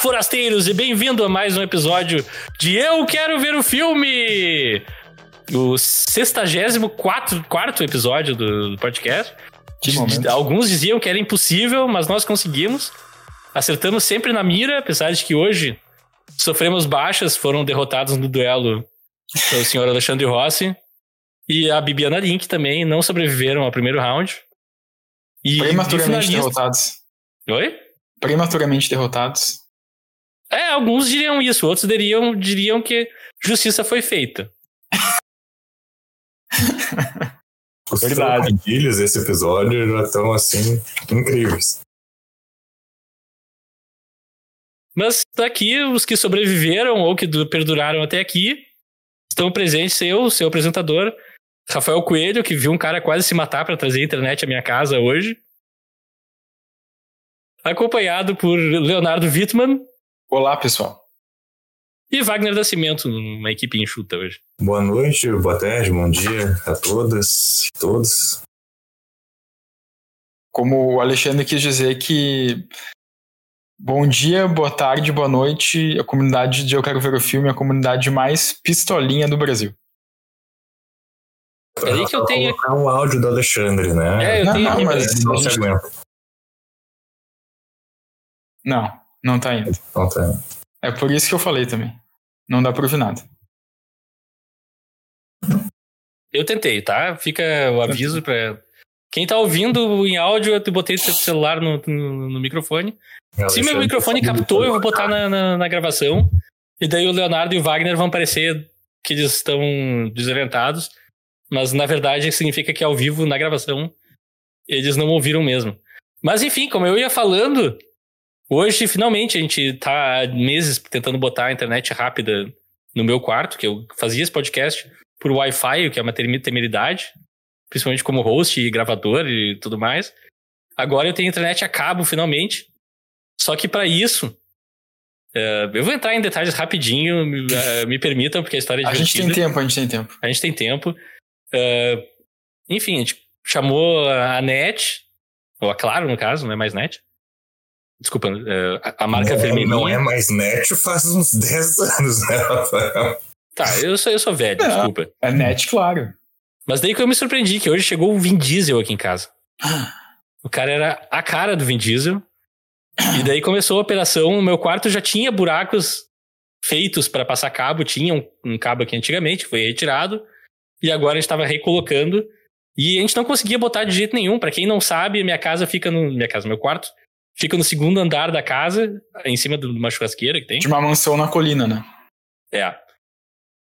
Forasteiros, e bem-vindo a mais um episódio de Eu Quero Ver o Filme! O 64 quarto episódio do, do podcast. Que momento. Alguns diziam que era impossível, mas nós conseguimos. Acertamos sempre na mira, apesar de que hoje sofremos baixas, foram derrotados no duelo pelo senhor Alexandre Rossi e a Bibiana Link também não sobreviveram ao primeiro round. E Prematuramente finalista- derrotados. Oi? Prematuramente derrotados. É, alguns diriam isso, outros diriam, diriam que justiça foi feita. Os Verdade. trocadilhos desse episódio já estão assim incríveis. Mas daqui, os que sobreviveram ou que du- perduraram até aqui, estão presentes eu, seu apresentador, Rafael Coelho, que viu um cara quase se matar para trazer a internet à minha casa hoje. Acompanhado por Leonardo Wittmann Olá, pessoal. e Wagner Nascimento, uma equipe enxuta hoje. Boa noite, boa tarde, bom dia a todas e todos. Como o Alexandre quis dizer que bom dia, boa tarde, boa noite, a comunidade de Eu Quero Ver o Filme é a comunidade mais pistolinha do Brasil. Peraí que eu tenho- colocar um áudio do Alexandre, né? É, eu Não, tenho não, aqui, mas- mas... Ele não se aguenta. Não, não tá indo. Então tá. É por isso que eu falei também. Não dá pra ouvir nada. Eu tentei, tá? Fica o aviso pra. Quem tá ouvindo em áudio, eu botei o celular no, no- no microfone. Se Alexandre, meu microfone captou, eu vou botar na, na, na gravação. E daí o Leonardo e o Wagner vão parecer que eles estão desorientados. Mas na verdade significa que ao vivo, na gravação, eles não ouviram mesmo. Mas enfim, como eu ia falando, hoje finalmente a gente tá há meses tentando botar a internet rápida no meu quarto, que eu fazia esse podcast por Wi-Fi, o que é uma temeridade, principalmente como host e gravador e tudo mais. Agora eu tenho internet a cabo finalmente. Só que para isso, é, eu vou entrar em detalhes rapidinho, me, é, me permitam, porque a história é A gente divertida. tem tempo, a gente tem tempo. A gente tem tempo. É, enfim, a gente chamou a NET, ou a Claro, no caso, não é mais NET. Desculpa, é, a, a marca não, é-. Não é mais net faz uns 10 anos, né, Rafael? Tá, eu sou, eu sou velho, Não. desculpa. É net, claro. Mas daí que eu me surpreendi, que hoje chegou o Vin Diesel aqui em casa. O cara era a cara do Vin Diesel. E daí começou a operação. O meu quarto já tinha buracos feitos para passar cabo. Tinha um, um cabo aqui antigamente, foi retirado. E agora a gente estava recolocando. E a gente não conseguia botar de jeito nenhum. Para quem não sabe, minha casa fica no. Minha casa, meu quarto. Fica no segundo andar da casa, em cima de uma churrasqueira que tem. De uma mansão na colina, né? É.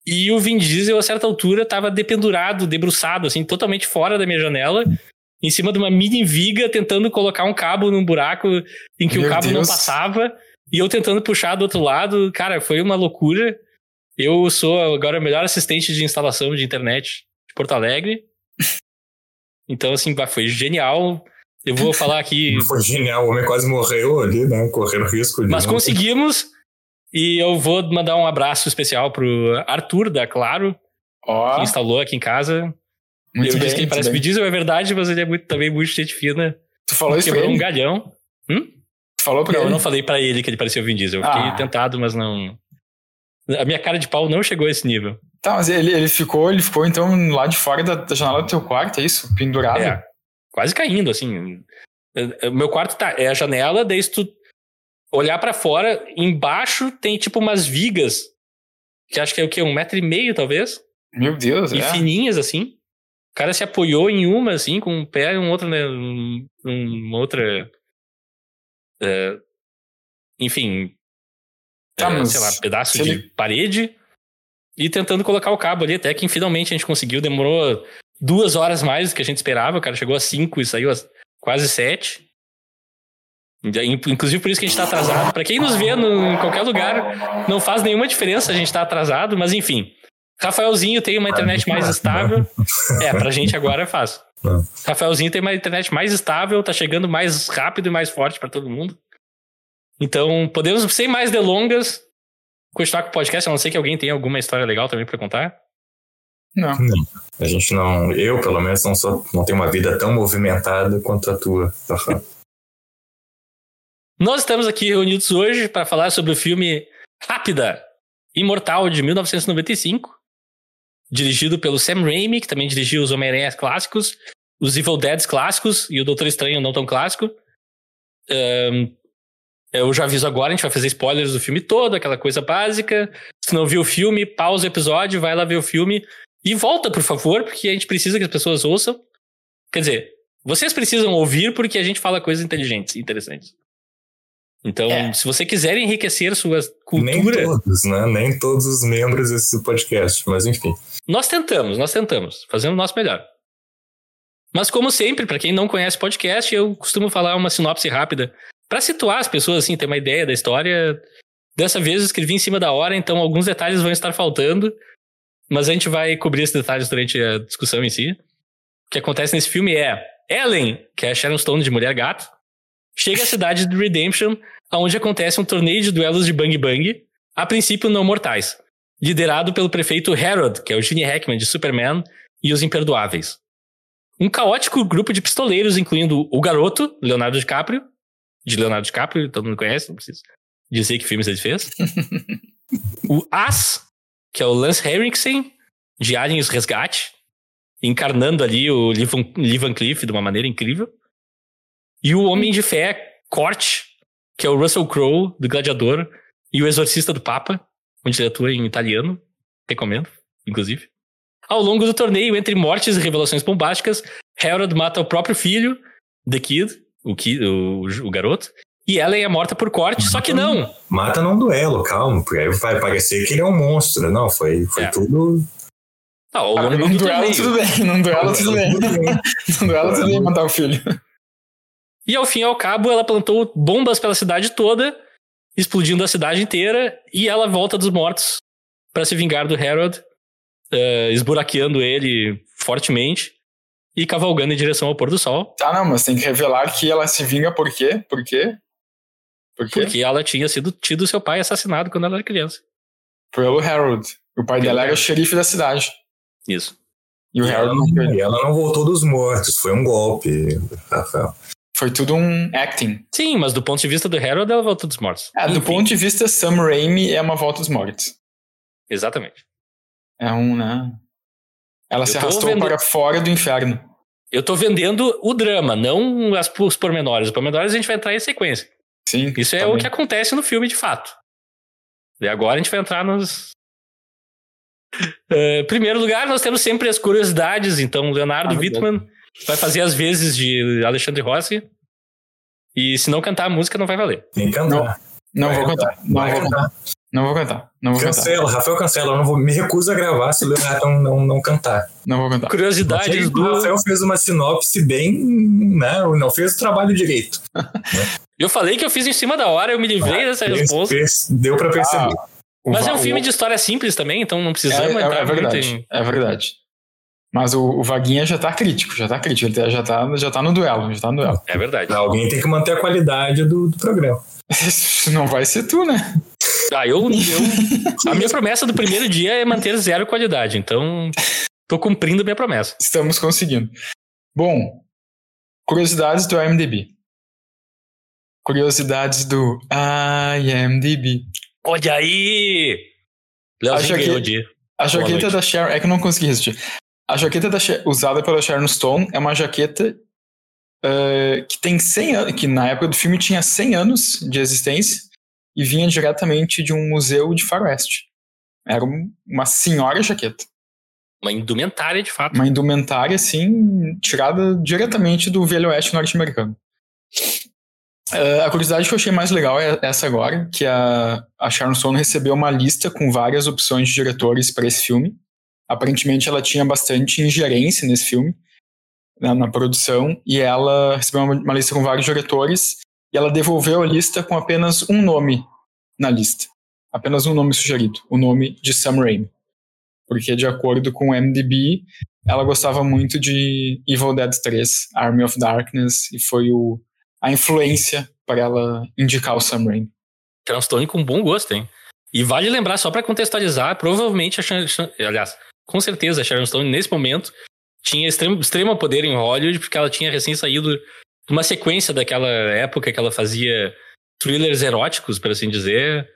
E o Vin Diesel, a certa altura, tava dependurado, debruçado, assim, totalmente fora da minha janela, em cima de uma mini viga, tentando colocar um cabo num buraco em que Meu o cabo não Deus. passava, e eu tentando puxar do outro lado. Cara, foi uma loucura. Eu sou agora o melhor assistente de instalação de internet de Porto Alegre. Então, assim, foi genial. Eu vou falar aqui. Foi genial, o homem quase morreu ali, né? Correndo risco de. Mas conseguimos. E eu vou mandar um abraço especial pro Arthur, da Claro, Ó, que instalou aqui em casa. muito eu bem. disse que ele parece bem. Vin Diesel, é verdade, mas ele é muito- também muito gente fina. Tu falou isso Quebrou ele? um galhão. Tu falou pra Não, eu ele? não falei pra ele que ele parecia o Vin Diesel. Eu fiquei Ah. tentado, mas não. A minha cara de pau não chegou a esse nível. Tá, mas ele, ele ficou, ele ficou então lá de fora da, da janela do teu quarto, é isso? Pendurado? É, quase caindo, assim. É, é, O meu quarto tá, é a janela, daí se tu olhar pra fora, embaixo tem tipo umas vigas, que acho que é o quê? Um metro e meio, talvez? Meu Deus, E é. fininhas, assim. O cara se apoiou em uma, assim, com um pé e um outro, né? Um, uma outra. é, enfim. Tá, é, sei lá, pedaço de ele- parede. E tentando colocar o cabo ali, até que finalmente a gente conseguiu. Demorou duas horas mais do que a gente esperava. O cara chegou às cinco e saiu às quase sete. Inclusive por isso que a gente tá atrasado. Pra quem nos vê no, em qualquer lugar, não faz nenhuma diferença a gente tá atrasado, mas enfim. Rafaelzinho tem uma internet mais estável. É, pra gente agora é fácil. Rafaelzinho tem uma internet mais estável, tá chegando mais rápido e mais forte pra todo mundo. Então, podemos, sem mais delongas, continuar com o podcast, a não ser que alguém tenha alguma história legal também pra contar. Não. A gente não. Eu, pelo menos, não, sou, não tenho uma vida tão movimentada quanto a tua. Nós estamos aqui reunidos hoje para falar sobre o filme Rápida, Imortal de 1995, dirigido pelo Sam Raimi, que também dirigiu os Homem-Aranha clássicos, os Evil Deads clássicos e o Doutor Estranho não tão clássico. Um, eu já aviso agora, a gente vai fazer spoilers do filme todo, aquela coisa básica. Se não viu o filme, pausa o episódio, vai lá ver o filme e volta, por favor, porque a gente precisa que as pessoas ouçam. Quer dizer, vocês precisam ouvir porque a gente fala coisas inteligentes, interessantes. Então, é. se você quiser enriquecer sua cultura. Nem todos, né? Nem todos os membros desse podcast, mas enfim. Nós tentamos, nós tentamos, fazendo o nosso melhor. Mas, como sempre, para quem não conhece podcast, eu costumo falar uma sinopse rápida para situar as pessoas, assim, ter uma ideia da história. Dessa vez eu escrevi em cima da hora, então alguns detalhes vão estar faltando, mas a gente vai cobrir esses detalhes durante a discussão em si. O que acontece nesse filme é Ellen, que é a Sharon Stone de Mulher Gato, chega à cidade de Redemption, onde acontece um torneio de duelos de Bang Bang, a princípio não mortais, liderado pelo prefeito Harold, que é o Gene Hackman de Superman e os Imperdoáveis. Um caótico grupo de pistoleiros, incluindo o garoto, Leonardo DiCaprio, de Leonardo DiCaprio, todo mundo conhece, não preciso dizer que filmes ele fez. o As, que é o Lance Henriksen, de Aliens Resgate, encarnando ali o Lee Van Cleef de uma maneira incrível. E o Homem de Fé, Corte, que é o Russell Crowe, do Gladiador, e o Exorcista do Papa, onde ele atua em italiano. Recomendo, inclusive. Ao longo do torneio, entre mortes e revelações bombásticas, Harold mata o próprio filho, The Kid, o, kid, o, o garoto, e Ellen é morta por corte, só que não. Mata num duelo, calma, porque aí vai parecer que ele é um monstro. Não, foi, foi é. tudo. Não, longo ah, num duelo tudo bem, num duelo tudo bem. num duelo tudo bem matar o filho. E ao fim e ao cabo, ela plantou bombas pela cidade toda, explodindo a cidade inteira, e ela volta dos mortos para se vingar do Harold, uh, esburaqueando ele fortemente e cavalgando em direção ao pôr do sol. Tá, não, mas tem que revelar que ela se vinga por quê? Por quê? Por quê? Porque ela tinha sido tido seu pai assassinado quando ela era criança. Pelo Harold. O pai Pelo dela era o xerife da cidade. Isso. E o Harold não, e ela não voltou dos mortos, foi um golpe, Rafael. Foi tudo um acting. Sim, mas do ponto de vista do Harold, ela voltou dos mortos. É, do ponto de vista Sam Raimi, é uma volta dos mortos. Exatamente. É um, né? Ela Eu se arrastou vendo... para fora do inferno. Eu tô vendendo o drama, não as, os pormenores. Os pormenores a gente vai entrar em sequência. Sim. Isso é também. o que acontece no filme de fato. E agora a gente vai entrar nos. Uh, primeiro lugar, nós temos sempre as curiosidades. Então, Leonardo ah, Wittmann vai fazer as vezes de Alexandre Rossi. E se não cantar a música, não vai valer. Tem que cantar. Não, não vou cantar. Não vou cantar. Não vou cantar. Não vou cancela, cantar. Rafael cancela. Eu não vou, me recuso a gravar se o Leonardo não, não, não cantar. Não vou cantar. Curiosidades do. O Rafael fez uma sinopse bem. Né, não fez o trabalho direito. Eu falei que eu fiz em cima da hora, eu me livrei ah, dessa resposta. Deu pra perceber. Ah, Mas é um filme de história simples também, então não precisamos é, é, é verdade. Em... É verdade. Mas o, o, Vaguinha já tá crítico, já tá crítico, ele já tá, já tá no duelo, já tá no duelo. É verdade. Alguém tem que manter a qualidade do, do programa. Não vai ser tu, né? Ah, eu, eu. A minha promessa do primeiro dia é manter zero qualidade, então. Tô cumprindo minha promessa. Estamos conseguindo. Bom, curiosidades do IMDb. Curiosidades do IMDb. Olha aí! Leozinho ganhou dia. A jaqueta da Sharon. É que eu não consegui resistir. A jaqueta da, usada pela Sharon Stone é uma jaqueta uh, que tem 100 anos, que na época do filme tinha 100 anos de existência e vinha diretamente de um museu de faroeste. Era um, uma senhora jaqueta. Uma indumentária, de fato. Uma indumentária, assim, tirada diretamente do Velho Oeste norte-americano. Uh, a curiosidade que eu achei mais legal é essa agora, que a, a Sharon Stone recebeu uma lista com várias opções de diretores para esse filme. Aparentemente ela tinha bastante ingerência nesse filme, né, na produção, e ela recebeu uma, uma lista com vários diretores, e ela devolveu a lista com apenas um nome na lista. Apenas um nome sugerido, o nome de Sam Raimi. Porque, de acordo com o MDB, ela gostava muito de Evil Dead 3, Army of Darkness, e foi o, a influência para ela indicar o Sam Raimi. Transtorno com bom gosto, hein? E vale lembrar, só para contextualizar, provavelmente a Sharon, aliás, com certeza a Sharon Stone, nesse momento, tinha extremo, extremo poder em Hollywood, porque ela tinha recém saído uma sequência daquela época que ela fazia thrillers eróticos, por assim dizer,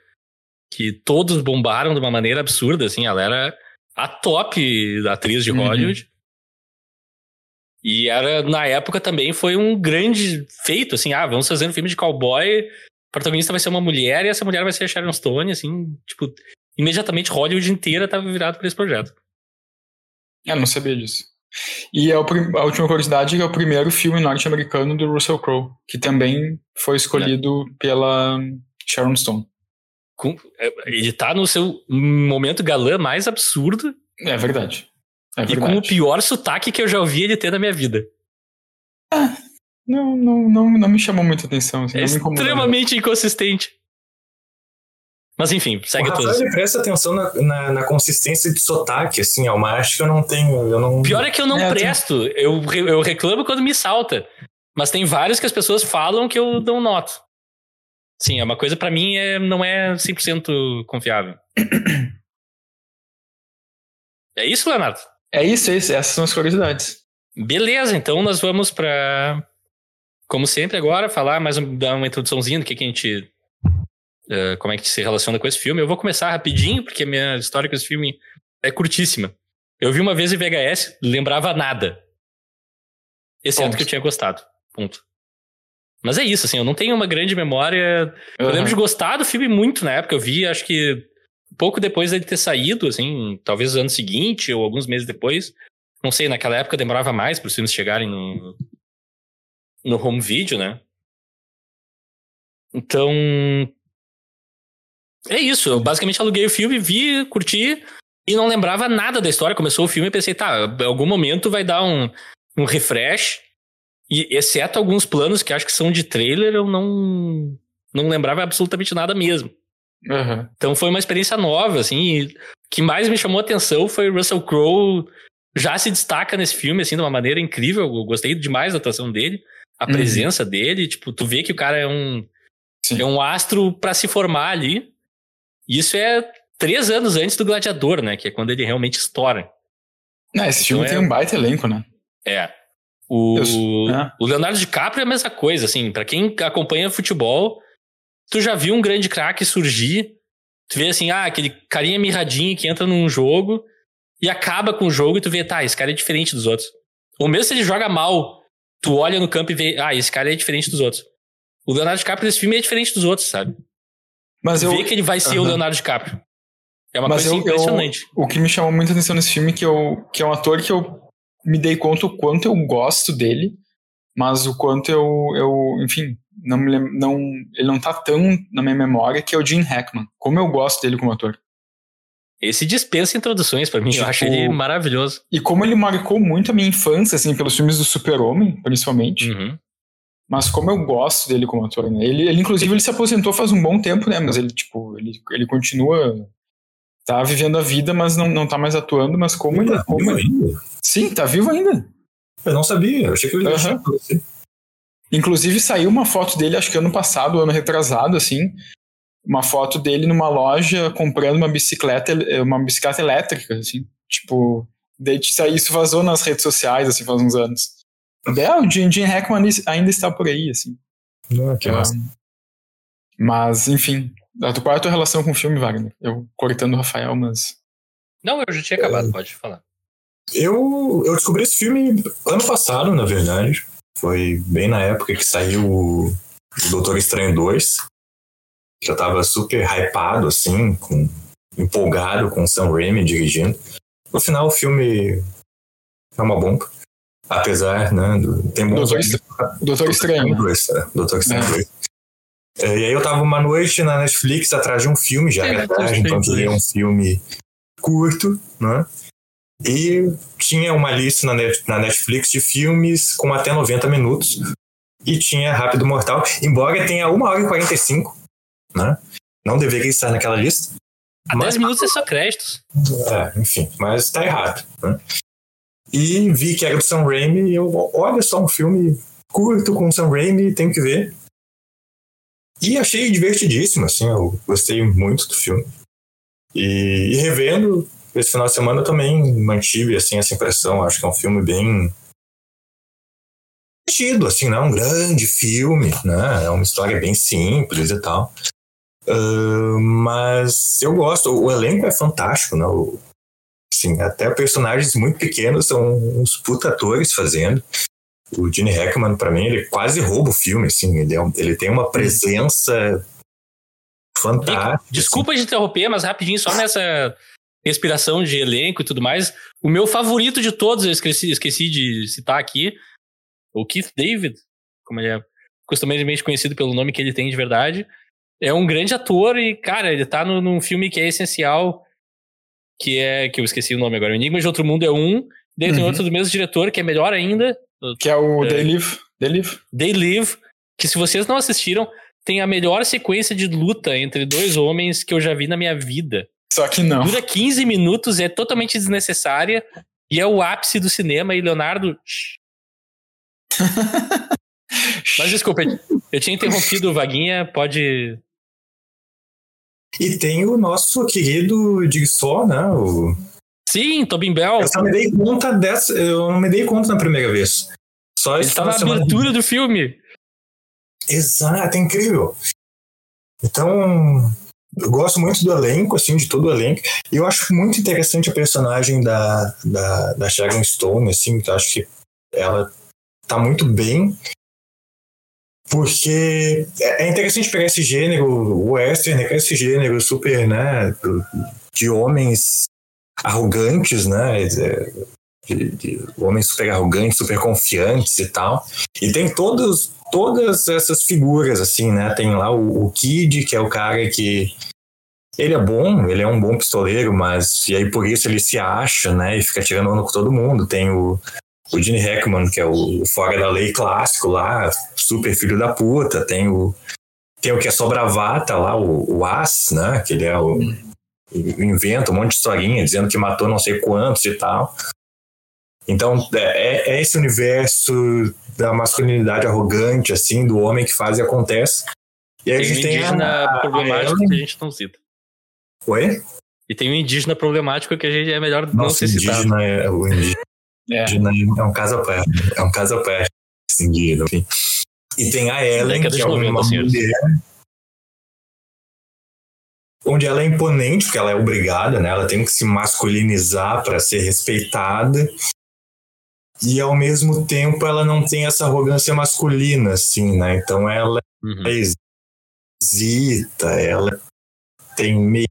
que todos bombaram de uma maneira absurda, assim, ela era a top atriz de Uhum. E era, na época também foi um grande feito, assim, ah, vamos fazer um filme de cowboy, o protagonista vai ser uma mulher e essa mulher vai ser a Sharon Stone, assim, tipo, imediatamente Hollywood inteira tava virado por esse projeto. Eu não sabia disso. E é o a última curiosidade é é o primeiro filme norte-americano do Russell Crowe, que também foi escolhido pela Sharon Stone. Com- é, ele tá no seu momento galã mais absurdo É verdade. É e com o pior sotaque que eu já ouvi ele ter na minha vida. Não, não, não, não me chamou muita atenção. Assim, É extremamente inconsistente. Mas enfim, segue todos. ele presta atenção na, na, na consistência de sotaque, assim, é uma arte que eu não tenho. Eu não... Pior é que eu não É, presto. Eu, eu reclamo quando me salta. Mas tem vários que as pessoas falam que eu não noto. Sim, é uma coisa pra mim é, não é 100% confiável. É isso, Leonardo? É isso, é isso. Essas são as curiosidades. Beleza, então nós vamos pra. Como sempre, agora, falar mais um, dar uma introduçãozinha do que, que a gente. eh, como é que se relaciona com esse filme. Eu vou começar rapidinho, porque a minha história com esse filme é curtíssima. Eu vi uma vez em VHS, lembrava nada. Exceto Ponto. que eu tinha gostado. Ponto. Mas é isso, assim, eu não tenho uma grande memória. Eu lembro de gostar do filme muito na época. Eu vi, acho que pouco depois dele ter saído, assim, talvez no ano seguinte ou alguns meses depois. Não sei, naquela época demorava mais para os filmes chegarem no, no home video, né? Então. É isso. Eu basicamente aluguei o filme, vi, curti e não lembrava nada da história. Começou o filme e pensei, tá, em algum momento vai dar um, um refresh. E exceto alguns planos que acho que são de trailer, eu não, não lembrava absolutamente nada mesmo. Aham. Então foi uma experiência nova, assim. E o que mais me chamou a atenção foi o Russell Crowe já se destaca nesse filme, assim, de uma maneira incrível. Eu gostei demais da atuação dele, a Uhum. presença dele. Tipo, tu vê que o cara é um, Sim. é um astro pra se formar ali. Isso é três anos antes do Gladiador, né? Que é quando ele realmente estoura. Não, esse filme Então é- tem um baita elenco, né? É. O, é. o Leonardo DiCaprio é a mesma coisa, assim, pra quem acompanha futebol, tu já viu um grande craque surgir, tu vê assim, ah, aquele carinha mirradinho que entra num jogo e acaba com o jogo e tu vê, tá, esse cara é diferente dos outros. Ou mesmo se ele joga mal, tu olha no campo e vê, ah, esse cara é diferente dos outros. O Leonardo DiCaprio nesse filme é diferente dos outros, sabe? Mas Tu eu, vê que ele vai ser o Aham. Leonardo DiCaprio. É uma Mas coisa eu- impressionante. o que me chamou muita atenção nesse filme é que, eu, que é um ator que eu me dei conta o quanto eu gosto dele, mas o quanto eu, eu enfim, não não, ele não tá tão na minha memória, que é o Gene Hackman. Como eu gosto dele como ator. Esse dispensa introduções pra mim, eu Tipo- acho ele maravilhoso. E como ele marcou muito a minha infância, assim, pelos filmes do Super-Homem, principalmente. Uhum. Mas como eu gosto dele como ator, né? Ele, ele, inclusive, ele se aposentou faz um bom tempo, né? Mas ele, tipo, ele, ele continua... Tá vivendo a vida, mas não, não tá mais atuando. Mas como ele... Tá Como vivo ele ainda? sim, tá vivo ainda. Eu não sabia, eu achei que ele já Aham. Inclusive saiu uma foto dele, acho que ano passado, ano retrasado, assim, uma foto dele numa loja comprando uma bicicleta, uma bicicleta elétrica, assim, tipo, daí isso- vazou nas redes sociais, assim, faz uns anos. Ah, o Gene Hackman ainda está por aí, assim. Ah, que massa. Mas, enfim, a tua- qual é a tua relação com o filme, Wagner? Eu cortando o Rafael, mas... Não, eu já tinha acabado, pode falar. Eu, eu descobri esse filme ano passado, na verdade. Foi bem na época que saiu o Doutor Estranho 2. Já tava super hypado, assim, com, empolgado com o Sam Raimi dirigindo. No final, o filme é uma bomba. Apesar, né, do, tem bons Doutor, Estra- Doutor Estranho, né? 2, é, Doutor Estranho É. 2. É, e aí eu tava uma noite na Netflix atrás de um filme já, É, Doutor tarde, então Estranho queria um 2. filme curto, né? E tinha uma lista na, Net- na Netflix de filmes com até 90 minutos. E tinha Rápido Mortal, embora tenha 1 hora e 45, né? Não deveria estar naquela lista. A Mas- 10 minutos é só créditos. é, enfim, mas tá errado. Né? E vi que era do Sam Raimi e eu, olha só, um filme curto com o Sam Raimi, tenho que ver. E achei divertidíssimo, assim, eu gostei muito do filme. E, e revendo, esse final de semana eu também mantive, assim, essa impressão. Acho que é um filme bem... divertido, assim, não é um grande filme, né? É uma história bem simples e tal. Uh, mas eu gosto, o elenco é fantástico, né? O, assim, até personagens muito pequenos são uns puta atores fazendo. O Gene Hackman, para mim, ele quase rouba o filme, assim, ele, é um, ele tem uma presença fantástica. Desculpa assim. de interromper, mas rapidinho, só nessa respiração de elenco e tudo mais. O meu favorito de todos, eu esqueci, esqueci de citar aqui, o Keith David, como ele é costumeiramente conhecido pelo nome que ele tem de verdade. É um grande ator e, cara, ele tá no, num filme que é essencial, que é, que eu esqueci o nome agora, o Enigma de Outro Mundo é um, daí uhum. tem outro do mesmo diretor, que é melhor ainda. Que é o é, They Live. They Live. They Live, que se vocês não assistiram, tem a melhor sequência de luta entre dois homens que eu já vi na minha vida. Só que não. Dura 15 minutos, é totalmente desnecessária e é o ápice do cinema. E Leonardo. Mas desculpa, eu tinha interrompido o Vaguinha, pode. E tem o nosso querido Jigsaw, né? O... Sim, Tobin Bell. Eu só me dei conta dessa. Eu não me dei conta na primeira vez. Só Ele tá na abertura do filme. Exato, é incrível. Então, eu gosto muito do elenco, assim, de todo o elenco. E eu acho muito interessante a personagem da, da, da Sharon Stone, assim, eu acho que ela tá muito bem. Porque é, é interessante pegar esse gênero, o western, né, esse gênero super, né, de homens arrogantes, né, de, de homens super arrogantes, super confiantes e tal. E tem todos, todas essas figuras, assim, né? Tem lá o, o Kid, que é o cara que. Ele é bom, ele é um bom pistoleiro, mas. E aí por isso ele se acha, né? E fica tirando onda com todo mundo. Tem o, o Gene Hackman, que é o fora da lei clássico lá, super filho da puta. Tem o. Tem o que é só bravata lá, o, o As, né? Que ele é o. Inventa um monte de historinha dizendo que matou não sei quantos e tal. Então, é, é, esse universo da masculinidade arrogante, assim, do homem que faz e acontece. E aí tem a gente um tem indígena a, problemático a que a gente não cita. Oi? E tem um indígena problemático que a gente é melhor Nossa, não ser citado. Indígena é, o indígena é. é um caso à parte. É um caso à parte, seguido. Enfim. E tem a Ellen, que é uma 90, mulher onde ela é imponente, porque ela é obrigada, né? Ela tem que se masculinizar para ser respeitada e ao mesmo tempo ela não tem essa arrogância masculina, assim, né? Então ela uhum. é hesita, ela tem medo,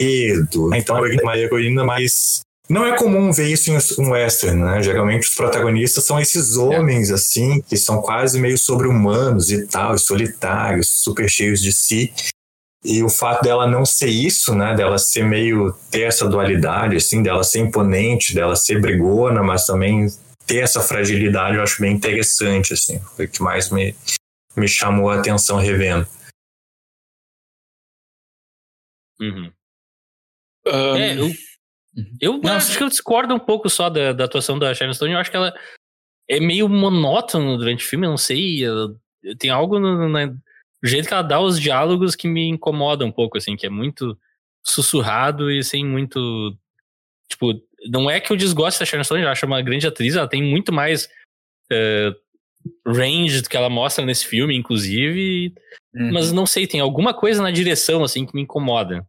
então ela é uma heroína mais. Não é comum ver isso em um western, né? Geralmente os protagonistas são esses homens, é. assim, que são quase meio sobre-humanos e tal, solitários, super cheios de si. E o fato dela não ser isso, né, dela ser meio ter essa dualidade, assim, dela ser imponente, dela ser brigona, mas também ter essa fragilidade, eu acho bem interessante, assim, foi o que mais me, me chamou a atenção revendo. Uhum. Um... É, eu, eu acho que eu discordo um pouco só da, da atuação da Sharon Stone, eu acho que ela é meio monótono durante o filme, eu não sei, tem algo na, o jeito que ela dá os diálogos que me incomoda um pouco, assim, que é muito sussurrado e sem muito. Tipo, não é que eu desgoste da Sharon Stone, eu acho uma grande atriz, ela tem muito mais uh, range do que ela mostra nesse filme, inclusive. Uhum. Mas não sei, tem alguma coisa na direção, assim, que me incomoda.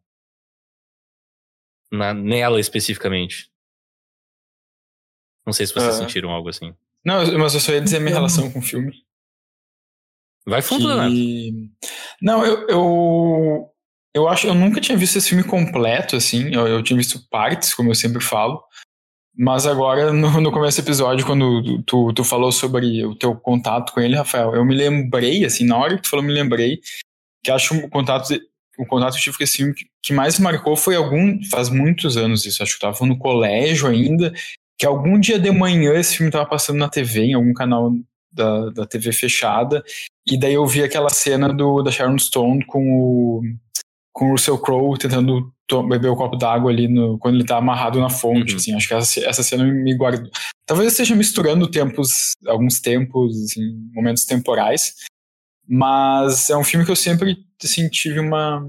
Na, nela especificamente. Não sei se vocês uh, sentiram algo assim. Não, mas eu só ia dizer a minha relação com o filme. Vai fundo, que... Não, eu, eu, eu acho eu nunca tinha visto esse filme completo, assim. Eu, eu tinha visto partes, como eu sempre falo. Mas agora, no, no começo do episódio, quando tu, tu falou sobre o teu contato com ele, Rafael, eu me lembrei, assim, na hora que tu falou, me lembrei, que acho o contato, o contato que tive com esse filme que mais marcou foi algum, faz muitos anos isso, acho que eu tava no colégio ainda, que algum dia de manhã esse filme tava passando na TV, em algum canal da, da TV fechada, e daí eu vi aquela cena do, da Sharon Stone com o, com o Russell Crowe tentando beber o um copo d'água ali no, quando ele tá amarrado na fonte, uhum. assim, acho que essa, essa cena me guardou. Talvez eu esteja misturando tempos, alguns tempos, assim, momentos temporais, mas é um filme que eu sempre, assim, tive uma,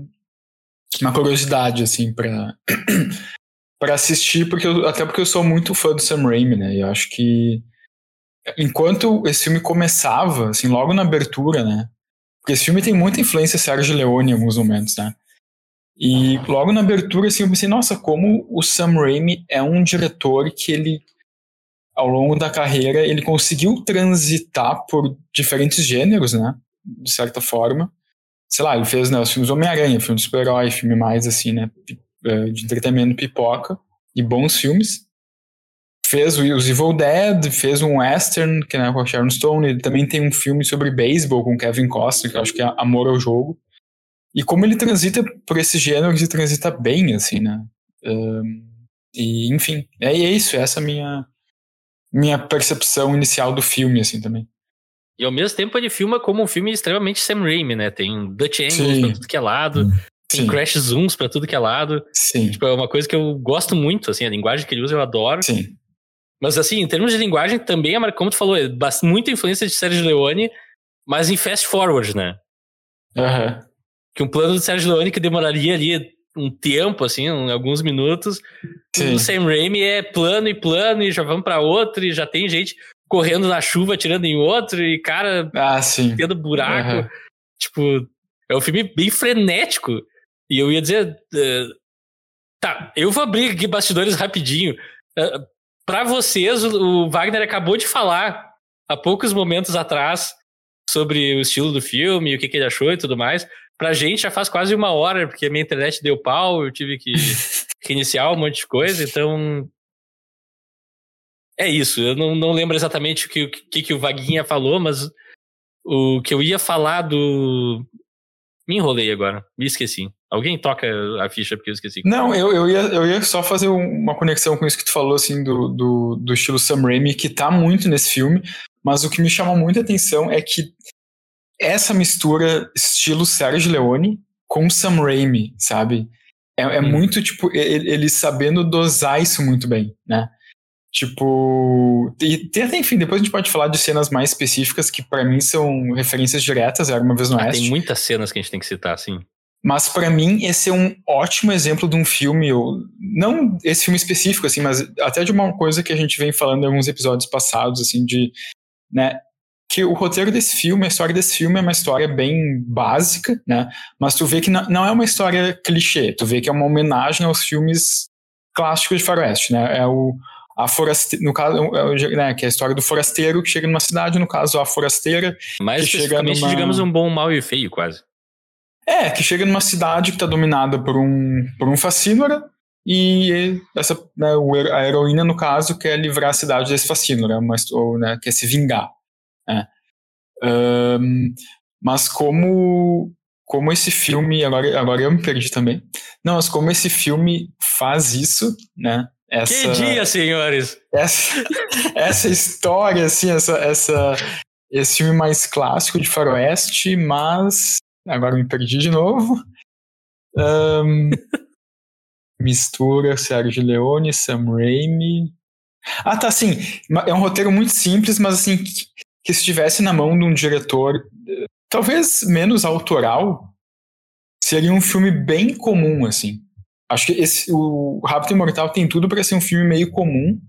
uma curiosidade, assim, pra, pra assistir, porque eu, até porque eu sou muito fã do Sam Raimi, né, e eu acho que enquanto esse filme começava, assim, logo na abertura, né? Porque esse filme tem muita influência Sérgio Leone em alguns momentos, né? E logo na abertura, assim, eu pensei, nossa, como o Sam Raimi é um diretor que ele, ao longo da carreira, ele conseguiu transitar por diferentes gêneros, né? De certa forma. Sei lá, ele fez né, os filmes Homem-Aranha, filme de super-herói, filme mais, assim, né? Eh, de entretenimento pipoca e bons filmes fez os Evil Dead, fez um western, que é com a Sharon Stone, ele também tem um filme sobre beisebol com Kevin Costner, que eu acho que é Amor ao Jogo. E como ele transita por esse gênero, ele transita bem, assim, né? Um, e, enfim, é, é isso, essa é a minha, minha percepção inicial do filme, assim, também. E ao mesmo tempo ele filma como um filme extremamente Sam Raimi, né? Tem Dutch Angles Sim. pra tudo que é lado, hum. tem Sim. crash zooms pra tudo que é lado. Sim. Tipo, é uma coisa que eu gosto muito, assim, a linguagem que ele usa eu adoro. Sim. Mas assim, em termos de linguagem, também como tu falou, é muita influência de Sérgio Leone, mas em fast forward, né? Uhum. Que um plano do Sérgio Leone que demoraria ali um tempo, assim, um, alguns minutos. Sim. O Sam Raimi é plano e plano, e já vamos para outro, e já tem gente correndo na chuva, atirando em outro, e cara ah, sim. tendo buraco. Uhum. Tipo, é um filme bem frenético. E eu ia dizer. Uh, tá, eu vou abrir aqui bastidores rapidinho. Uh, para vocês, o Wagner acabou de falar há poucos momentos atrás sobre o estilo do filme, o que, que ele achou e tudo mais. Pra gente já faz quase uma hora, porque a minha internet deu pau, eu tive que reiniciar um monte de coisa, então. É isso, eu não, não lembro exatamente o que, o que, que o Vaguinha falou, mas o que eu ia falar do. Me enrolei agora, me esqueci. Alguém toca a ficha porque eu esqueci. Não, eu, eu, ia, eu ia só fazer uma conexão com isso que tu falou, assim, do, do, do estilo Sam Raimi, que tá muito nesse filme, mas o que me chama muita atenção é que essa mistura estilo Sergio Leone com Sam Raimi, sabe? É, é hum. muito, tipo, ele, ele sabendo dosar isso muito bem, né? Tipo, e enfim, depois a gente pode falar de cenas mais específicas que para mim são referências diretas, era uma vez no ah, Oeste. Tem muitas cenas que a gente tem que citar, sim. Mas para mim esse é um ótimo exemplo de um filme, não esse filme específico assim, mas até de uma coisa que a gente vem falando em alguns episódios passados assim de, né, que o roteiro desse filme, a história desse filme é uma história bem básica, né? Mas tu vê que não é uma história clichê, tu vê que é uma homenagem aos filmes clássicos de faroeste, né? É o a forasteira, no caso, é né, que é a história do forasteiro que chega numa cidade, no caso a forasteira. Mais especificamente, numa... digamos, um bom, mal e feio, quase. É, que chega numa cidade que está dominada por um, por um facínora e essa, né, a heroína, no caso, quer livrar a cidade desse facínora, mas, ou né, quer se vingar. Né? Um, mas como, como esse filme, agora, agora eu me perdi também, não, mas como esse filme faz isso, né? Essa, que dia, senhores! Essa, essa história, assim, essa, essa, esse filme mais clássico de faroeste, mas Agora me perdi de novo. Um, mistura Sérgio Leone, Sam Raimi. Ah, tá, sim. É um roteiro muito simples, mas assim, que, que estivesse na mão de um diretor talvez menos autoral, seria um filme bem comum, assim. Acho que esse, o Rápido Imortal tem tudo para ser um filme meio comum,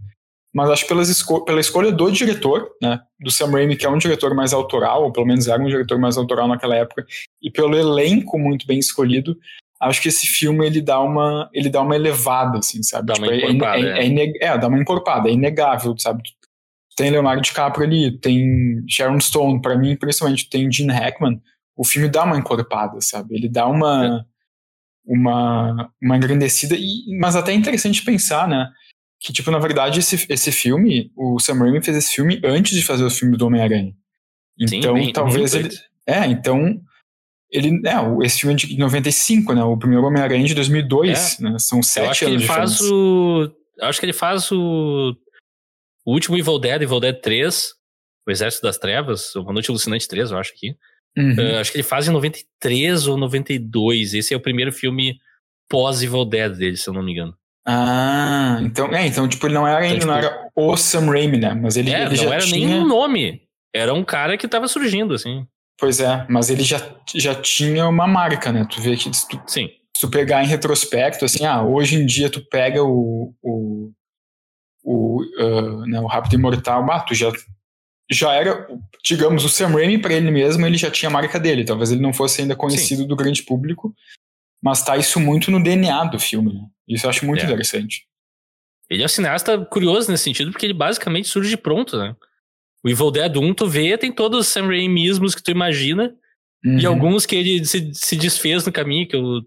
mas acho que pelas esco pela escolha do diretor, né, do Sam Raimi, que é um diretor mais autoral, ou pelo menos era um diretor mais autoral naquela época, e pelo elenco muito bem escolhido, acho que esse filme ele dá uma, ele dá uma elevada, assim, sabe? Dá tipo, uma encorpada, é, é, é, é, dá uma encorpada, é inegável, sabe? Tem Leonardo DiCaprio ali, tem Sharon Stone, para mim, principalmente, tem Gene Hackman, o filme dá uma encorpada, sabe? Ele dá uma, é. Uma, uma engrandecida, e, mas até é interessante pensar, né? que, tipo, na verdade, esse, esse filme, o Sam Raimi fez esse filme antes de fazer o filme do Homem-Aranha. Então, Sim, bem, talvez ele. É, então. Ele, é, esse filme é de 95, né? O primeiro Homem-Aranha de 2002, é. né? São sete Eu acho anos que ele faz o. Eu acho que ele faz o. O último Evil Dead, Evil Dead 3, O Exército das Trevas, O Noite Alucinante 3, eu acho aqui. Uhum. Uh, acho que ele faz em 93 ou 92. Esse é o primeiro filme pós-Evil Dead dele, se eu não me engano. Ah, então, é, então, tipo, ele não era, então, tipo, não era o Sam Raimi, né? Mas ele, é, ele não era tinha... nem um nome. Era um cara que tava surgindo, assim. Pois é, mas ele já, já tinha uma marca, né? Tu vê que se tu, Sim. se tu pegar em retrospecto, assim, ah, hoje em dia tu pega o, o, o, uh, né, o Rápido Imortal, ah, tu já já era, digamos, o Sam Raimi para ele mesmo, ele já tinha a marca dele. Talvez ele não fosse ainda conhecido Sim. do grande público, mas tá isso muito no DNA do filme. Né? Isso eu acho muito é. interessante. Ele é um cineasta curioso nesse sentido, porque ele basicamente surge pronto, né? O Evil Dead 1, tu vê, tem todos os Sam Raimismos que tu imagina, uhum. e alguns que ele se, se desfez no caminho, que eu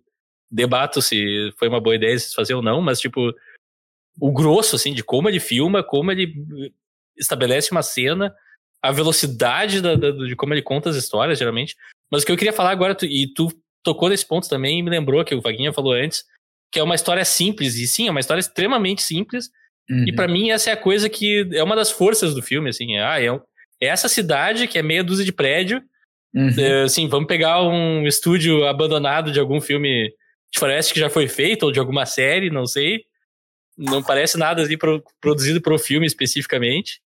debato se foi uma boa ideia se fazer ou não, mas tipo, o grosso, assim, de como ele filma, como ele estabelece uma cena, a velocidade da, da, de como ele conta as histórias, geralmente. Mas o que eu queria falar agora, tu, e tu tocou nesse ponto também e me lembrou que o Vaguinha falou antes, que é uma história simples, e sim, é uma história extremamente simples, uhum. e para mim essa é a coisa que é uma das forças do filme, assim, é, ah, é, é essa cidade que é meia dúzia de prédio, uhum. é, assim, vamos pegar um estúdio abandonado de algum filme de floresta que já foi feito, ou de alguma série, não sei, não parece nada assim, pro, produzido para o filme especificamente,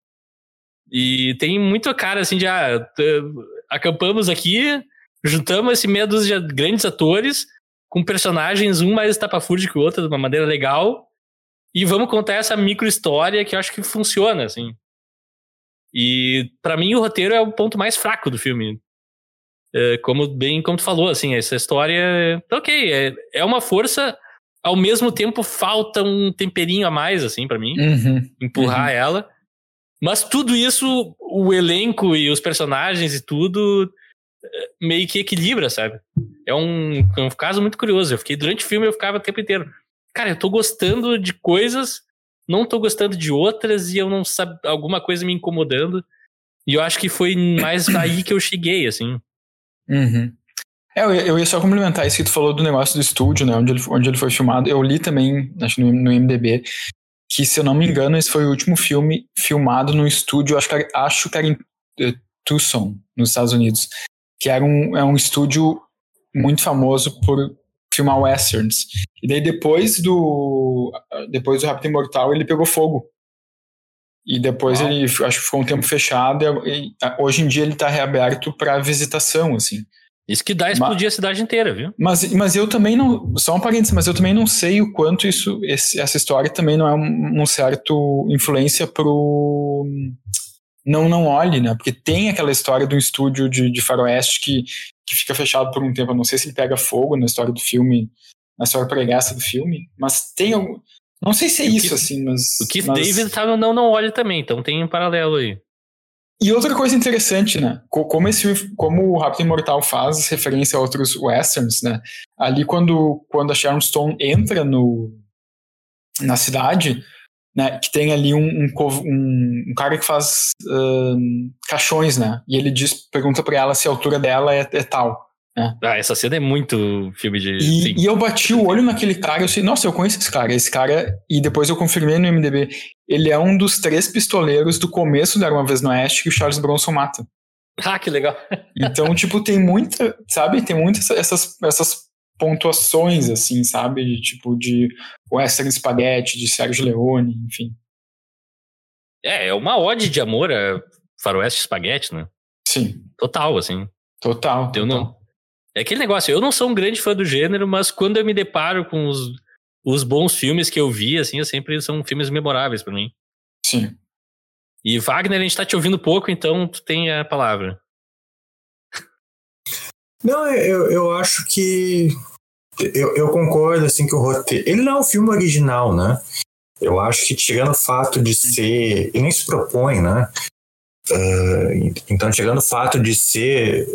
e tem muito cara assim de, ah, acampamos aqui, juntamos esse meia dúzia de grandes atores, com personagens, um mais estapafúrdio que o outro, de uma maneira legal. E vamos contar essa micro história que eu acho que funciona, assim. E para mim o roteiro é o ponto mais fraco do filme. É, como bem como tu falou, assim, essa história, ok, é, é uma força, ao mesmo tempo falta um temperinho a mais, assim, para mim, uhum, empurrar uhum. ela. Mas tudo isso, o elenco e os personagens e tudo, é, meio que equilibra, sabe? É um, é um caso muito curioso. Eu fiquei durante o filme eu ficava o tempo inteiro. Cara, eu tô gostando de coisas, não tô gostando de outras e eu não sabe alguma coisa me incomodando. E eu acho que foi mais aí que eu cheguei, assim. Uhum. É, eu, eu ia só complementar isso que tu falou do negócio do estúdio, né? Onde ele, onde ele foi filmado. Eu li também, acho no, no MDB, que se eu não me engano, esse foi o último filme filmado no estúdio, acho que, acho que era em uh, Tucson, nos Estados Unidos. Que era um, é um estúdio muito famoso por filmar westerns. E daí depois do depois do Rápido Imortal ele pegou fogo. E depois ele acho que ficou um tempo fechado e, e hoje em dia ele está reaberto para visitação assim. Isso que dá explodir mas, a cidade inteira, viu? Mas, mas eu também não. Só um parênteses, mas eu também não sei o quanto isso, esse, essa história também não é um, um certo influência pro não não olhe, né? Porque tem aquela história do estúdio de, de faroeste que, que fica fechado por um tempo. Eu não sei se ele pega fogo na história do filme, na história preguiça do filme, mas tem algum. Não sei se é isso, Keith, assim, mas. O Keith mas... David tá no Não Não Olhe também, então tem um paralelo aí. E outra coisa interessante, né? Como, esse, como o Rápido Imortal faz referência a outros westerns, né? Ali quando, quando a Sharon Stone entra no, na cidade, né, que tem ali um, um, um, cara que faz um, caixões, né? E ele diz, pergunta para ela se a altura dela é, é tal. Né? Ah, essa cena é muito filme de. E, e, eu bati o olho naquele cara, eu sei, nossa, eu conheço esse cara. Esse cara, e depois eu confirmei no MDB, ele é um dos três pistoleiros do começo da Uma Vez no Oeste que o Charles Bronson mata. Ah, que legal. então, tipo, tem muita, sabe? Tem muitas essas, essas pontuações, assim, sabe? De, tipo, de Western Spaghetti, de Sérgio Leone, enfim. É, é uma ode de amor a faroeste spaghetti, né? Sim. Total, assim. Total. Eu total. não... É aquele negócio, eu não sou um grande fã do gênero, mas quando eu me deparo com os, os bons filmes que eu vi, assim, eu sempre são filmes memoráveis para mim. Sim. E Wagner, a gente tá te ouvindo pouco, então tu tem a palavra. Não, eu, eu acho que. Eu, eu concordo, assim, que o roteiro. Ele não é um filme original, né? Eu acho que, tirando o fato de ser. Ele nem se propõe, né? Uh, então, tirando o fato de ser.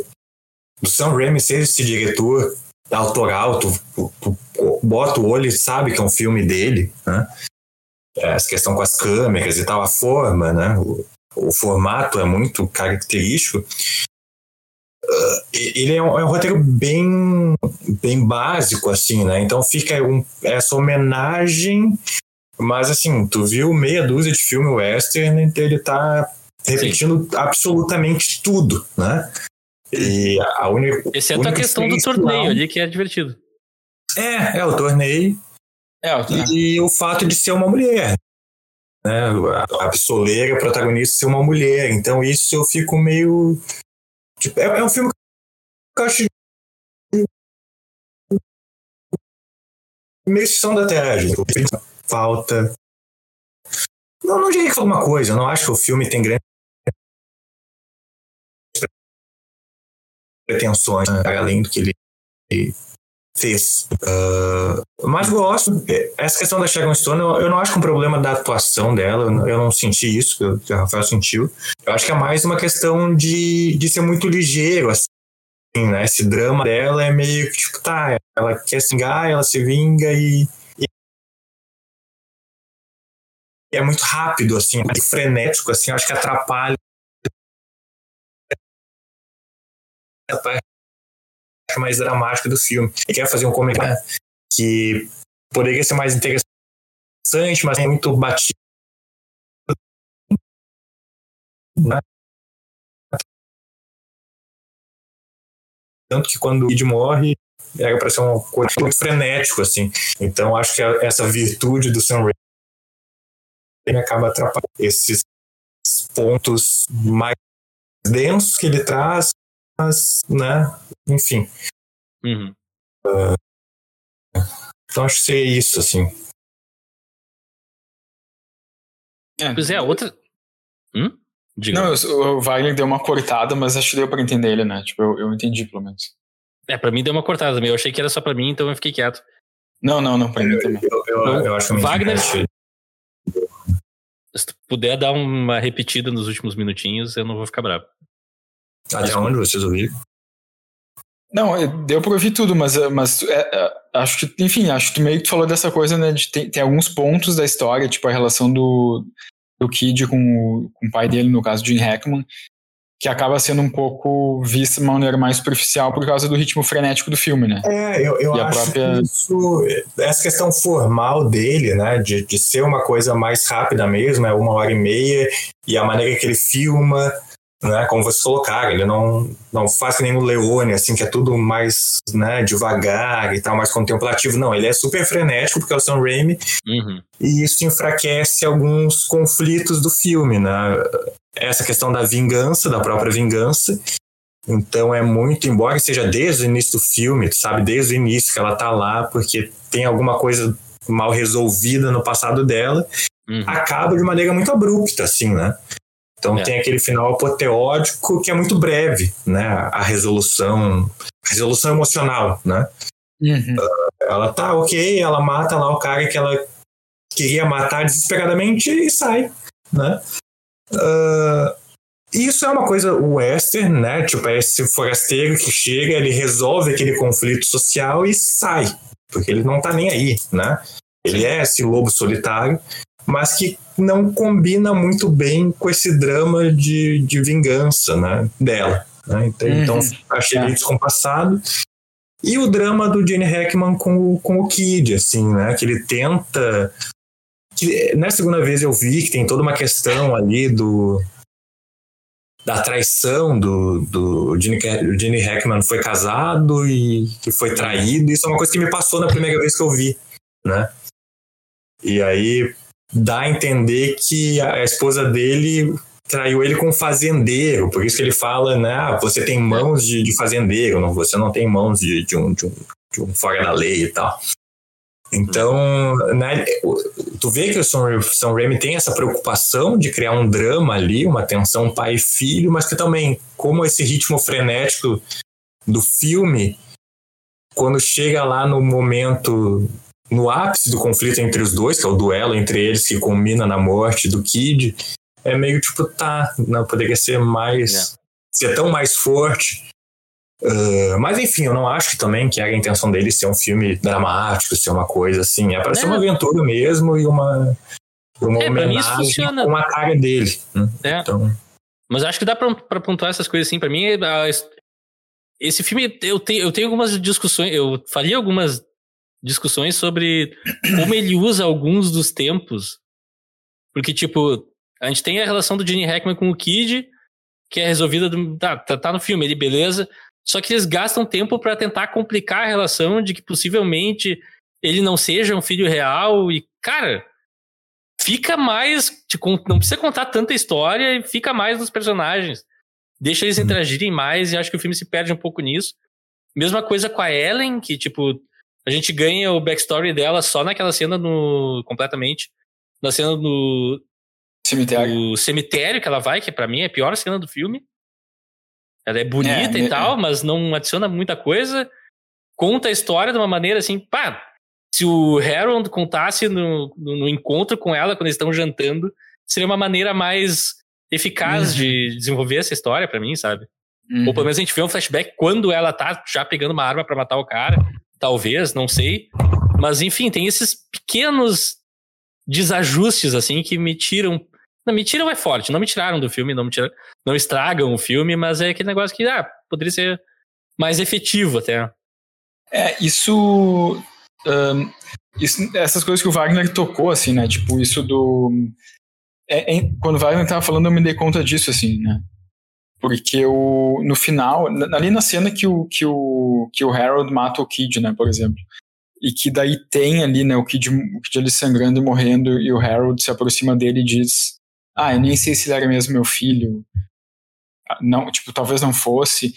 Do Sam Raimi ser esse diretor autoral, tu, tu, tu, bota o olho e sabe que é um filme dele, né? Essa questão com as câmeras e tal, a forma, né? O, o formato é muito característico. Uh, ele é um, é um, roteiro bem, bem básico, assim, né? Então fica um, essa homenagem, mas assim, tu viu meia dúzia de filme western, então ele tá repetindo Sim. absolutamente tudo, né? E a única. Exceto a questão do torneio ali, que é divertido. É, é o torneio. É, e o fato de ser uma mulher. Né? A pistoleira, a protagonista ser uma mulher. Então isso eu fico meio Tipo, é, é um filme que eu acho meio sessão da terra, falta. Não, não diria que alguma coisa, eu não acho que o filme tem grande pretensões, né, além do que ele fez. Uh, mas gosto. Essa questão da Sharon Stone, eu, eu, não acho que é um problema da atuação dela, eu não senti isso, que o Rafael sentiu. Eu acho que é mais uma questão de, de ser muito ligeiro, assim. Né? Esse drama dela é meio que, tipo, tá, ela quer se vingar, ela se vinga e, é muito rápido, assim, é muito frenético, assim, acho que atrapalha a parte mais dramática do filme. Ele quer fazer um comentário que poderia ser mais interessante, mas é muito batido. Tanto que quando o Kid morre, era para ser uma coisa frenético, assim. Então, acho que essa virtude do Sam Raimi acaba atrapalhando esses pontos mais densos que ele traz, mas, né, enfim. Uhum. Uh, então acho que seria isso, assim. É. Pois é, outra. Hum? Diga. Não, o Wagner deu uma cortada, mas acho que deu pra entender ele, né? Tipo, eu, eu entendi pelo menos. É, pra mim deu uma cortada também. Eu achei que era só pra mim, então eu fiquei quieto. Não, não, não, pra mim também. Eu, eu, eu, eu acho Wagner, se tu puder dar uma repetida nos últimos minutinhos, eu não vou ficar bravo. Até onde vocês ouviram? Não, é, deu pra ouvir tudo, mas, é, mas é, é, acho que, enfim, acho que meio que tu falou dessa coisa, né? De tem, tem alguns pontos da história, tipo a relação do, do Kid com o, com o pai dele, no caso, Jim Hackman, que acaba sendo um pouco vista de uma maneira mais superficial por causa do ritmo frenético do filme, né? É, eu, eu acho própria... que isso, essa questão formal dele, né, de, de ser uma coisa mais rápida mesmo, é uma hora e meia, e a maneira que ele filma, né, como vocês colocaram, ele não, não faz nem o Leone, assim, que é tudo mais né, devagar e tal, mais contemplativo. Não, ele é super frenético, porque é o Sam Raimi, uhum. e isso enfraquece alguns conflitos do filme, né? essa questão da vingança, da própria vingança. Então é muito, embora seja desde o início do filme, sabe, desde o início que ela tá lá, porque tem alguma coisa mal resolvida no passado dela, uhum. acaba de maneira muito abrupta, assim, né? Então é. tem aquele final apoteótico que é muito breve, né? A resolução, a resolução emocional, né? Uhum. Ela tá ok, ela mata lá o cara que ela queria matar desesperadamente e sai, né? Uh, isso é uma coisa western, né? Tipo, é esse forasteiro que chega, ele resolve aquele conflito social e sai, porque ele não tá nem aí, né? Ele é esse lobo solitário, mas que não combina muito bem com esse drama de, de vingança, né? Dela. Né? Então, uhum. então achei meio descompassado. E o drama do Gene Hackman com, com o Kid, assim, né? Que ele tenta que na segunda vez eu vi que tem toda uma questão ali do da traição do, do Gene, o Gene Hackman foi casado e que foi traído. Isso é uma coisa que me passou na primeira vez que eu vi, né? E aí dá a entender que a esposa dele traiu ele com fazendeiro, por isso que ele fala, né? Ah, você tem mãos de, de fazendeiro, não, você não tem mãos de, de, um, de, um, de um fora da lei e tal. Então, né, tu vê que o Sam Raimi tem essa preocupação de criar um drama ali, uma tensão pai e filho, mas que também, como esse ritmo frenético do filme, quando chega lá no momento, no ápice do conflito entre os dois, que é o duelo entre eles que culmina na morte do Kid, é meio tipo, tá, não poderia ser mais. É. ser tão mais forte. Uh, mas enfim, eu não acho que também que era a intenção dele ser um filme dramático, ser uma coisa assim. É para ser uma aventura mesmo e uma, uma é, homenagem com a cara dele. Né? É. Então... Mas acho que dá pra, pra pontuar essas coisas assim. Pra mim, esse filme, eu, te, eu tenho algumas discussões, eu faria algumas discussões sobre como ele usa alguns dos tempos. Porque, tipo, a gente tem a relação do Gene Hackman com o Kid, que é resolvida. Do, tá, tá, tá no filme, ele, beleza. Só que eles gastam tempo para tentar complicar a relação de que possivelmente ele não seja um filho real e, cara, fica mais. Não precisa contar tanta história e fica mais nos personagens. Deixa eles uhum. interagirem mais e acho que o filme se perde um pouco nisso. Mesma coisa com a Ellen, que, tipo, a gente ganha o backstory dela só naquela cena no. completamente. Na cena do. Cemitério. Do cemitério que ela vai, que para mim é a pior cena do filme. Ela é bonita É, e é, tal, mas não adiciona muita coisa. Conta a história de uma maneira assim, pá. Se o Harold contasse no, no, no encontro com ela, quando eles estão jantando, seria uma maneira mais eficaz Uhum. de desenvolver essa história pra mim, sabe? Uhum. Ou pelo menos a gente vê um flashback quando ela tá já pegando uma arma pra matar o cara. Talvez, não sei. Mas enfim, tem esses pequenos desajustes, assim, que me tiram. Não, me tiram é forte. Não me tiraram do filme, não me tiram, não estragam o filme, mas é aquele negócio que, ah, poderia ser mais efetivo até. É, isso, ahn, isso- Essas coisas que o Wagner tocou, assim, né? Tipo, isso do. é- é- quando o Wagner tava falando, eu me dei conta disso, assim, né? Porque o, no final, na- ali na cena que o, que, o, que o Harold mata o Kid, né, por exemplo. E que daí tem ali, né, o Kid, o Kid ali sangrando e morrendo, e o Harold se aproxima dele e diz: Ah, eu nem sei se ele era mesmo meu filho. Ah, Não, tipo, talvez não fosse.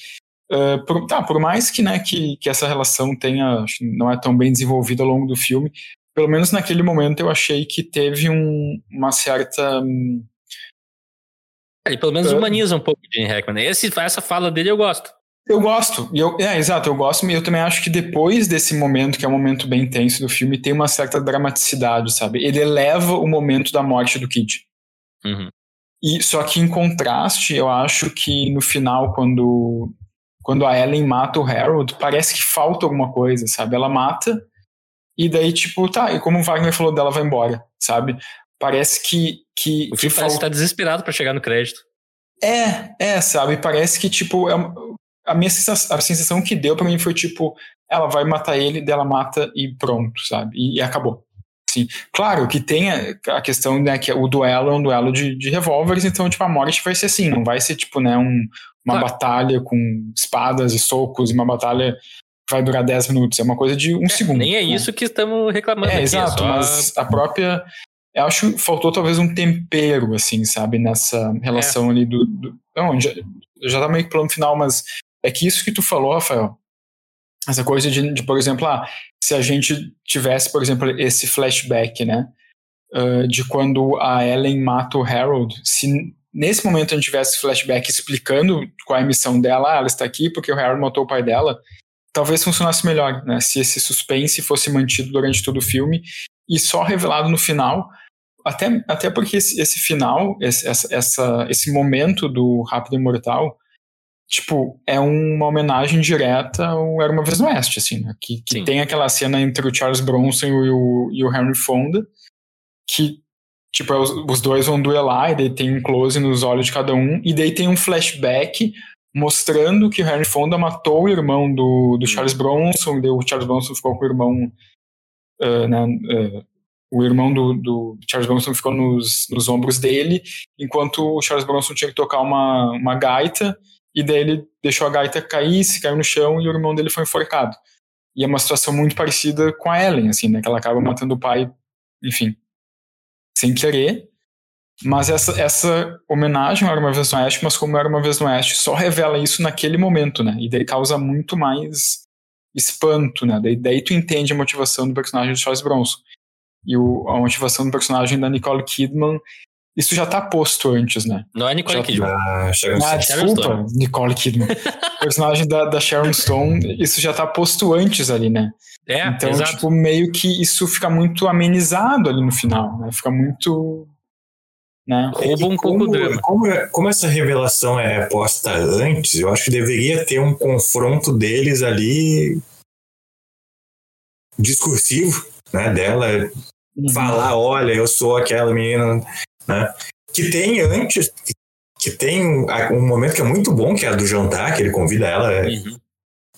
Uh, por, tá, por mais que, né, que, que essa relação tenha, não é tão bem desenvolvida ao longo do filme, pelo menos naquele momento eu achei que teve um, uma certa. hum, Ele pelo menos É. humaniza um pouco o Gene Hackman. Esse, essa fala dele eu gosto. Eu gosto, eu, é, exato, eu gosto, e eu também acho que depois desse momento, que é um momento bem tenso do filme, tem uma certa dramaticidade, sabe? Ele eleva o momento da morte do Kid. Uhum. E só que em contraste, eu acho que no final, quando quando a Ellen mata o Harold, parece que falta alguma coisa, sabe? Ela mata e daí tipo, tá, e como o Wagner falou dela vai embora, sabe? Parece que que, O filme parece que tá desesperado pra chegar no crédito. é, é, sabe? Parece que, tipo, é uma- a minha sensação, a sensação que deu pra mim foi, tipo, ela vai matar ele, dela mata e pronto, sabe? E, e acabou. Assim, claro que tem a, a questão, né, que o duelo é um duelo de, de revólveres, então, tipo, a morte vai ser assim, não vai ser, tipo, né, um, uma Claro. batalha com espadas e socos, e uma batalha que vai durar 10 minutos, é uma coisa de um segundo. Nem é né? isso que estamos reclamando É, aqui. exato, só- mas a própria. Eu acho que faltou talvez um tempero, assim, sabe, nessa relação ali do. do não, já, já tá meio que plano final, mas é que isso que tu falou, Rafael, essa coisa de, de, por exemplo, ah, se a gente tivesse, por exemplo, esse flashback, né, ah, de quando a Ellen mata o Harold, se nesse momento a gente tivesse flashback explicando qual é a missão dela, ah, ela está aqui porque o Harold matou o pai dela, talvez funcionasse melhor, né? Se esse suspense fosse mantido durante todo o filme e só revelado no final, até, até porque esse, esse final, esse, essa, essa, esse momento do Rápido e Mortal, tipo, é uma homenagem direta ao Era Uma Vez no Oeste, assim, né? Que, que Sim. tem aquela cena entre o Charles Bronson e o, e o Henry Fonda, que, tipo, é os, os dois vão duelar, e daí tem um close nos olhos de cada um, e daí tem um flashback mostrando que o Henry Fonda matou o irmão do, do Charles Bronson, e daí o Charles Bronson ficou com o irmão, ah, né, ah, o irmão do, do Charles Bronson ficou nos, nos ombros dele, enquanto o Charles Bronson tinha que tocar uma, uma gaita, e daí ele deixou a gaita cair, se caiu no chão, e o irmão dele foi enforcado. E é uma situação muito parecida com a Ellen, assim, né, que ela acaba matando o pai, enfim, sem querer, mas essa, essa homenagem Era Uma Vez no Oeste, mas como Era Uma Vez no Oeste, só revela isso naquele momento, né? E daí causa muito mais espanto, né? Daí, daí tu entende a motivação do personagem do Charles Bronson. E o, a motivação do personagem da Nicole Kidman, isso já tá posto antes, né? Não é Nicole Já- Kidman. Ah, Sharon Ah. Sharon desculpa, Nicole Kidman. o personagem da, da Sharon Stone, isso já tá posto antes ali, né? É, então, exato. tipo, meio que isso fica muito amenizado ali no final, né? Fica muito. Né? Rouba um pouco o como, drama. Como, é- como essa revelação é posta antes, eu acho que deveria ter um confronto deles ali discursivo, né? Dela Uhum. falar, olha, eu sou aquela menina, né? Que tem antes, que tem um, um momento que é muito bom, que é a do jantar, que ele convida ela Uhum.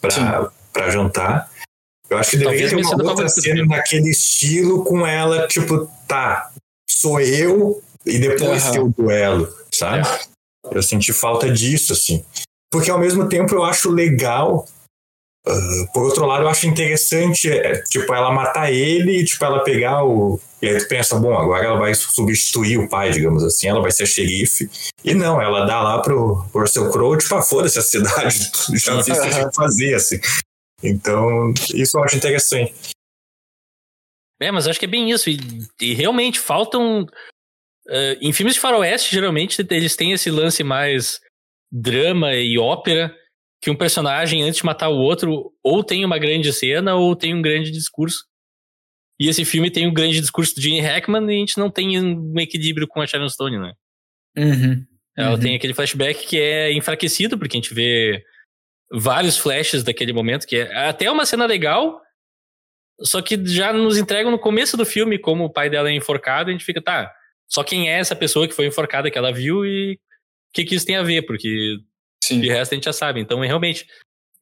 pra, pra jantar. Eu acho que deveria ter uma outra cena naquele estilo com ela, tipo, tá, sou eu e depois Aham. que eu duelo, sabe? É. Eu senti falta disso, assim. Porque ao mesmo tempo eu acho legal. Ah, por outro lado, eu acho interessante, é, tipo, ela matar ele e, tipo, ela pegar o. E aí tu pensa, bom, agora ela vai substituir o pai, digamos assim, ela vai ser xerife. E não, ela dá lá pro, pro Russell Crowe, tipo, ah, foda-se a cidade, já fiz o que fazer, assim. Então, isso eu acho interessante. É, mas acho que é bem isso. E, e realmente faltam. eh, em filmes de faroeste, geralmente, eles têm esse lance mais drama e ópera que um personagem, antes de matar o outro, ou tem uma grande cena ou tem um grande discurso. E esse filme tem um grande discurso do Gene Hackman e a gente não tem um equilíbrio com a Sharon Stone, né? Uhum. Ela Uhum. tem aquele flashback que é enfraquecido, porque a gente vê vários flashes daquele momento, que é até uma cena legal, só que já nos entregam no começo do filme como o pai dela é enforcado, e a gente fica, tá, só quem é essa pessoa que foi enforcada que ela viu e o que, que isso tem a ver, porque Sim. de resto a gente já sabe. Então, realmente,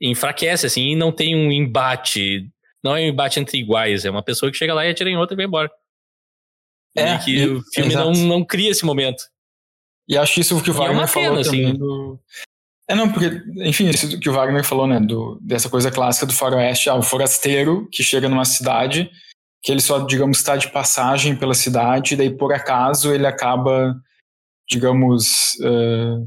enfraquece, assim, e não tem um embate. Não é um embate entre iguais, é uma pessoa que chega lá e atira em outra e vai embora. É, e que e- o filme não, exato. não cria esse momento. E acho isso que o E é Wagner uma falou pena, também assim. do. É, não, porque, enfim, isso que o Wagner falou, né, do, dessa coisa clássica do faroeste, ah, o forasteiro que chega numa cidade, que ele só, digamos, está de passagem pela cidade, e daí, por acaso, ele acaba, digamos, eh,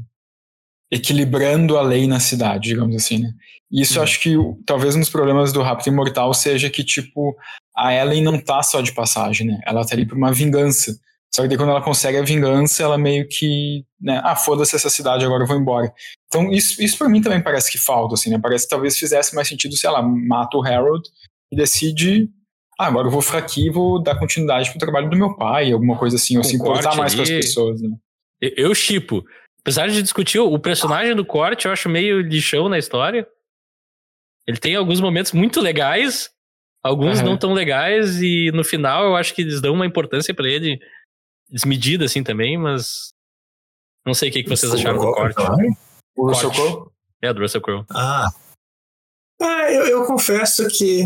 equilibrando a lei na cidade, digamos assim, né. E isso eu Uhum. acho que talvez um dos problemas do Rápido Imortal seja que, tipo, a Ellen não tá só de passagem, né, ela tá ali por uma vingança. Só que daí quando ela consegue a vingança, ela meio que, né, ah, foda-se essa cidade, agora eu vou embora. Então isso, isso pra mim também parece que falta, assim, né, parece que talvez fizesse mais sentido se ela mata o Harold e decide, ah, agora eu vou ficar aqui e vou dar continuidade pro trabalho do meu pai, alguma coisa assim, ou se importar mais com as ali. pessoas, né. Eu- Eu chipo. Apesar de discutir o personagem do corte, eu acho meio lixão na história. Ele tem alguns momentos muito legais, alguns Aham. não tão legais, e no final eu acho que eles dão uma importância pra ele desmedida assim também, mas não sei o que, que vocês acharam do corte. O Russell. Crowe? É, do Russell Crowe. Ah. Ah, eu, eu confesso que.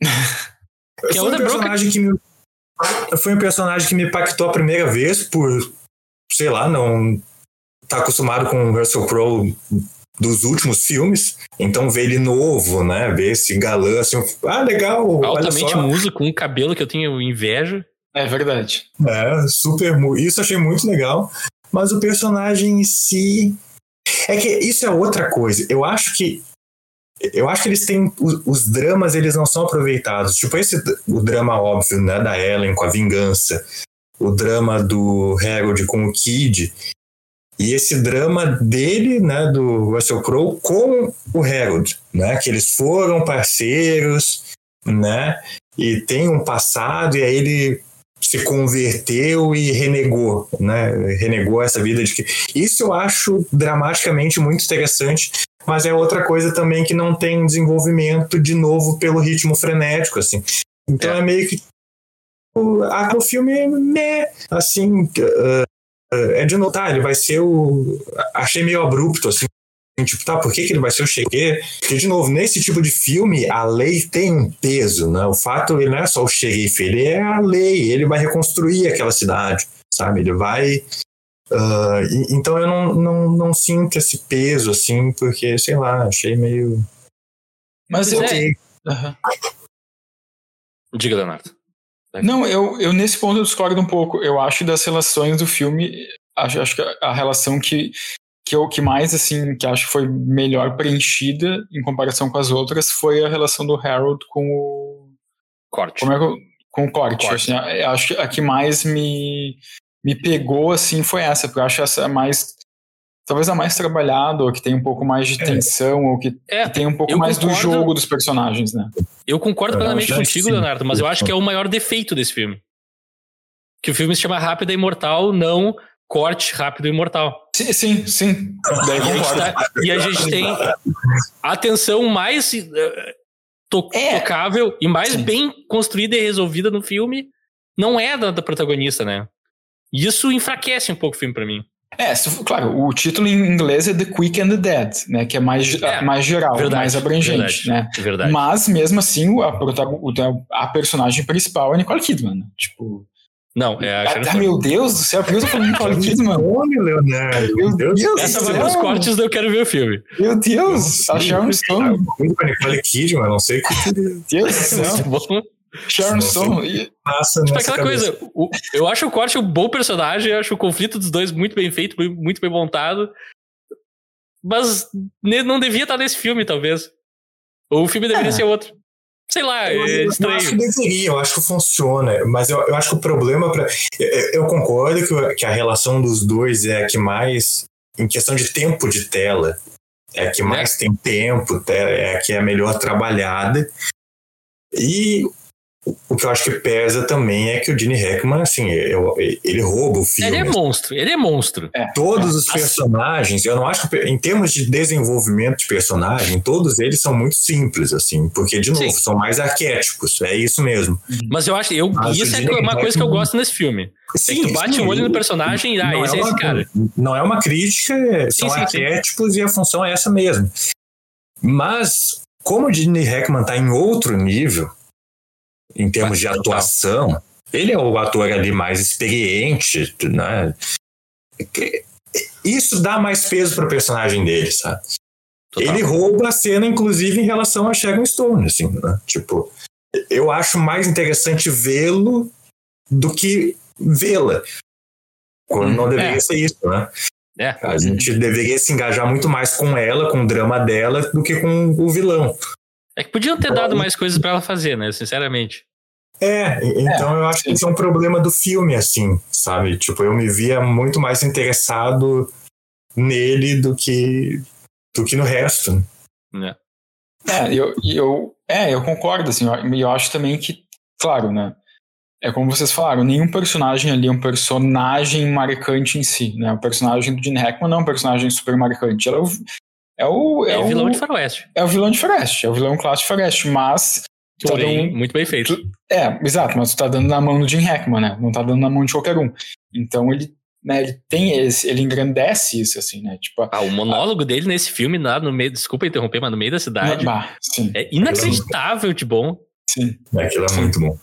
Que é um personagem que me. Foi um personagem que me impactou a primeira vez por, sei lá, não tá acostumado com o Russell Crowe dos últimos filmes, então ver ele novo, né, ver esse galã assim, ah, legal, Altamente muso, com um cabelo que eu tenho inveja. É verdade. É, super. Isso eu achei muito legal. Mas o personagem em si. É que isso é outra coisa. Eu acho que. Eu acho que eles têm. Os, os dramas, eles não são aproveitados. Tipo, esse o drama óbvio, né? Da Ellen com a vingança. O drama do Harold com o Kid. E esse drama dele, né? Do Russell Crowe com o Harold, né? Que eles foram parceiros, né? E tem um passado, e aí ele se converteu e renegou, né? Renegou essa vida de que isso eu acho dramaticamente muito interessante, mas é outra coisa também que não tem desenvolvimento de novo pelo ritmo frenético, assim. Então é, meio que o, o filme é meh, assim, uh, é de notar, ele vai ser o achei meio abrupto assim, tipo, tá, por que, que ele vai ser o xerife? Porque, de novo, nesse tipo de filme, a lei tem um peso, né? O fato, ele não é só o xerife, ele é a lei, ele vai reconstruir aquela cidade, sabe? Ele vai. Uh, e, então eu não, não, não sinto esse peso, assim, porque, sei lá, achei meio. Mas eu. é. Aham. Diga, Leonardo. Não, eu, eu nesse ponto eu discordo um pouco. Eu acho das relações do filme, acho, acho que a, relação que, que eu que mais assim, que acho que foi melhor preenchida em comparação com as outras foi a relação do Harold com o Corte. como é que eu, com o corte. Corte. Assim, acho que a que mais me me pegou assim foi essa, porque eu acho essa mais talvez a mais trabalhada, ou que tem um pouco mais de É. tensão, ou que, É, que tem um pouco eu mais do concordo. jogo dos personagens, né? Eu concordo Eu plenamente acho contigo, sim. Leonardo, mas eu acho que é o maior defeito desse filme. Que o filme se chama Rápida e Imortal, não Corte Rápido e Imortal. Sim, sim, sim. Daí E a gente, concordo. tá- e a gente tem a tensão mais eh, to- É. tocável e mais Sim. bem construída e resolvida no filme não é da, da protagonista, né? E isso enfraquece um pouco o filme pra mim. É, se- claro, o título em inglês é The Quick and the Dead, né? Que é mais, É, mais geral, verdade, mais abrangente, verdade, né? Verdade. Mas mesmo assim, o- a, protago- o- a personagem principal é Nicole Kidman. né? Tipo, Não, é a ah, Sharon ah, meu Deus do céu, por que eu tô falando Nicole Kidman? Nome, Leonardo. Meu Deus do Essa vai cortes do Eu Quero Ver o Filme. Meu Deus, a Sharon Stone. Nicole Kidman, não sei o que Meu Deus do céu. Sharon Stone. E- passa Tipo, aquela cabeça. coisa, o- eu acho o corte um bom personagem, eu acho o conflito dos dois muito bem feito, muito bem montado. Mas não devia estar nesse filme, talvez. Ou o filme deveria É. ser outro. Sei lá, Eu, é eu estranho. acho que deveria, eu acho que funciona, mas eu, eu acho que o problema para eu, eu concordo que, que a relação dos dois é a que mais, em questão de tempo de tela, é a que mais tem tempo, te- é a que é melhor trabalhada. E o- que eu acho que pesa também é que o Gene Hackman, assim, eu- ele rouba o filme. Ele é monstro, ele é monstro. Todos os Assim- personagens, eu não acho que, em termos de desenvolvimento de personagem, todos eles são muito simples, assim, porque, de novo, Sim. são mais arquétipos, é isso mesmo. Mas eu acho, eu, Mas isso é Gene uma coisa que eu Hackman- gosto nesse filme. é que tu bate sim, o olho no personagem e, ah, não esse é uma- esse cara. Não é uma crítica, são sim, sim. arquétipos e a função é essa mesmo. Mas, como o Gene Hackman está em outro nível, em termos de atuação, ele é o ator ali mais experiente, né? Isso dá mais peso para o personagem dele, sabe? Total. Ele rouba a cena, inclusive, em relação a Sharon Stone, assim, né? Tipo, eu acho mais interessante vê-lo do que vê-la. Quando não Hum, deveria é. ser isso, né? É. A gente deveria se engajar muito mais com ela, com o drama dela, do que com o vilão. É que podiam ter dado mais coisas pra ela fazer, né? Sinceramente. É, então eu acho que esse é um problema do filme, assim, sabe? Tipo, eu me via muito mais interessado nele do que, do que no resto. Né? É, eu, eu, é, eu concordo, assim, eu- e eu acho também que, claro, né, é como vocês falaram, nenhum personagem ali é um personagem marcante em si, né, o personagem do Gene Hackman não é um personagem super marcante, ela é o, é o, É, é o vilão de faroeste. é o vilão de Faroeste, é o vilão clássico de Faroeste, mas tá dando- muito bem feito. é, exato, mas tu tá dando na mão do Jim Hackman, né? Não tá dando na mão de qualquer um. Então ele, né, ele tem esse, ele engrandece isso, assim, né? Tipo, Ah, o monólogo dele nesse filme, lá no meio. Desculpa interromper, mas no meio da cidade. bah, sim, É inacreditável de bom. sim. Aquilo é muito bom.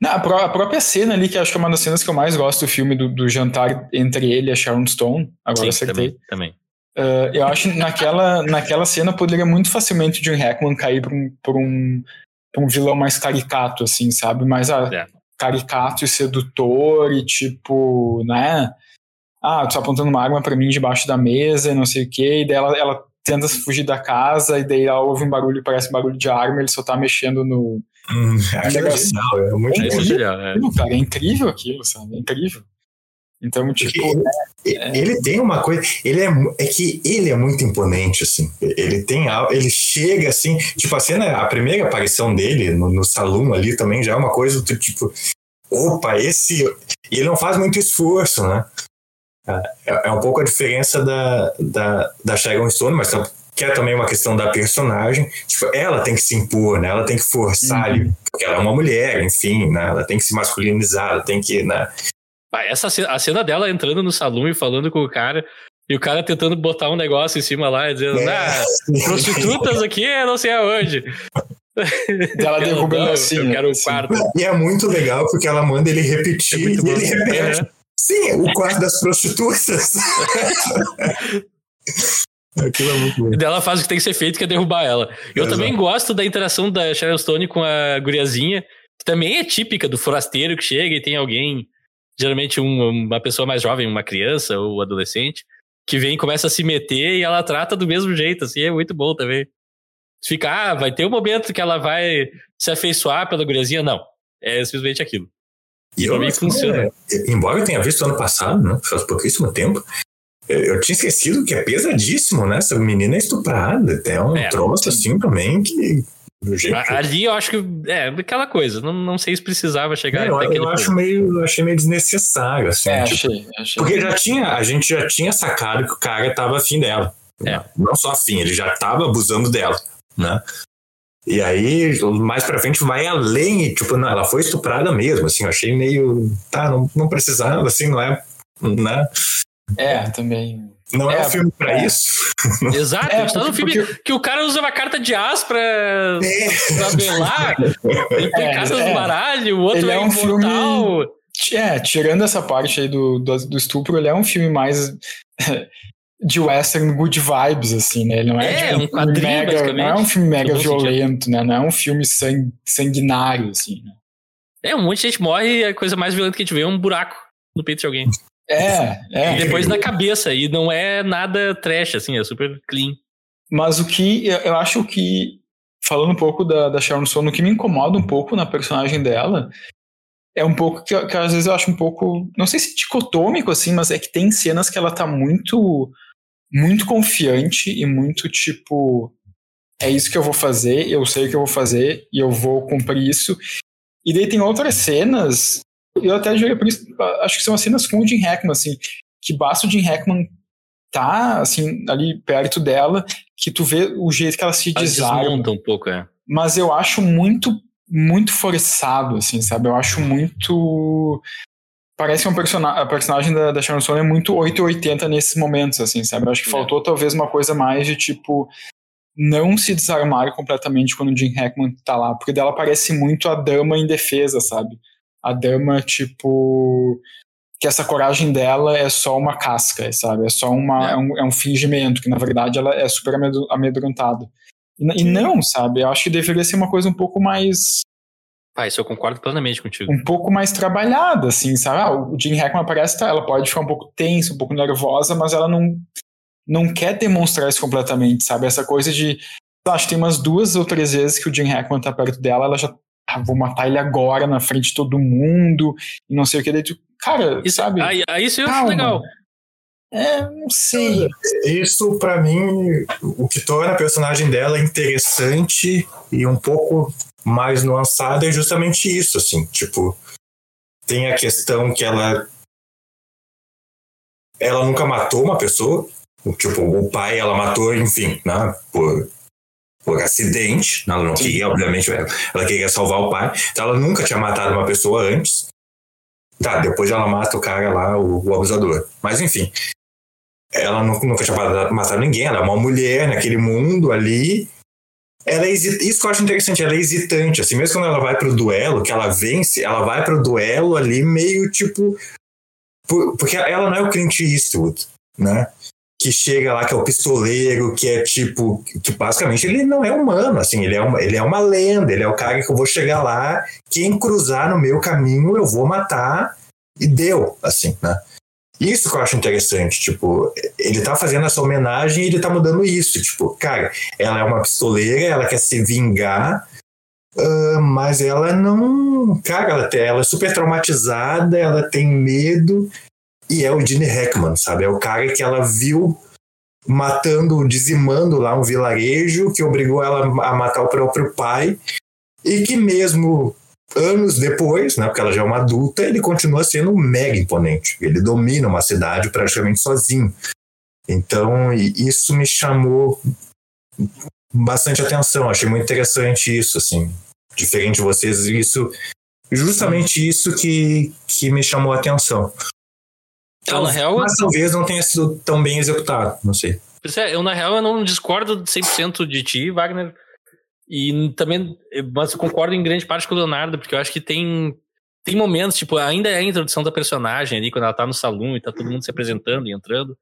Não, a, pró- a própria cena ali, que acho que é uma das cenas que eu mais gosto do filme, do, do jantar entre ele e a Sharon Stone, agora Sim, acertei. também. também. Uh, eu acho que naquela, naquela cena poderia muito facilmente o Jim Hackman cair pra um, pra um, pra um vilão mais caricato, assim, sabe? Mais ah, É. caricato e sedutor e tipo, né? Ah, tu tá apontando uma arma pra mim debaixo da mesa e não sei o quê, e daí ela, ela tenta fugir da casa e daí ela ouve um barulho, parece um barulho de arma, ele só tá mexendo no... Hum, é genial, é muito É É genial, é. Cara, é incrível aquilo, sabe? É incrível. Então, tipo, Ele- Ele tem uma coisa, ele é, é que ele é muito imponente, assim. Ele tem ele chega assim, tipo a cena, a primeira aparição dele no, no salão ali também já é uma coisa do tipo, opa, esse. E ele não faz muito esforço, né? É, é um pouco a diferença da, da, da Sharon Stone, mas que é também uma questão da personagem. Tipo, ela tem que se impor, né? Ela tem que forçar Uhum. ali, porque ela é uma mulher, enfim, né? Ela tem que se masculinizar, ela tem que, né? Essa a cena dela entrando no salão e falando com o cara, e o cara tentando botar um negócio em cima lá, dizendo, É. ah, prostitutas aqui, eu não sei aonde. ela Eu quero- derruba ele não, assim. Eu quero o Assim. quarto. E é muito legal porque ela manda ele É repetir muito e ele repete. É. Sim, o quarto das prostitutas. Aquilo é muito bom. E ela faz o que tem que ser feito, que é derrubar ela. Eu Exato. também gosto da interação da Sharon Stone com a guriazinha, que também é típica do forasteiro que chega e tem alguém, geralmente um- uma pessoa mais jovem, uma criança ou adolescente, que vem e começa a se meter e ela trata do mesmo jeito, assim, é muito bom também. Fica, ah, vai ter um momento que ela vai se afeiçoar pela guriazinha? Não. É simplesmente aquilo. E Pra mim assim, funciona. é, embora eu tenha visto ano passado, né, faz pouquíssimo tempo, eu, eu tinha esquecido que é pesadíssimo, né? Essa menina é estuprada. É um É, troço assim também que. Ali eu acho que é aquela coisa. Não, não sei se precisava chegar eu, até eu acho ponto. meio, eu achei meio desnecessário, assim. É, tipo, achei, achei. Porque já tinha, a gente já tinha sacado que o cara tava afim dela. É. Não só afim, ele já tava abusando dela, né? E aí, mais pra frente, vai além, e, tipo, não, ela foi estuprada mesmo, assim, eu achei meio, tá, não, não precisava, assim, não é, né? É, também. Não é, É, um filme pra é. isso. Exato, É, a gente tá num porque- filme que o cara usa uma carta de as pra, pra velar, ele põe É, cartas é. no baralho, o outro Ele é, é um imortal. É, tirando essa parte aí do, do, do estupro, ele é um filme mais de western good vibes, assim, né? Ele não é, É, tipo, um quadrinho, mega. Não é um filme mega bom sentido. violento, né? Não é um filme sang, sanguinário, assim, né? É, um monte de gente morre e a coisa mais violenta que a gente vê é um buraco no peito de alguém. É, é. E depois na cabeça, e não é nada trash, assim, é super clean. Mas o que eu acho que falando um pouco da, da Sharon Stone, o que me incomoda um pouco na personagem dela é um pouco que, que, às vezes eu acho um pouco, não sei se dicotômico assim, mas é que tem cenas que ela tá muito muito confiante e muito tipo é isso que eu vou fazer, eu sei o que eu vou fazer e eu vou cumprir isso. E daí tem outras cenas, eu até diria por isso, acho que são as cenas com o Jim Hackman assim, que basta o Jim Hackman tá assim ali perto dela, que tu vê o jeito que ela se desarma. um pouco, é. Mas eu acho muito muito forçado, assim, sabe? Eu acho muito. Parece que um personagem, a personagem da, da Sharon Stone é muito 880 nesses momentos, assim, sabe? Eu acho que é. faltou talvez uma coisa mais de tipo. Não se desarmar completamente quando o Jim Hackman tá lá, porque dela parece muito a dama indefesa, sabe? A dama, tipo. Que essa coragem dela é só uma casca, sabe? É só uma, é. é um, é um fingimento, que na verdade ela é super amedrontada. E, não, sabe? Eu acho que deveria ser uma coisa um pouco mais. Ah, isso eu concordo plenamente contigo. Um pouco mais trabalhada, assim, sabe? Ah, o Jim Hackman parece que ela pode ficar um pouco tensa, um pouco nervosa, mas ela não, não quer demonstrar isso completamente, sabe? Essa coisa de. Acho que tem umas duas ou três vezes que o Jim Hackman tá perto dela, ela já. Ah, vou matar ele agora na frente de todo mundo, e não sei o que. Daí, cara, isso, sabe? Aí, aí isso eu acho legal. É, não sei. Isso, para mim, o que torna a personagem dela interessante e um pouco mais nuançada é justamente isso, assim. Tipo, tem a questão que ela. Ela nunca matou uma pessoa. Tipo, o pai ela matou, enfim, né? Por, por acidente. Ela não queria, obviamente, ela queria salvar o pai. Então ela nunca tinha matado uma pessoa antes. Tá, depois ela mata o cara lá, o, o abusador. Mas enfim, ela nunca tinha matado ninguém, ela é uma mulher naquele mundo ali. Ela é isso que eu acho interessante, ela é hesitante, assim, mesmo quando ela vai pro duelo, que ela vence, ela vai pro duelo ali meio tipo. Porque ela não é o Clint Eastwood, né? Que chega lá, que é o pistoleiro, que é tipo. Que basicamente ele não é humano, assim, ele é uma, ele é uma lenda, ele é o cara que eu vou chegar lá, quem cruzar no meu caminho eu vou matar, e deu, assim, né? Isso que eu acho interessante, tipo, ele tá fazendo essa homenagem e ele tá mudando isso, tipo, cara, ela é uma pistoleira, ela quer se vingar, uh, mas ela não, cara, ela, ela é super traumatizada, ela tem medo, e é o Gene Hackman, sabe? É o cara que ela viu matando, dizimando lá um vilarejo, que obrigou ela a matar o próprio pai, e que mesmo anos depois, né, porque ela já é uma adulta, ele continua sendo mega imponente. Ele domina uma cidade praticamente sozinho. Então, isso me chamou bastante atenção. Achei muito interessante isso, assim. Diferente de vocês, isso justamente isso que, que me chamou a atenção. Então, na real, mas talvez não tenha sido tão bem executado, não sei. É, eu, na real, eu não discordo 100% de ti, Wagner, e também, mas eu concordo em grande parte com o Leonardo, porque eu acho que tem, tem momentos, tipo, ainda é a introdução da personagem ali, quando ela tá no salão e tá todo mundo se apresentando e entrando.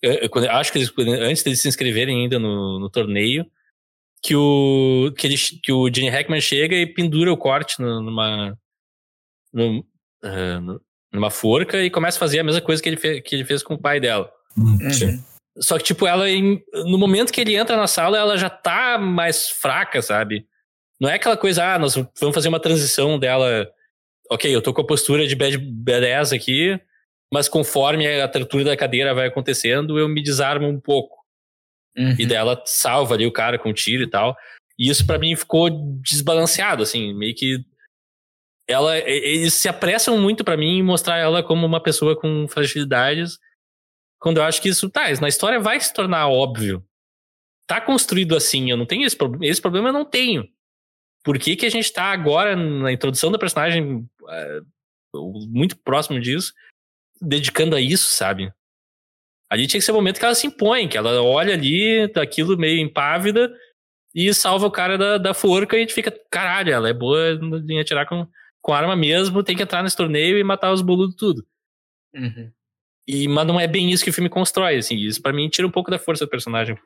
Eu, eu, eu acho que eles, antes deles se inscreverem ainda no, no torneio, que o, que, ele, que o Gene Hackman chega e pendura o corte numa, numa, uh, numa forca e começa a fazer a mesma coisa que ele, fez, que ele fez com o pai dela. Uhum. Sim. Só que, tipo, ela, no momento que ele entra na sala, ela já tá mais fraca, sabe? Não é aquela coisa, ah, nós vamos fazer uma transição dela. Ok, eu tô com a postura de bad, badass aqui, mas conforme a abertura da cadeira vai acontecendo, eu me desarmo um pouco. Uhum. E dela salva ali o cara com um tiro e tal. E isso para mim ficou desbalanceado, assim, meio que. Ela, eles se apressam muito para mim em mostrar ela como uma pessoa com fragilidades quando eu acho que isso, tá, na história vai se tornar óbvio. Tá construído assim, eu não tenho esse problema. Esse problema eu não tenho. Por que, que a gente tá agora na introdução da personagem uh, muito próximo disso, dedicando a isso, sabe? Ali tinha que ser o momento que ela se impõe, que ela olha ali, aquilo meio impávida, e salva o cara da, da forca e a gente fica, caralho, ela é boa em atirar com, com arma mesmo, tem que entrar nesse torneio e matar os boludos tudo. Uhum. E, mas não é bem isso que o filme constrói, assim. Isso para mim tira um pouco da força do personagem.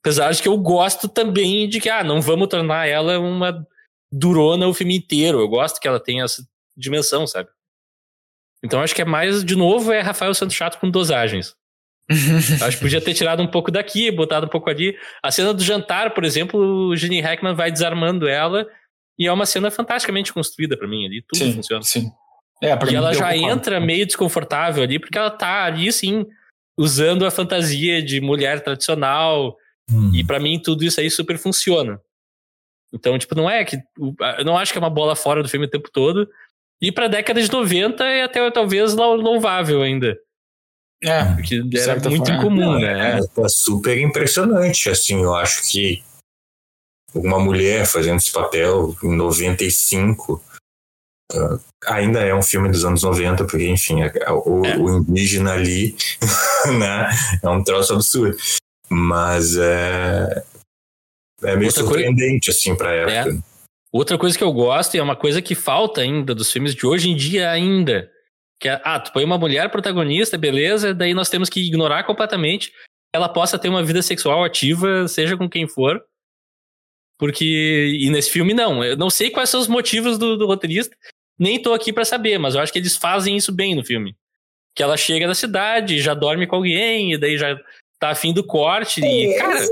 Apesar de que eu gosto também de que, ah, não vamos tornar ela uma durona o filme inteiro. Eu gosto que ela tenha essa dimensão, sabe? Então acho que é mais, de novo, é Rafael Santos Chato com dosagens. Acho que podia ter tirado um pouco daqui, botado um pouco ali. A cena do jantar, por exemplo, o Gene Hackman vai desarmando ela e é uma cena fantasticamente construída para mim ali. Tudo sim, funciona. Sim. É, e ela já entra meio desconfortável ali, porque ela tá ali, sim, usando a fantasia de mulher tradicional. Hum. E para mim tudo isso aí super funciona. Então, tipo, não é que. Eu não acho que é uma bola fora do filme o tempo todo. E pra década de 90 é até talvez louvável ainda. É, porque era muito forma. incomum, né? É, é super impressionante, assim, eu acho que uma mulher fazendo esse papel em 95 uh, ainda é um filme dos anos 90, porque, enfim, o, é. o indígena ali né, é um troço absurdo. Mas é, é meio Outra surpreendente, coisa... assim, pra época. É. Outra coisa que eu gosto e é uma coisa que falta ainda dos filmes de hoje em dia ainda. Que é, ah, tu põe uma mulher protagonista, beleza, daí nós temos que ignorar completamente ela possa ter uma vida sexual ativa, seja com quem for. Porque. E nesse filme, não. Eu não sei quais são os motivos do, do roteirista, nem tô aqui para saber, mas eu acho que eles fazem isso bem no filme. Que ela chega na cidade, já dorme com alguém, e daí já tá afim do corte. E, é, cara.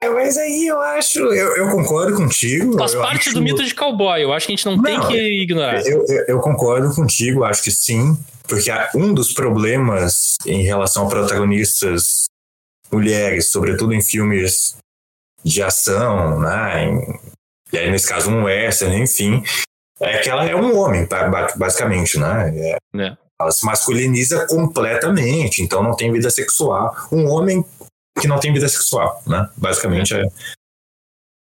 É, mas aí eu acho. Eu, eu concordo contigo. Faz parte acho... do mito de cowboy. Eu acho que a gente não, não tem que ignorar. Eu, eu, eu, concordo contigo, acho que sim. Porque um dos problemas em relação a protagonistas mulheres, sobretudo em filmes de ação, né? Em, e aí, nesse caso, um western, enfim, é que ela é um homem, basicamente, né? É, é. Ela se masculiniza completamente, então não tem vida sexual. Um homem que não tem vida sexual, né? Basicamente é.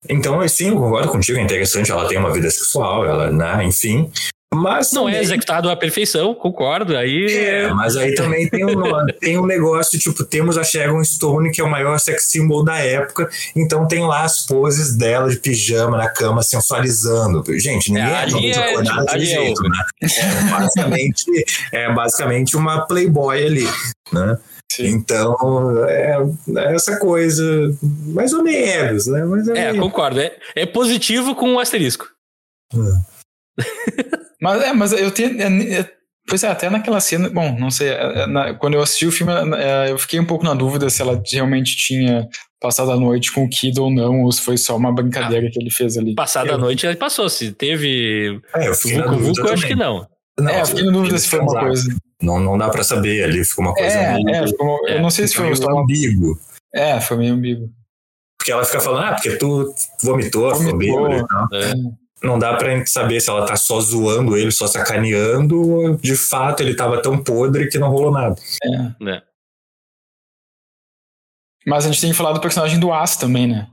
Então, sim, eu concordo contigo, é interessante, ela tem uma vida sexual, ela, né, enfim. Mas não é também... é executado à perfeição, concordo. Aí é, mas aí também tem um, tem um negócio, tipo, temos a Sharon Stone, que é o maior sex symbol da época, então tem lá as poses dela de pijama na cama sensualizando. Gente, ninguém é, é, é acordar daquele é jeito, né? É basicamente, é basicamente uma playboy ali, né? Sim. Então, é, é, essa coisa, mais ou menos, né? Mais ou é, concordo. É, é positivo com um asterisco. mas é, mas eu tenho. É, é, pois é, até naquela cena. Bom, não sei. É, na, quando eu assisti o filme, eu fiquei um pouco na dúvida se ela realmente tinha passado a noite com o Kid ou não, ou se foi só uma brincadeira ah, que ele fez ali. Passada a noite ele passou. Se teve. É, eu fiquei Vucu, Vucu, eu acho que não. Não, é, eu fiquei na dúvida se foi uma coisa. Não, não dá pra saber ali, ficou uma coisa. É, meio, é, ficou, é, eu não sei se foi um ambíguo. É, foi meio ambíguo. Porque ela fica falando, ah, porque tu vomitou, vomitou bêbado e tal. É não dá pra gente saber se ela tá só zoando ele, só sacaneando, ou de fato ele tava tão podre que não rolou nada. É. é. Mas a gente tem que falar do personagem do As também, né?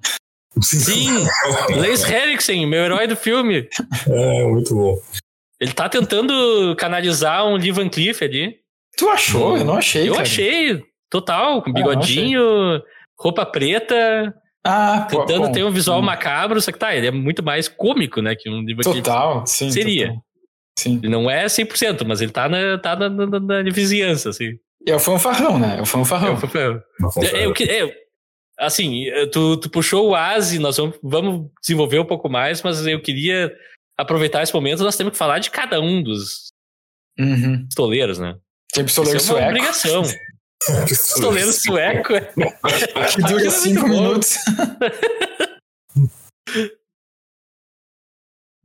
Sim! Lace Henriksen, meu herói do filme. É, muito bom. Ele tá tentando canalizar um Lee Van Cleef ali. Tu achou? Hum. Eu não achei, Eu cara. achei, total, com ah, bigodinho, roupa preta, ah, Tentando bom, ter um visual sim. macabro, só que tá, ele é muito mais cômico, né? Que um livro Total, sim. Seria. Total. Sim. Ele não é 100%, mas ele tá na, tá na, na, na vizinhança, assim. É o fanfarrão, né? É o fanfarrão. É o fanfarrão. É, é, o que, é, assim, tu, tu puxou o Asi, nós vamos, vamos desenvolver um pouco mais, mas eu queria aproveitar esse momento, nós temos que falar de cada um dos uhum. pistoleiros, né? Tem pistoleiro Isso é uma sueco. obrigação. Pistoleiro sueco. que dura cinco minutos.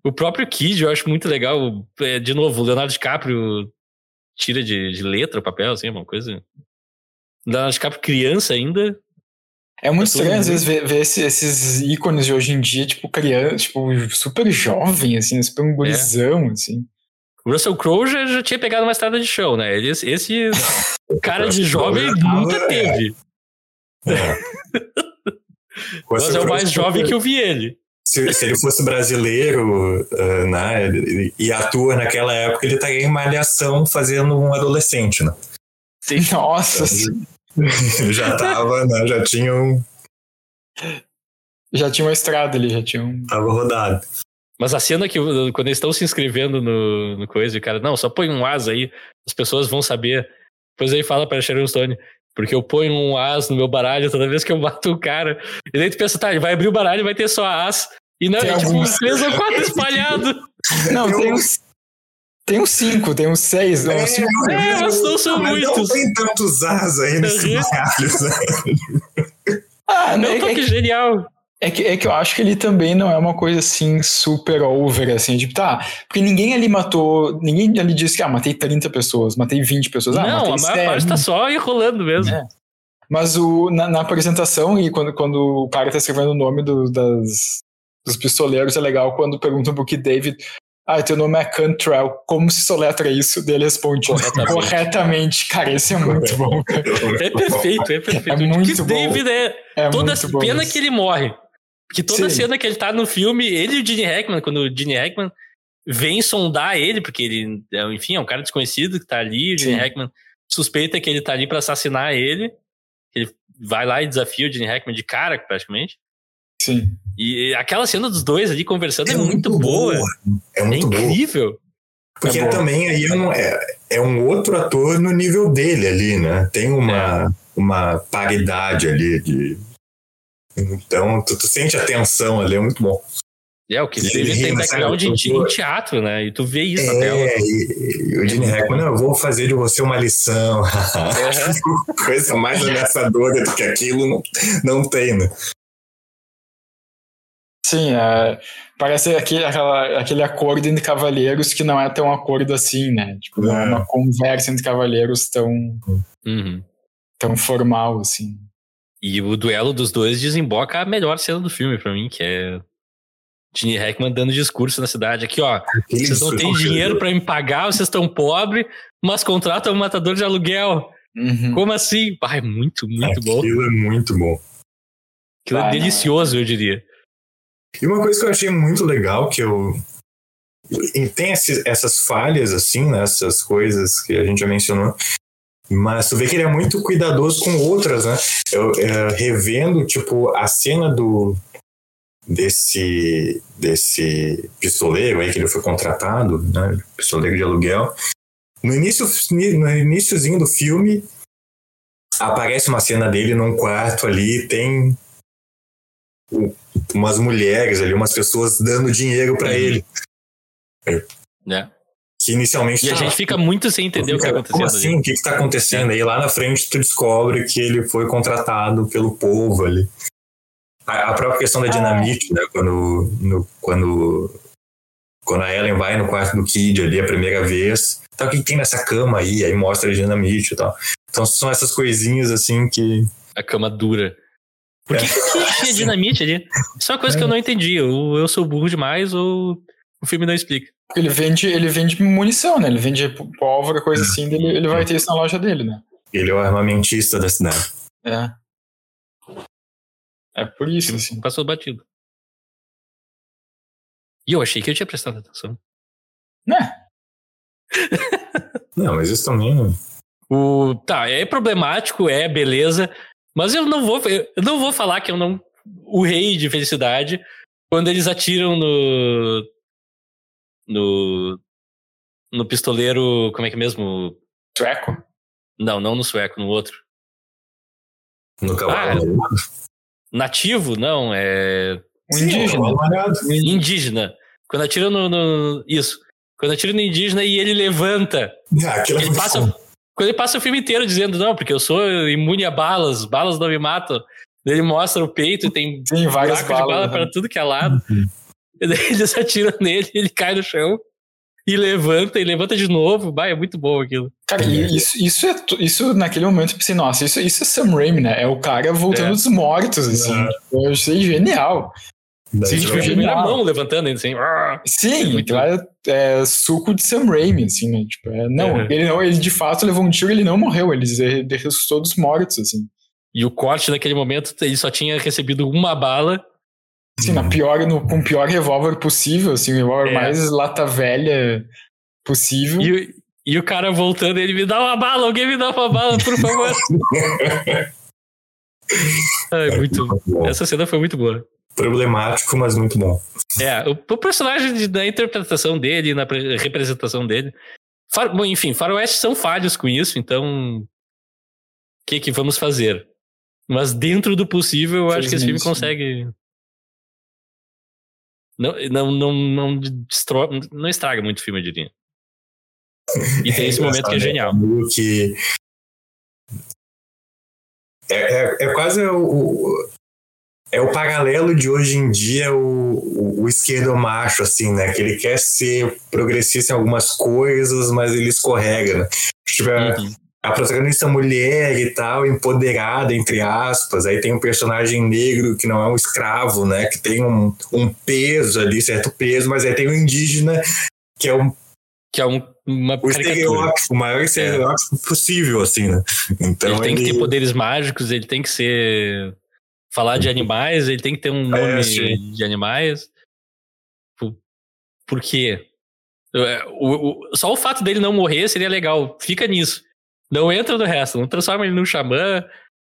o próprio Kid eu acho muito legal. É, de novo, o Leonardo DiCaprio tira de, de letra o papel, assim, uma coisa. Leonardo DiCaprio criança ainda. É muito tá estranho, às vezes, ver, ver esses, esses, ícones de hoje em dia, tipo, criança, tipo, super jovem, assim, super um gurizão, é. assim. O Russell Crowe já, já tinha pegado uma estrada de show, né? Esse, esse cara de jovem nunca teve. É. Mas é o mais jovem que eu vi ele. Se, se ele fosse brasileiro uh, né, e atua naquela época, ele estaria em malhação fazendo um adolescente, né? Sim. Nossa! já tava, né? Já tinha um. Já tinha uma estrada ali, já tinha um. Tava rodado. Mas a cena que quando eles estão se inscrevendo no, no coisa, o cara, não, só põe um as aí, as pessoas vão saber. Depois aí fala pra Sharon Stone, porque eu ponho um as no meu baralho toda vez que eu mato o cara. E daí tu pensa, tá, ele vai abrir o baralho e vai ter só as. E não, tem é tipo uns três ou quatro espalhados. Não, tem uns, Tem uns cinco, tem uns seis. É, uns cinco. É, mas não são mas muitos. Não tem tantos as aí nesse baralho, Ah, Não, é, é, que, genial. É, que, é que eu acho que ele também não é uma coisa assim super over, assim, tipo, tá. Porque ninguém ali matou. Ninguém ali disse que, ah, matei 30 pessoas, matei 20 pessoas. Ah, não, a matei maior sete. parte tá só enrolando mesmo. É. Mas o, na, na apresentação, e quando, quando o cara tá escrevendo o nome do- das, dos pistoleiros, é legal quando perguntam pro Kid David. Ah, teu nome é Cantrell. Como se soletra isso? Daí ele responde Corretamente. corretamente. Cara, esse é muito bom. Cara. É perfeito, é perfeito. É muito bom. David é É toda pena isso. que ele morre. Porque toda Sim. cena que ele tá no filme, ele e o Gene Hackman, quando o Gene Hackman vem sondar ele, porque ele, é, enfim, é um cara desconhecido que tá ali, o Gene. Hackman suspeita que ele tá ali pra assassinar ele. Ele vai lá e desafia o Gene Hackman de cara, praticamente. Sim. E aquela cena dos dois ali conversando é, muito, boa. É É muito boa. incrível. Porque É boa. também aí é um, é, é um outro ator no nível dele ali, né? Tem uma, É. uma paridade ali de. Então, tu, tu sente a tensão ali, é muito bom. É, o que Ele ele tem background em, te- em teatro, né? E tu vê isso na tela. É, e, e o Gene Hackman, não, eu vou fazer de você uma lição. Coisa mais ameaçadora do que aquilo não, não tem, né? Sim, é, parece aquele, aquela- aquele acordo entre cavalheiros que não é tão acordo assim, né? Tipo, não é É. uma conversa entre cavalheiros tão, Uhum. tão formal, assim. E o duelo dos dois desemboca a melhor cena do filme pra mim, que é Gene Hackman dando discurso na cidade. Aqui, ó, Aquele vocês não têm dinheiro pra me pagar, vocês estão pobres, mas contratam um matador de aluguel. Uhum. Como assim? Ai, muito, muito bom. Aquilo é muito bom. Aquilo é Ah, delicioso, eu diria. E uma coisa que eu achei muito legal, que eu. e Tem esses- essas falhas, assim, né? Essas coisas que a gente já mencionou. Mas tu vê que ele é muito cuidadoso com outras, né? Eu, é, revendo, tipo, a cena do. Desse, desse pistoleiro aí que ele foi contratado, né? Pistoleiro de aluguel. No início, no iníciozinho do filme, aparece uma cena dele num quarto ali, tem umas mulheres ali, umas pessoas dando dinheiro pra Uhum. ele. Né? Que inicialmente. E a tá- gente fica muito sem entender o que tá Como acontecendo assim? ali. O que, que tá acontecendo? Aí lá na frente tu descobre que ele foi contratado pelo povo ali. A, a própria questão da dinamite, né? Quando, no- quando, quando a Ellen vai no quarto do Kid ali a primeira vez. Tá, o que, tem nessa cama aí? Aí mostra a dinamite e tal. Então são essas coisinhas assim que. A cama dura. Por que, É. que tinha dinamite ali? Isso é uma coisa que eu não entendi. Ou eu sou burro demais, ou o filme não explica. Ele vende, ele vende munição, né? Ele vende pólvora, coisa assim, ele, ele vai ter isso na loja dele, né? Ele é o armamentista da cidade. É. É por isso, assim. Passou batido. E eu achei que eu tinha prestado atenção. Né? Não, mas isso também. O, tá, é problemático, é beleza, mas eu não vou, eu não vou falar que eu não o rei de felicidade quando eles atiram no no no pistoleiro, como é que é mesmo? Sueco? Não, não no sueco, no outro. No cavalo. Nativo? Não, é Um Sim, indígena. malhado. indígena. Quando atira no, no isso. Quando atira no indígena e ele levanta Ah, é Ele passa, bom. quando ele passa o filme inteiro dizendo, não, porque eu sou imune a balas, balas não me matam. Ele mostra o peito e tem Tem várias bala balas. pra né? tudo que é lado. E daí eles atiram nele, ele cai no chão e levanta, e levanta de novo. Vai, é muito bom aquilo. Cara, e isso, isso, é, isso naquele momento eu pensei, nossa, isso, isso é Sam Raimi, né? É o cara voltando É. dos mortos, assim. É. Eu achei genial. Sim, tipo, primeira mão levantando, ainda assim. "Ah". Sim, Muito lá é, é suco de Sam Raimi, assim, né? Tipo, é, não, Uhum. ele não, ele de fato levou um tiro ele não morreu, ele, ele ressuscitou dos mortos, assim. E o corte naquele momento, ele só tinha recebido uma bala. Assim, na pior, no, com o pior revólver possível, assim, o revólver É. mais lata velha possível. E, o- e o cara voltando, ele me dá uma bala, alguém me dá uma bala, por favor. Ai, muito. bom. Essa cena foi muito boa. Problemático, mas muito bom. É, o, o personagem de- da interpretação dele, na pre- representação dele. Far, bom, enfim, Faroeste são falhos com isso, então. O que, que vamos fazer? Mas dentro do possível, eu acho que esse filme consegue. Não, não, não, não, destro... não estraga muito o filme, eu diria. E tem esse momento que é genial. Que é, é, é quase o, é o paralelo de hoje em dia o, o, o, esquerdo macho, assim, né? Que ele quer ser progressista em algumas coisas, mas ele escorrega, né? Tipo, uhum. A protagonista mulher e tal, empoderada, entre aspas. Aí tem um personagem negro que não é um escravo, né? Que tem um, um peso ali, certo peso, mas aí tem o um indígena que é um que é um, uma o estereótipo, o maior estereótipo é. possível, assim, né? Então ele tem ele... que ter poderes mágicos, ele tem que ser falar de animais, ele tem que ter um nome é, de animais. Por, por quê? É, o, o, só o fato dele não morrer seria legal. Fica nisso. Não entra no resto, não transforma ele num xamã,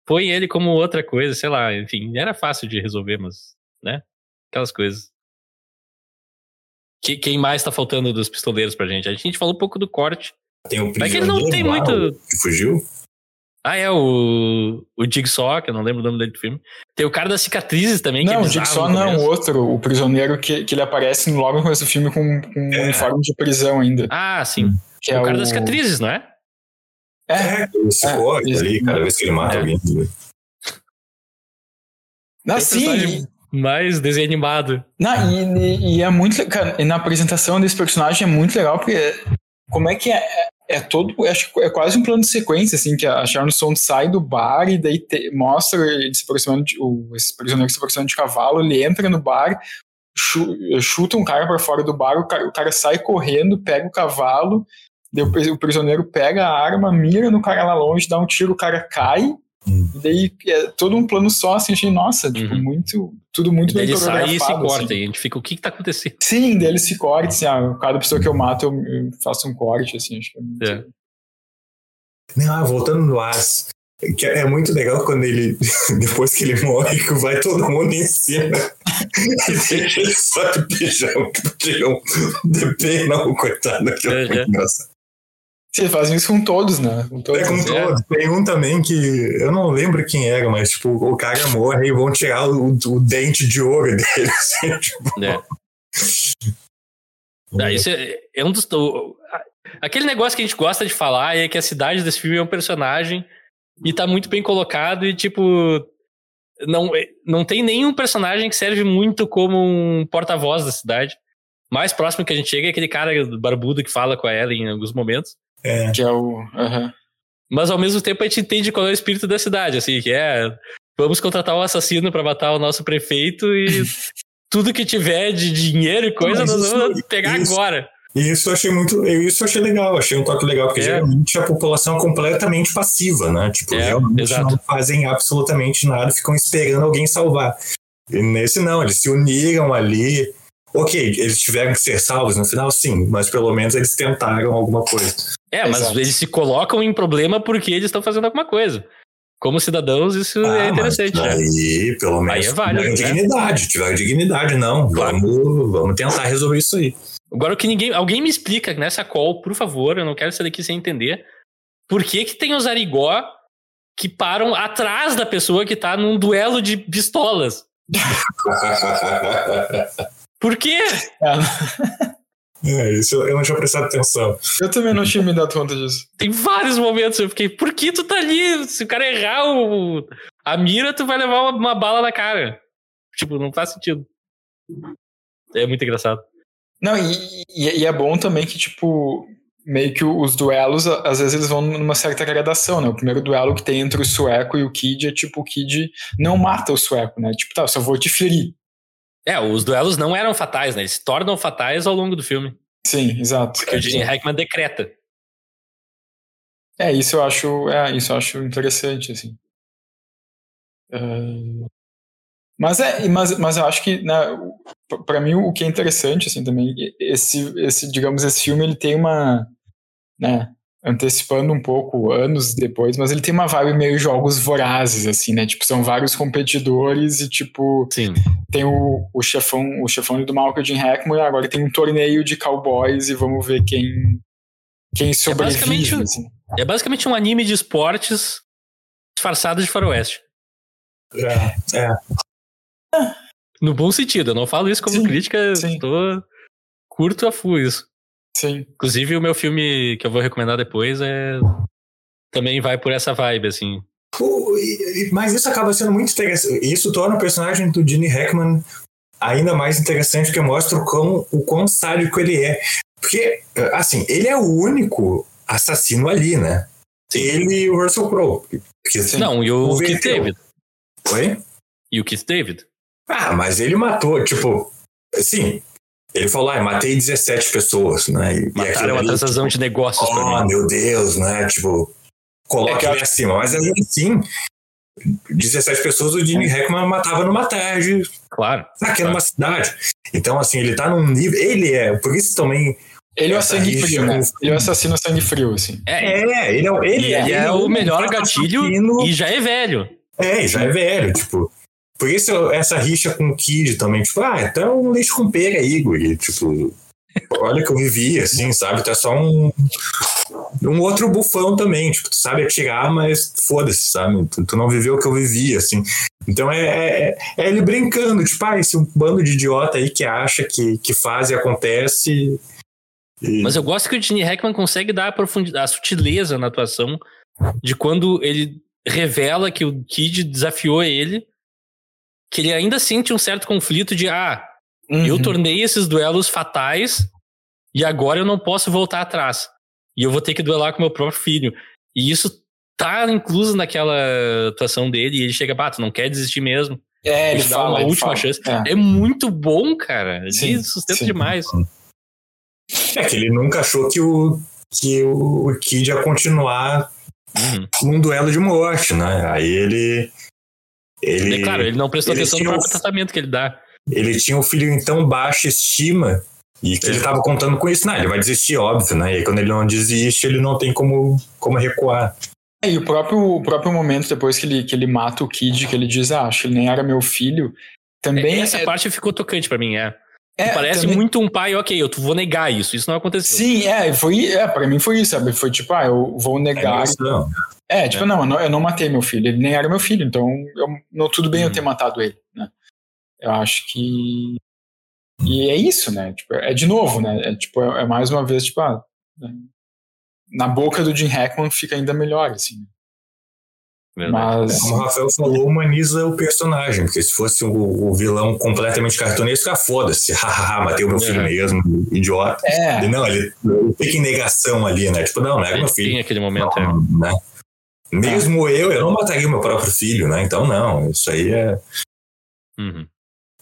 põe ele como outra coisa, sei lá, enfim, era fácil de resolver, mas, né? Aquelas coisas. Que, quem mais tá faltando dos pistoleiros pra gente? A gente falou um pouco do corte. Tem o Mas é que ele não tem muito. Que fugiu? Ah, é, o, o Jigsaw, que eu não lembro o nome dele do filme. Tem o cara das cicatrizes também. Não, é o Jigsaw não, é outro, o prisioneiro que, que ele aparece logo no começo do filme com, com um é. uniforme de prisão ainda. Ah, sim. Que é, o cara das cicatrizes, não é? É, é esse é, corte ali, cada vez que ele mata é. alguém. Não, sim, mais desenho animado. Não, e, e, é muito. Cara, na apresentação desse personagem é muito legal, porque como é que é? É todo. Acho que é quase um plano de sequência, assim, que a Sharon Stone sai do bar e daí te, mostra ele se aproximando de, o, esse prisioneiro se aproximando de cavalo, ele entra no bar, chuta um cara para fora do bar, o cara, o cara sai correndo, pega o cavalo, daí o, prisioneiro pega a arma, mira no cara lá longe, dá um tiro, o cara cai Hum. E daí é todo um plano só, assim, achei, nossa, tipo, uhum. muito, tudo muito bem ele sai e se corta, assim. e a gente fica, o que que tá acontecendo? Sim, daí ele se corta, assim, ah, cada pessoa que eu mato eu, eu faço um corte, assim, acho que é muito... É. Não, ah, voltando no As, que é muito legal quando ele, depois que ele morre, que vai todo mundo em cima e deixa ele só de pijama, pijama de pena, o coitado, que é, é. engraçado. Sim, fazem isso com todos, né? Com todos. É com todos. Tem um também que eu não lembro quem era, mas tipo, o cara morre e vão tirar o, o dente de ouro dele. Assim, tipo... É. Ah, isso é, é um dos. O, aquele negócio que a gente gosta de falar é que a cidade desse filme é um personagem e tá muito bem colocado e, tipo. Não, não tem nenhum personagem que serve muito como um porta-voz da cidade. Mais próximo que a gente chega é aquele cara barbudo que fala com a Ellen em alguns momentos. É. Que é o. Uhum. Mas ao mesmo tempo a gente entende qual é o espírito da cidade, assim, que é. Vamos contratar um assassino para matar o nosso prefeito e tudo que tiver de dinheiro e coisa, nós vamos pegar isso, agora. Isso eu achei muito. Isso eu achei legal, achei um toque legal, porque é. geralmente a população é completamente passiva, né? Tipo, é, realmente exato. não fazem absolutamente nada, ficam esperando alguém salvar. E nesse não, eles se uniram ali. Ok, eles tiveram que ser salvos no final, sim, mas pelo menos eles tentaram alguma coisa. É, mas Exato. eles se colocam em problema porque eles estão fazendo alguma coisa. Como cidadãos, isso é ah, é interessante. Né? Aí, pelo menos, aí é válido, tiveram né? dignidade, tiveram dignidade, não. Claro. Vamos, vamos tentar resolver isso aí. Agora, o que ninguém. Alguém me explica nessa call, por favor, eu não quero sair daqui sem entender. Por que, que tem os Arigó que param atrás da pessoa que tá num duelo de pistolas? por quê? É. Isso eu não tinha prestado atenção. Eu também não tinha me dado conta disso. Tem vários momentos eu fiquei, por que tu tá ali? Se o cara errar o, a mira, tu vai levar uma, uma bala na cara. Tipo, não faz sentido. É muito engraçado. Não, e, e, é bom também que, tipo, meio que os duelos, às vezes eles vão numa certa gradação, né? O primeiro duelo que tem entre o sueco e o Kid é tipo, o Kid não mata o sueco, né? Tipo, tá, eu só vou te ferir. É, os duelos não eram fatais, né? Eles se tornam fatais ao longo do filme. Sim, exato. Porque é, o Gene Hackman decreta. É, isso eu acho, é, isso eu acho interessante, assim. Uh, mas é, mas, mas eu acho que, né, para mim o que é interessante, assim, também, esse, esse, digamos, esse filme ele tem uma, né, antecipando um pouco anos depois, mas ele tem uma vibe meio jogos vorazes, assim, né? Tipo, são vários competidores e, tipo, Sim. tem o, o chefão o chefão do mal, que é o Jim Hackman, e agora tem um torneio de cowboys e vamos ver quem, quem sobrevive. É basicamente, assim. é basicamente um anime de esportes disfarçado de faroeste. É, é. No bom sentido, eu não falo isso como sim, crítica, sim. tô curto a full isso. Sim. Inclusive, o meu filme que eu vou recomendar depois é. Também vai por essa vibe, assim. O- e- Mas isso acaba sendo muito interessante. Isso torna o personagem do Gene Hackman ainda mais interessante, porque mostra o quão, o quão sádico ele é. Porque, assim, ele é o único assassino ali, né? Ele e o Russell Crowe. Porque, Não, e o. Keith David. Oi? E o Keith David. Ah, mas ele matou, tipo, assim, ele falou, ah, matei 17 pessoas, né? E, Mataram uma transação de negócios pra Oh, mim. meu Deus, né? Tipo, coloca É ele acima. Mas ainda assim, 17 pessoas o Gene Hackman matava numa tarde, Claro. aqui numa cidade. Então, assim, ele tá num nível. Ele é, por isso também. Ele é o sangue frio, né? Ele é o assassino sangue frio, assim. É, É, ele é, o- ele, e ele é ele o melhor único gatilho assassino. e já é velho. É, e já é velho, tipo. Por isso essa rixa com o Kid também, tipo, ah, então um leite com pera aí, guri. Tipo, olha que eu vivi, assim, sabe? Tu é só um. Um outro bufão também, tipo, tu sabe atirar, mas foda-se, sabe? Tu, tu não viveu o que eu vivi, assim. Então é, é, é ele brincando, tipo, ah, esse bando de idiota aí que acha que, que faz e acontece. E- Mas eu gosto que o Gene Hackman consegue dar a profundidade, a sutileza na atuação de quando ele revela que o Kid desafiou ele, que ele ainda sente um certo conflito de ah, eu Uhum. tornei esses duelos fatais e agora eu não posso voltar atrás. E eu vou ter que duelar com meu próprio filho. E isso tá incluso naquela atuação dele e ele chega, ah, tu não quer desistir mesmo. É, ele Ele dá fala. uma ele última fala. chance. É. É muito bom, cara. Ele Sim, sustenta sim. demais. É que ele nunca achou que o, que o Kid ia continuar Uhum. num duelo de morte, né? Aí ele. Ele, É claro, ele não prestou ele atenção no próprio o- tratamento que ele dá. ele tinha um filho em tão baixa estima e que É. ele tava contando com isso. Não, ele vai desistir, óbvio, né? E aí, quando ele não desiste, ele não tem como, como recuar. É, E o próprio, o próprio momento depois que ele, que ele mata o Kid, que ele diz, ah, acho que ele nem era meu filho, também Essa é, parte ficou tocante pra mim, é. É, Parece também- muito um pai, ok, eu vou negar isso. Isso não aconteceu. Sim, é, foi, é, pra mim foi isso, sabe? Foi tipo, ah, eu vou É negar. emoção. É, tipo, É. não, eu não, eu não matei meu filho, ele nem era meu filho, então eu, não, tudo bem eu Uhum. ter matado ele, né? Eu acho que. E é isso, né? Tipo, é de novo, né? É, tipo, é, é mais uma vez, tipo, ah, né? na boca do Jim Hackman fica ainda melhor, assim. Verdade. Mas. Como o Rafael falou, humaniza o personagem, porque se fosse o, o vilão completamente cartunesco, ah, foda-se, hahaha, matei o meu filho Uhum. mesmo, idiota. É, E não, ele fica em negação ali, né? Tipo, não, não é meu filho. Tem aquele momento, é. Não, né? Mesmo eu, eu não mataria o meu próprio filho, né? Então, não, isso aí é, Uhum.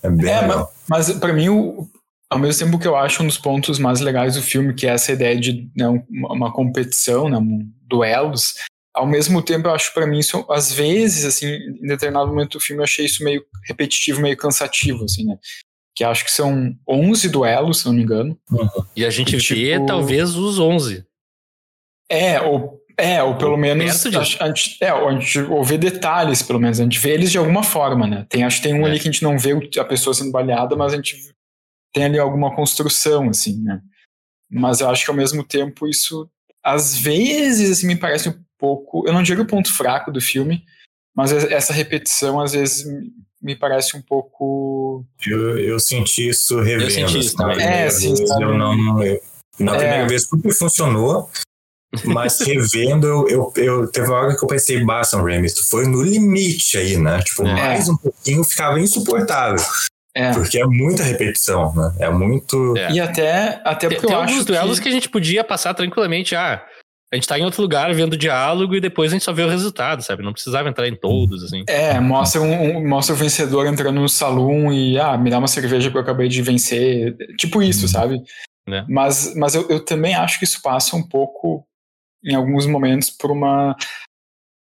é bem É, legal. Mas para mim, o- ao mesmo tempo que eu acho um dos pontos mais legais do filme, que é essa ideia de né, um- uma, uma competição, né, um, duelos, ao mesmo tempo eu acho para mim isso, às vezes, assim, em determinado momento do filme eu achei isso meio repetitivo, meio cansativo, assim, né? Que acho que são 11 duelos, se não me engano. E a gente Tipo- vê talvez os 11. É, ou, é, ou pelo menos Perto disso. a, a gente, é, ou a gente ouve detalhes, pelo menos, a gente vê eles de alguma forma, né? Tem, acho que tem um É. ali que a gente não vê a pessoa sendo baleada, mas a gente tem ali alguma construção, assim, né? Mas eu acho que ao mesmo tempo isso, às vezes, assim, me parece um pouco, eu não digo o ponto fraco do filme, mas essa repetição às vezes me- parece um pouco Eu, eu senti isso revendo. senti isso na também. primeira É, sim, eu não, eu- na É. primeira vez super funcionou, mas revendo, eu, eu, eu- teve uma hora que eu pensei, basta, Ramis, tu foi no limite aí, né? Tipo, É. mais um pouquinho ficava insuportável, é. porque é muita repetição, né? É muito... É. E até, até Tem, porque tem eu alguns acho duelos que... que... a gente podia passar tranquilamente. Ah, a gente tá em outro lugar vendo diálogo e depois a gente só vê o resultado, sabe? Não precisava entrar em todos, assim. É, mostra, um, mostra o vencedor entrando no salão e, ah, me dá uma cerveja que eu acabei de vencer. Tipo isso, sabe? Né. Mas, mas eu, eu também acho que isso passa um pouco, em alguns momentos, por uma.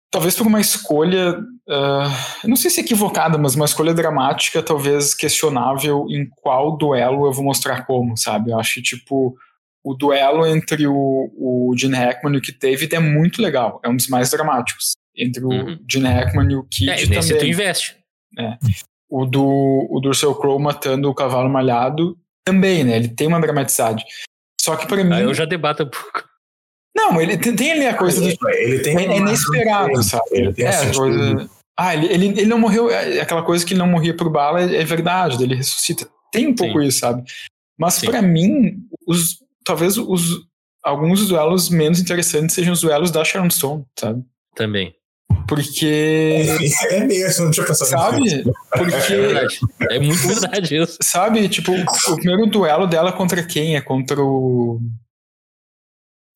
Talvez por uma escolha. eu não sei se equivocada, mas uma escolha dramática, talvez questionável em qual duelo eu vou mostrar como, sabe? Eu acho que, tipo. O duelo entre o, o Gene Hackman e o Keith David é muito legal. É um dos mais dramáticos. Entre o Uhum. Gene Hackman e o Kid É, e nesse tu também. investe. O do, o do Russell Crowe matando o cavalo malhado também, né? Ele tem uma dramaticidade. Só que pra mim. Aí eu já debato um pouco. Não, ele tem, tem ali a coisa do. Ele tem É, é inesperado, sabe? Ele tem é, essa a coisa. Ah, ele, ele, ele não morreu. é, Aquela coisa que ele não morria por bala é, é verdade, ele ressuscita. Tem um pouco Sim. isso, sabe? Mas pra mim, os, talvez os, alguns dos duelos menos interessantes sejam os duelos da Sharon Stone, sabe? Também. Porque. É mesmo, não tinha pensado Sabe? nisso. Porque. É verdade. É muito verdade isso. Sabe, tipo, o primeiro duelo dela contra quem? É contra o.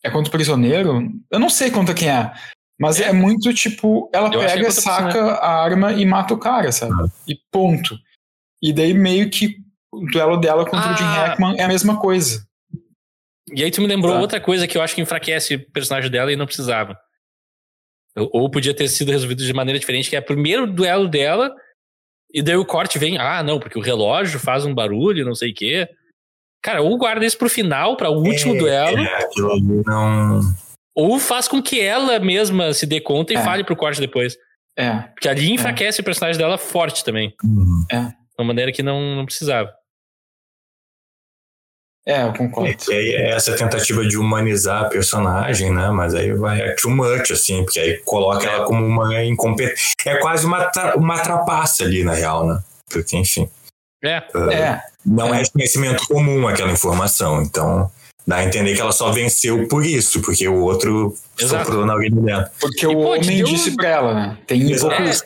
É contra o prisioneiro? Eu não sei contra quem é. Mas é, muito tipo, ela Eu pega, saca a arma e mata o cara, sabe? Ah. E ponto. E daí meio que o duelo dela contra o Jim Ah. Hackman é a mesma coisa. E aí tu me lembrou Tá. outra coisa que eu acho que enfraquece o personagem dela e não precisava. Ou- podia ter sido resolvido de maneira diferente, que é o primeiro duelo dela, e daí o corte vem, ah, não, porque o relógio faz um barulho, não sei o quê. Cara, ou guarda isso pro final, para o último É, duelo, É, aquilo ali não. ou faz com que ela mesma se dê conta e É. fale pro corte depois. É. Porque ali enfraquece o personagem dela forte também. Uhum. De uma maneira que não, não precisava. É, eu concordo. É, que aí é essa tentativa de humanizar a personagem, né? Mas aí vai é too much, assim, porque aí coloca ela como uma incompetente. É quase uma, tra- uma trapaça ali, na real, né? Porque, enfim, É, É, não é, conhecimento comum aquela informação. Então, dá a entender que ela só venceu por isso, porque o outro Exato. soprou na orelha dela. porque E, o pô, homem deu disse pra ela, né? Tem Exato. poucos.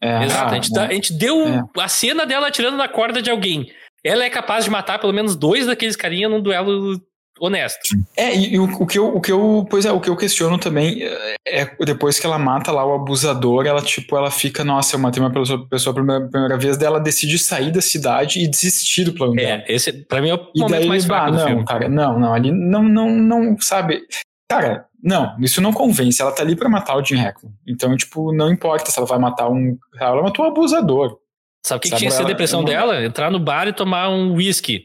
É, Exato, ah, a, gente dá- é. a gente deu É. a cena dela atirando na corda de alguém. Ela é capaz de matar pelo menos dois daqueles carinha num duelo honesto. É, e, o, o que eu, o que eu, pois é, o que eu questiono também é, é depois que ela mata lá o abusador, ela tipo, ela fica, nossa, eu matei uma pessoa, pessoa pela primeira, primeira vez, daí ela decide sair da cidade e desistir do plano dela. É, esse pra mim é o E momento daí, mais fraco do não, filme. cara, não, não, ali não, não, não, sabe? Cara, não, isso não convence. Ela tá ali pra matar o Jim Hackman. Então, tipo, não importa se ela vai matar um. Ela matou um abusador. Sabe o que, que tinha que ser a depressão ela- dela? Entrar no bar e tomar um whisky.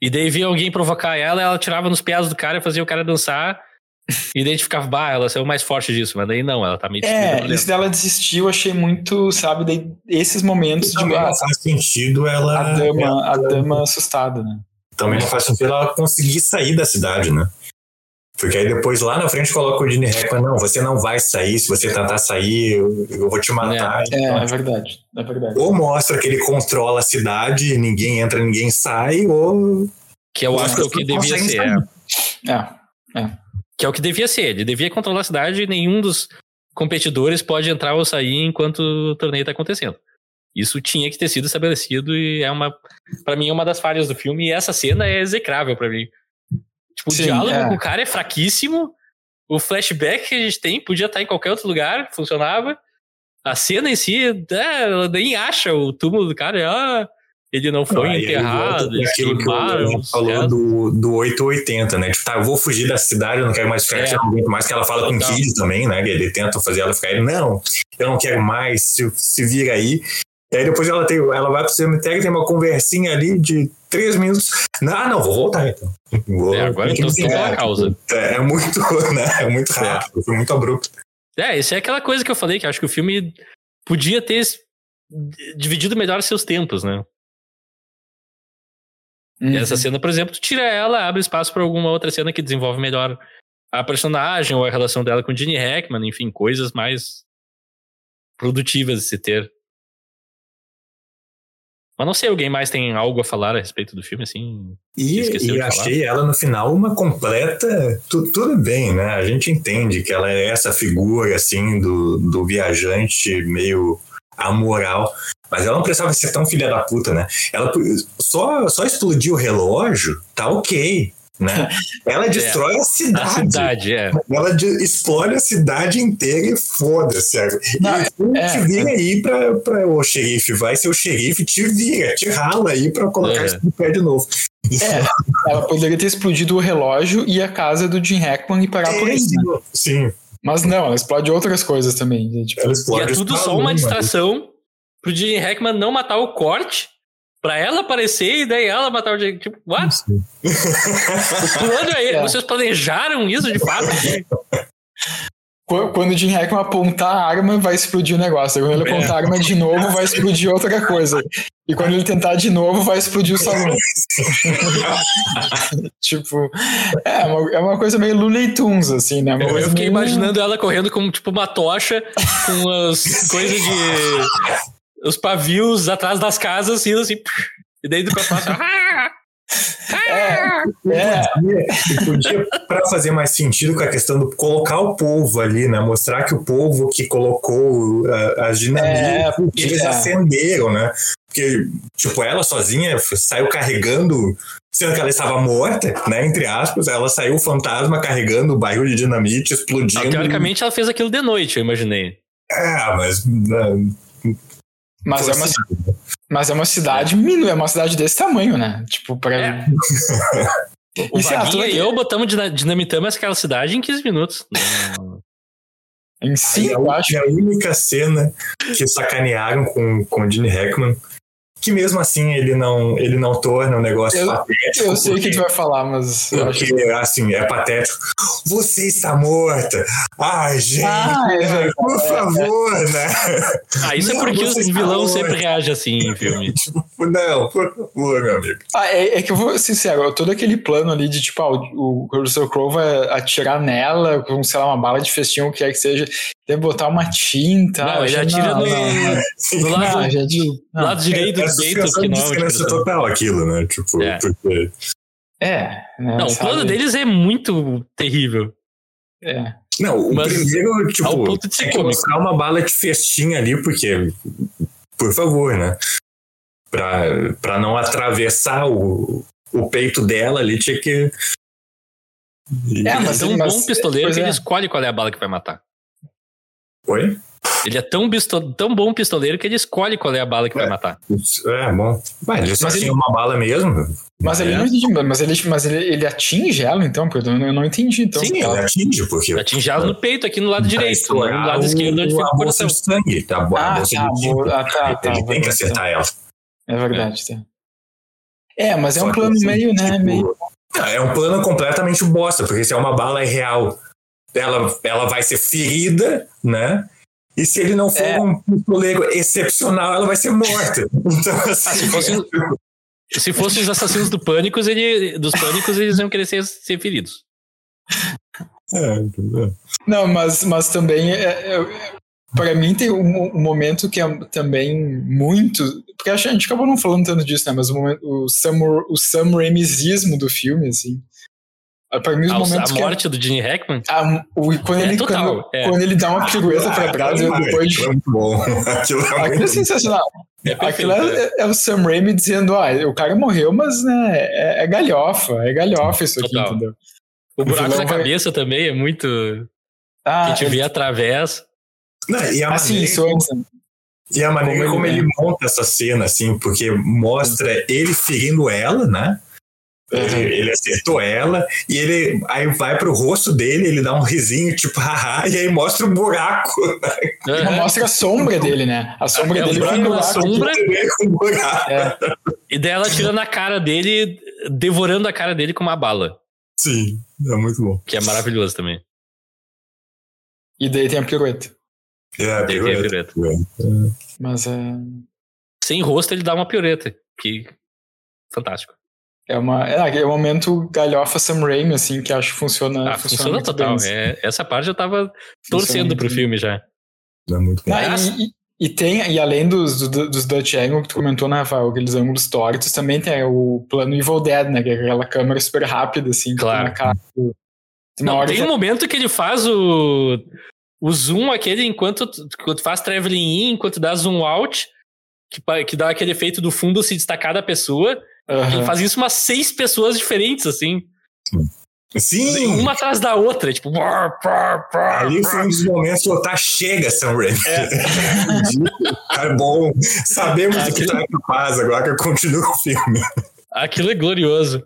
E daí via alguém provocar ela, ela tirava nos pés do cara e fazia o cara dançar. e daí a gente ficava, bah, ela é o mais forte disso. Mas daí não, ela tá meio É, isso dela desistir, eu achei muito, sabe? Daí, esses momentos de Também ah, faz sentido ela. a dama, a dama assustada, né? Também não faz sentido ela conseguir sair da cidade, né? Porque aí depois lá na frente coloca o Gene Hackman, não, você não vai sair, se você tentar sair, eu, eu vou te matar. É, Então, é verdade, é verdade. Ou mostra que ele controla a cidade, ninguém entra, ninguém sai, ou. Que eu acho que é o que devia ser. sair. é. É, Que é o que devia ser. Ele devia controlar a cidade e nenhum dos competidores pode entrar ou sair enquanto o torneio tá acontecendo. Isso tinha que ter sido estabelecido e é uma. Pra mim, é uma das falhas do filme. E essa cena é execrável pra mim. Tipo, Sim, o diálogo é. com o cara é fraquíssimo. O flashback que a gente tem podia estar em qualquer outro lugar, funcionava. A cena em si, é, ela nem acha o túmulo do cara. Ah, ele não foi ele volta enterrado, eles aquilo que o falou do, do 880, né? Tipo, tá, eu vou fugir da cidade, eu não quero mais ficar É. aqui, eu não aguento mais que ela fala com o Total. Kid também, né? Ele tenta fazer ela ficar, ele, não, eu não quero mais, se, se vira aí. E aí depois ela, tem, ela vai pro cemitério, tem uma conversinha ali de três minutos. Não, não, vou voltar então. Vou, É, agora eu tem pela desligar. causa. É, é muito, né? É muito rápido, foi muito abrupto. É, isso é aquela coisa que eu falei, que eu acho que o filme podia ter dividido melhor seus tempos, né? Uhum. Essa cena, por exemplo, tu tira ela, abre espaço pra alguma outra cena que desenvolve melhor a personagem ou a relação dela com o Gene Hackman, enfim, coisas mais produtivas de se ter. Mas não sei, alguém mais tem algo a falar a respeito do filme, assim? E, e falar. achei ela no final uma completa. tu- tudo bem, né? A gente entende que ela é essa figura assim do, do viajante meio amoral. Mas ela não precisava ser tão filha da puta, né? Ela só, só explodir o relógio, tá ok. Né? Ela destrói a A cidade. cidade, é. Ela de- explode a cidade inteira e foda-se. E é, te vira aí pra, pra o xerife, vai ser o xerife, te vira, te rala aí pra colocar É. isso no pé de novo. É, ela poderia ter explodido o relógio e a casa do Jim Hackman e parar por É, aí. sim, né? sim. Mas não, ela explode outras coisas também. né? Tipo, Ela E é tudo só uma distração pro Gene Hackman não matar o corte, pra ela aparecer e daí ela matar o Gene. Tipo, what? O plano é, É. Vocês planejaram isso de fato? qu- quando o Jim Hackman apontar a arma, vai explodir o negócio. Quando ele É. apontar a arma de novo, vai explodir outra coisa. E quando ele tentar de novo, vai explodir o salão. tipo, é uma, é uma coisa meio Looney Tunes, assim, né? Eu, eu fiquei meio- imaginando ela correndo com tipo uma tocha, com as coisas de. Os pavios atrás das casas, indo assim. E daí do pra. "Ah! É, É. E podia, para fazer mais sentido com a questão do colocar o povo ali, né? Mostrar que o povo que colocou uh, as dinamites, É, eles é. acenderam, né? Porque, tipo, ela sozinha saiu carregando, sendo que ela estava morta, né? Entre aspas, ela saiu o fantasma carregando o barril de dinamite, explodindo. Teoricamente, ela fez aquilo de noite, eu imaginei. É, mas. né, Mas é, uma, assim, mas é uma cidade mínima, é uma cidade desse tamanho, né? Tipo, pra. É. O E Vaguinha ator- e eu botamos, dina- dinamitamos aquela cidade em 15 minutos. Em eu acho. a única cena que sacanearam com, com o Gene Hackman, que mesmo assim ele não, ele não torna o negócio Eu- patético. Eu sei o que tu vai falar, mas. eu acho Porque, assim, é patético. Você está morta. Ai, gente, Ah, é por favor, né? Ah, isso Não, é porque está vilão morto. sempre reagem assim em filme. Tipo, não, por favor, meu amigo. Ah, é, é que eu vou ser sincero, todo aquele plano ali de tipo, ah, o, o Russell Crowe vai atirar nela com, sei lá, uma bala de festinha, o que é que seja, deve botar uma tinta. Não, ele já- atira não, no, não, no lado, não, gente, do não. lado direito é do peito, é uma descrença total aquilo, né? Tipo, É. porque... É, né, Não, o sabe? plano deles é muito terrível. É. Não, o Mas primeiro, ao tipo, ponto de ser é mostrar uma bala de festinha ali, porque, por favor, né? Pra, pra não atravessar o, o peito dela ali, tinha que... É, Ele é mas- tão mas- bom pistoleiro que ele é. escolhe qual é a bala que vai matar. Oi? Ele é tão, bisto- tão bom pistoleiro que ele escolhe qual é a bala que vai É. matar. É, bom. Mas ele só Mas tinha ele- uma bala mesmo. Mas ele É. não entendi, mas ele, mas ele, ele atinge ela, então, porque eu não, eu não entendi. Então, Sim, ele atinge, porque... Atinge ela no peito aqui no lado direito, não no lado esquerdo onde fica a o coração. de sangue, tá? A Ah, tá. Ah, tá, tá, Ele tem que verdade, acertar ela. É verdade, tá. É, mas é Só um plano assim, meio, né, tipo, meio... Não, é um plano completamente bosta, porque se é uma bala real, ela, ela vai ser ferida, né? E se ele não for É. um pistoleiro excepcional, ela vai ser morta. Então, assim, Ah, se fosse, se fossem os assassinos do Pânicos, ele, dos Pânicos, eles iam querer ser, ser feridos. é, entendeu? Não, mas, mas também, é, é, para mim, tem um, um momento que é também muito. Porque a gente acabou não falando tanto disso, né? Mas o, momento, o, Sam, o Sam Raimizismo do filme, assim. Para mim, os A, a momentos que. morte do Gene Hackman. a- o- quando, É ele, total, quando, é. quando ele dá uma pirueta pra trás, eu Ah, depois de. Aquilo é muito bom. Aquilo é Aquilo é muito sensacional. É Aquilo perfeito, é, é o Sam Raimi dizendo: ah, o cara morreu, mas né, é, é galhofa, é galhofa isso aqui, Total. entendeu? O buraco na vai- cabeça também é muito. Ah, a gente ele- vê através. Não, e a assim, maneira né? E a maneira Como como, ele- ele, monta essa cena, assim, porque mostra ele ferindo ela, né? Ele, ele acertou ela e ele aí vai pro rosto dele, ele dá um risinho, tipo, haha, e aí mostra o buraco. Aham. mostra a sombra dele, né? A sombra É, dele fica na sombra. com o buraco. É, E daí ela tira na cara dele, devorando a cara dele com uma bala. Sim, é muito bom. Que é maravilhoso também. e daí tem a pirueta. É, Daí tem a pirueta. pirueta. Mas é, Sem rosto, ele dá uma pioreta. Que. Fantástico. É, uma, é, é um momento galhofa Sam Raimi, assim, que acho que funciona. Ah, funciona muito total. bem, assim. É, essa parte eu tava Funciona torcendo pro bem. filme já. É muito bom. Ah, e, e- tem, e além dos, do- dos Dutch Angle que tu comentou, né, Rafael, aqueles ângulos tortos, também tem o plano Evil Dead, né, que é aquela câmera super rápida, assim, que Claro. tem na cara do- Tem uma Não, hora tem um momento que ele faz o, o zoom aquele enquanto tu, faz traveling in, enquanto dá zoom out, que, que dá aquele efeito do fundo se destacar da pessoa. Aham. Ele faz isso umas seis pessoas diferentes, assim. Sim! Uma atrás da outra, tipo. brr, brr, brr, Ali foi um dos momentos que eu tá chega, Sam Raimi. É. É bom. Sabemos do que tá capaz agora que eu continuo o filme. Aquilo é glorioso.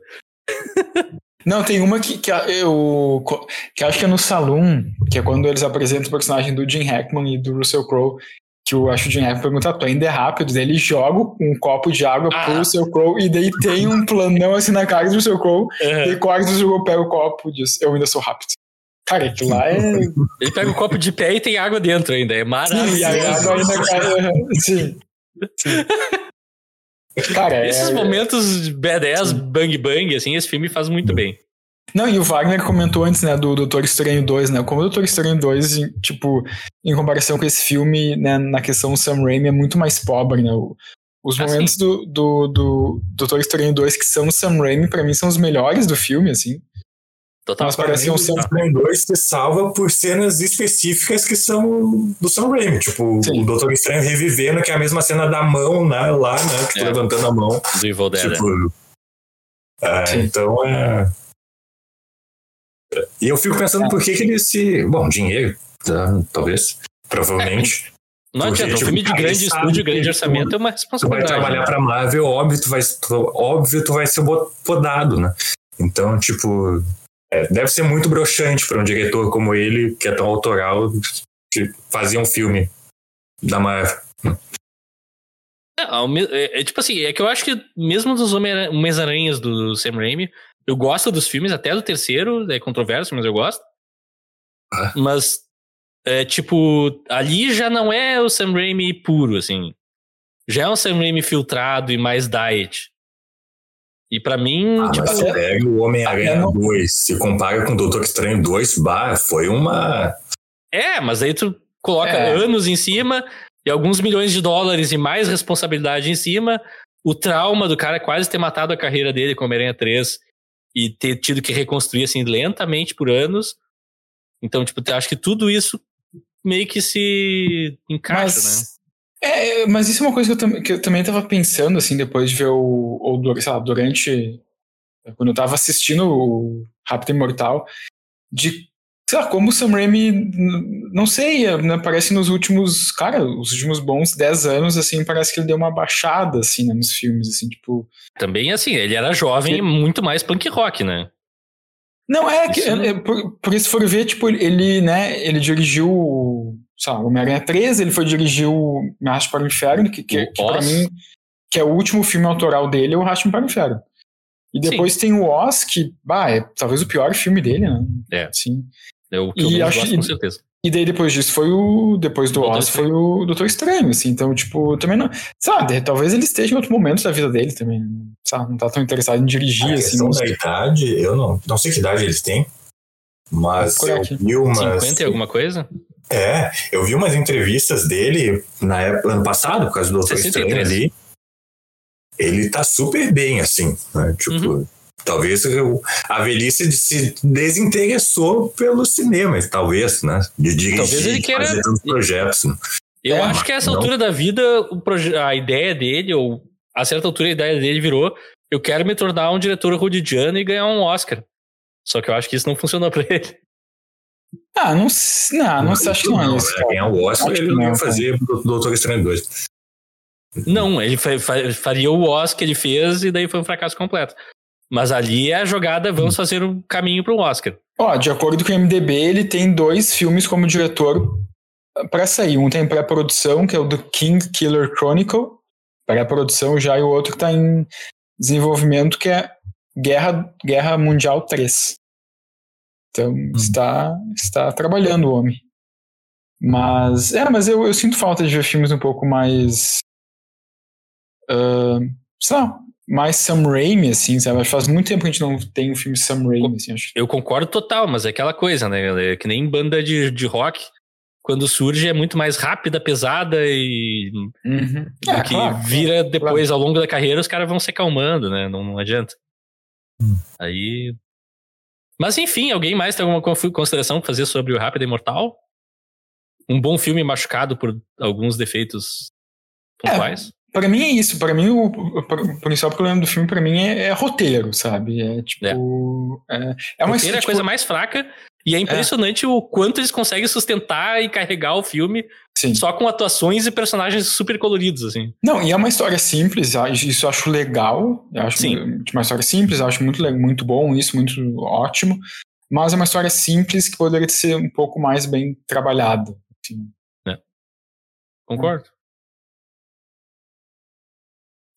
Não, tem uma que, que eu que acho que é no Saloon, que é quando eles apresentam o personagem do Jim Hackman e do Russell Crowe, que eu acho que o Jim Hackman pergunta, tu ainda é rápido? Daí ele joga um copo de água Ah. pro Russell Crowe e daí tem um planão assim na cara do Russell Crowe, É. e corta o Russell Crowe, pega o copo e diz, eu ainda sou rápido. Cara, aquilo lá é... Ele pega o copo de pé e tem água dentro ainda. É Sim, maravilhoso. e a água ainda cai... Sim. Sim. Cara, Esses é... momentos de badass, Sim. bang bang, assim, esse filme faz muito bem. Não, e o Wagner comentou antes, né, do Doutor Estranho 2, né, como o Doutor Estranho 2, em- tipo, em comparação com esse filme, né, na questão do Sam Raimi, é muito mais pobre, né, o, Os ah, momentos do, do, do Doutor Estranho 2 que são o Sam Raimi, pra mim, são os melhores do filme, assim. Total. Mas parece um Sam Raimi 2 se salva por cenas específicas que são do Sam Raimi. Tipo, Sim. o Doutor Estranho revivendo, que é a mesma cena da mão, né? Lá, né? Que é. levantando a mão. Do Evil Dead. Tipo, é, então é. E eu fico pensando por que, que ele se. Bom, dinheiro, tá, talvez. Provavelmente. Não adianta, um tipo, filme de grande estúdio, grande orçamento é uma responsabilidade. Tu vai trabalhar né? pra Marvel, óbvio, tu vai, óbvio, tu vai ser podado, né? Então, tipo, é, deve ser muito broxante para um diretor como ele, que é tão autoral, de fazer um filme da Marvel. É, é, é, tipo assim, é que eu acho que mesmo dos Homens-Aranhas do Sam Raimi, eu gosto dos filmes, até do terceiro, é controverso, mas eu gosto. Ah. Mas é, tipo, ali já não é o Sam Raimi puro, assim. Já é um Sam Raimi filtrado e mais diet. E para mim, ah, tipo. Mas você pega o Homem-Aranha não... 2, se compara com o Doutor Estranho 2, bah, foi uma. É, mas aí tu coloca é. anos em cima e alguns milhões de dólares e mais responsabilidade em cima. O trauma do cara quase ter matado a carreira dele com Homem-Aranha 3 e ter tido que reconstruir assim lentamente por anos. Então, tipo, acho que tudo isso meio que se encaixa, mas, né? É, mas isso é uma coisa que eu, que eu também estava pensando, assim, depois de ver o. Ou, sei lá, durante. Quando eu estava assistindo o Rápido Imortal, de. Sei lá, como o Sam Raimi. Não sei, né, parece nos últimos. Cara, os últimos bons 10 anos, assim, parece que ele deu uma baixada, assim, né, nos filmes, assim, tipo. Também, assim, ele era jovem e muito mais punk rock, né? Não, é que, é, é, por, por isso for ver, tipo, ele, né, ele dirigiu, sei lá, Homem-Aranha 3, ele foi dirigir o Racha para o Inferno, que, que, que pra mim, que é o último filme autoral dele, é o Racha para o Inferno. E depois Sim. tem o Oz, que, bah, é talvez o pior filme dele, né? É. Sim. É o que eu e acho, gosto, com certeza. E daí depois disso foi o. Depois do Oz foi o Doutor Estranho, assim. Então, tipo, também não. Sabe, talvez ele esteja em outro momento da vida dele também. Sabe, não tá tão interessado em dirigir, a assim. Não da idade, eu não. Não sei que idade eles têm. Mas eu vi umas. 50 e alguma coisa? É, eu vi umas entrevistas dele na época, ano passado, por causa do Doutor Estranho ali. Ele tá super bem, assim, né? Tipo. Uhum. Talvez a velhice se desinteressou pelo cinema, talvez, né? De dirigir, talvez ele queira... fazer tantos projetos. Né? Eu é, acho que a essa não. altura da vida, a ideia dele, ou a certa altura a ideia dele virou: eu quero me tornar um diretor hollywoodiano e ganhar um Oscar. Só que eu acho que isso não funcionou pra ele. Ah, não, não, não, acho que não é isso. Ganhar o Oscar, ele não ia fazer Doutor Estranho 2. Não, ele faria o Oscar que ele fez e daí foi um fracasso completo. Mas ali é a jogada, vamos fazer um caminho para um Oscar. Ó, de acordo com o MDB, ele tem dois filmes como diretor para sair. Um tem pré-produção, que é o do King Killer Chronicle, pré-produção já, e o outro está em desenvolvimento, que é Guerra, Guerra Mundial 3. Então, hum. está, está trabalhando o homem. Mas, é, mas eu, eu sinto falta de ver filmes um pouco mais. Uh, sei lá, mais Sam Raimi, assim, sabe? Faz muito tempo que a gente não tem um filme Sam Raimi, assim, acho. Eu concordo total, mas é aquela coisa, né? É que nem banda de, de rock, quando surge é muito mais rápida, pesada e. Uhum. É, que claro, vira depois, claro. ao longo da carreira, os caras vão se acalmando, né? Não, não adianta. Hum. Aí. Mas enfim, alguém mais tem alguma consideração pra fazer sobre o Rápido e Imortal? Um bom filme machucado por alguns defeitos é, pontuais? É, Pra mim é isso. Pra mim, o, o principal problema do filme, pra mim, é, é roteiro, sabe? É tipo. É, é, é uma roteiro é a coisa mais fraca. E é impressionante é. o quanto eles conseguem sustentar e carregar o filme Sim. só com atuações e personagens super coloridos, assim. Não, e é uma história simples, isso eu acho legal. Eu acho Sim. uma história simples, eu acho muito, muito bom isso, muito ótimo. Mas é uma história simples que poderia ser um pouco mais bem trabalhada. Assim. É. Concordo.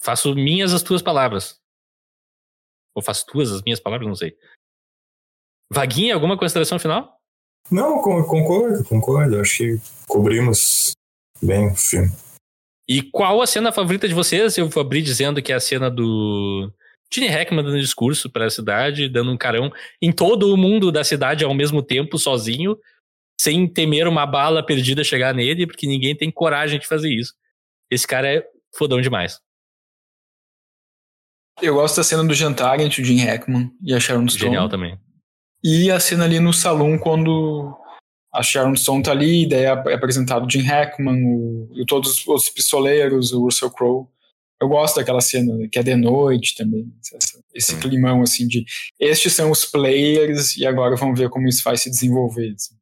Faço minhas as tuas palavras. Ou faço tuas as minhas palavras, não sei. Vaguinha, alguma consideração final? Não, concordo, concordo. Acho que cobrimos bem o filme. E qual a cena favorita de vocês? Eu vou abrir dizendo que é a cena do Gene Hackman dando discurso para a cidade, dando um carão em todo o mundo da cidade ao mesmo tempo, sozinho, sem temer uma bala perdida chegar nele, porque ninguém tem coragem de fazer isso. Esse cara é fodão demais. Eu gosto da cena do jantar entre o Jim Hackman e a Sharon Stone. Genial também. E a cena ali no salão quando a Sharon Stone tá ali, daí é apresentado o Jim Hackman, o, e todos os pistoleiros, o Russell Crowe. Eu gosto daquela cena, que é de noite também. Essa, esse climão, assim, de estes são os players e agora vamos ver como isso vai se desenvolver. Assim.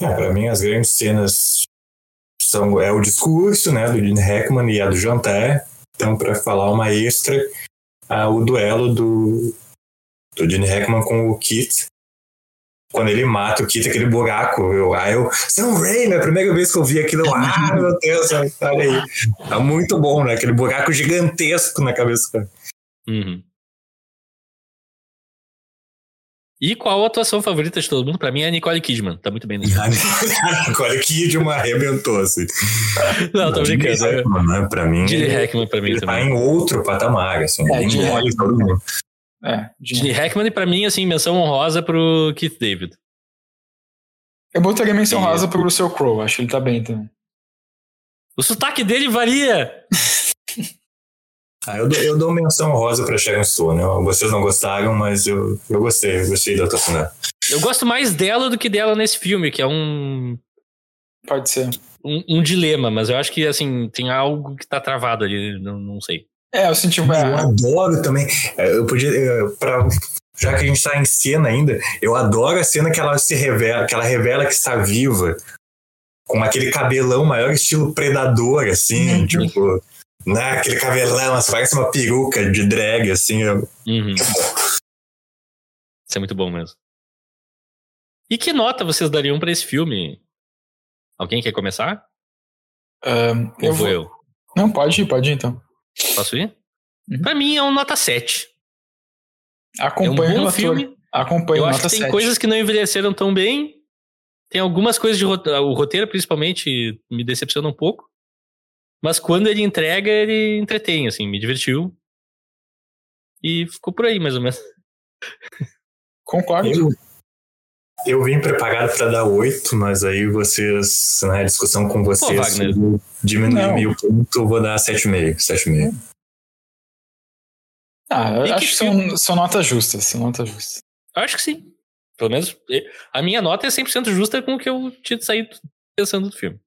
É, pra mim, as grandes cenas são é o discurso, né, do Gene Hackman e a do jantar. Então, para falar uma extra, ah, o duelo do, do Gene Hackman com o Kit. Quando ele mata o Kit, aquele buraco, eu, aí eu, Sam Raimi, a primeira vez que eu vi aquilo, eu, ah, meu Deus, olha aí. Tá muito bom, né? Aquele buraco gigantesco na cabeça do cara. Uhum. E qual a atuação favorita de todo mundo? Pra mim é a Nicole Kidman. Tá muito bem nesse filme. A Nicole Kidman arrebentou, assim. Não, tô brincando. Gene Hackman, né? Pra mim, Gene Hackman pra mim ele tá também. em outro patamar, assim. É, Gene engole todo mundo. É, Gene Hackman e pra mim, assim, menção honrosa pro Keith David. Eu botaria menção E- rosa pro Russell Crowe, acho que ele tá bem também. O sotaque dele varia. Ah, eu, dou, eu dou menção rosa pra Sharon Stone. né? Vocês não gostaram, mas eu, eu gostei. Eu gostei da atuação dela. Eu gosto mais dela do que dela nesse filme, que é um, Pode ser. um, um dilema, mas eu acho que, assim, tem algo que tá travado ali, não, não sei. É, eu senti. Eu É, adoro também. é, Eu podia. é, Pra, já que a gente tá em cena ainda, eu adoro a cena que ela se revela, que ela revela que está viva. Com aquele cabelão maior, estilo predador, assim, Uhum. tipo. Né, aquele cabelão, assim, parece uma peruca de drag, assim. eu- Uhum. Isso é muito bom mesmo. E que nota vocês dariam pra esse filme? Alguém quer começar? ahn, Ou eu vou eu? Não, pode ir, pode ir então. Posso ir? Uhum. Pra mim é um nota 7. É um Acompanho bom filme. Acompanho Eu acho nota que tem 7. coisas que não envelheceram tão bem. Tem algumas coisas de rote- o roteiro, principalmente, me decepciona um pouco. Mas quando ele entrega, ele entretém, assim, me divertiu. E ficou por aí, mais ou menos. Concordo. Eu, eu vim preparado para dar oito, mas aí vocês, na discussão com vocês, Wagner. eu diminui Não. meio ponto, vou dar sete e meio, sete e meio. Ah, eu E que acho que são, são notas justas. São notas justas. Eu acho que sim. Pelo menos a minha nota é 100% justa com o que eu tinha saído pensando do filme.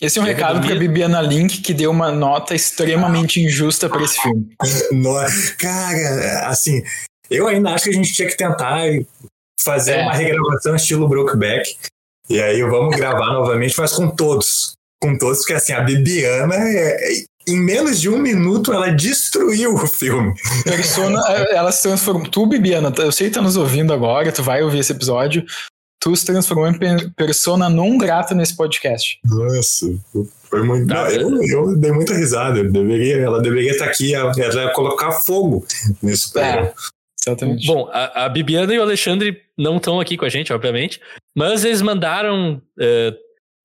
Esse é um recado pra reduzi- Bibiana Link, que deu uma nota extremamente injusta pra esse filme. Cara, assim, eu ainda acho que a gente tinha que tentar fazer É. uma regravação estilo Brokeback. E aí vamos gravar novamente, mas com todos. Com todos, porque assim, a Bibiana, é- em menos de um minuto, ela destruiu o filme. Persona, é, ela se transformou. Tu, Bibiana, eu sei que tá nos ouvindo agora, tu vai ouvir esse episódio. Tu se transformou em pe- persona não grata nesse podcast. Nossa, foi muito. Tá. Eu, eu dei muita risada. Eu deveria, ela deveria estar aqui, ela ia colocar fogo nisso. programa. É, exatamente. Bom, a, a Bibiana e o Alexandre não estão aqui com a gente, obviamente, mas eles mandaram eh,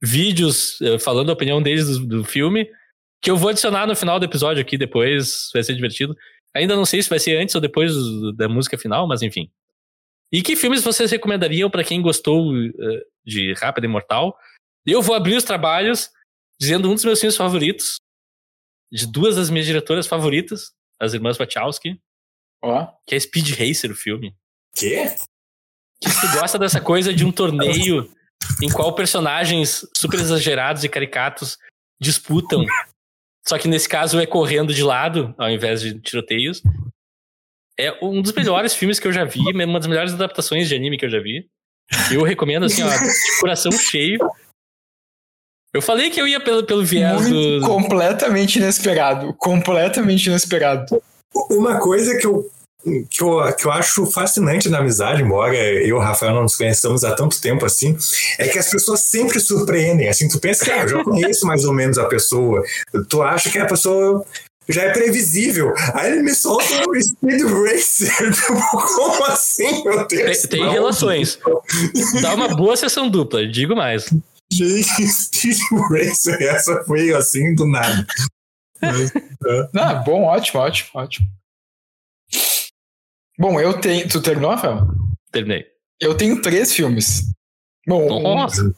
vídeos eh, falando a opinião deles do, do filme, que eu vou adicionar no final do episódio aqui depois, vai ser divertido. Ainda não sei se vai ser antes ou depois do- da música final, mas enfim. E que filmes vocês recomendariam para quem gostou eh, de Rápido e Mortal? Eu vou abrir os trabalhos dizendo um dos meus filmes favoritos, de duas das minhas diretoras favoritas, as irmãs Wachowski, Ó, que é Speed Racer, o filme. Quê? Que tu gosta dessa coisa de um torneio em qual personagens super exagerados e caricatos disputam. Só que nesse caso é correndo de lado, ao invés de tiroteios. É um dos melhores filmes que eu já vi, uma das melhores adaptações de anime que eu já vi. Eu recomendo, assim, ó, de coração cheio. Eu falei que eu ia pelo, pelo viés muito do. completamente inesperado. Completamente inesperado. Uma coisa que eu, que, eu, que eu acho fascinante na amizade, embora eu e o Rafael não nos conheçamos há tanto tempo assim, é que as pessoas sempre surpreendem. Assim, tu pensa que ah, eu já conheço mais ou menos a pessoa, tu acha que a pessoa já é previsível. Aí ele me solta um Speed Racer. Como assim, meu Deus? Tem, tem relações. Dá uma boa sessão dupla, digo mais. Gente, Speed Racer, essa foi assim do nada. Mas, Ah, bom, ótimo, ótimo, ótimo. Bom, eu tenho. Tu terminou, Rafael? Terminei. Eu tenho três filmes. Bom, Nossa. Um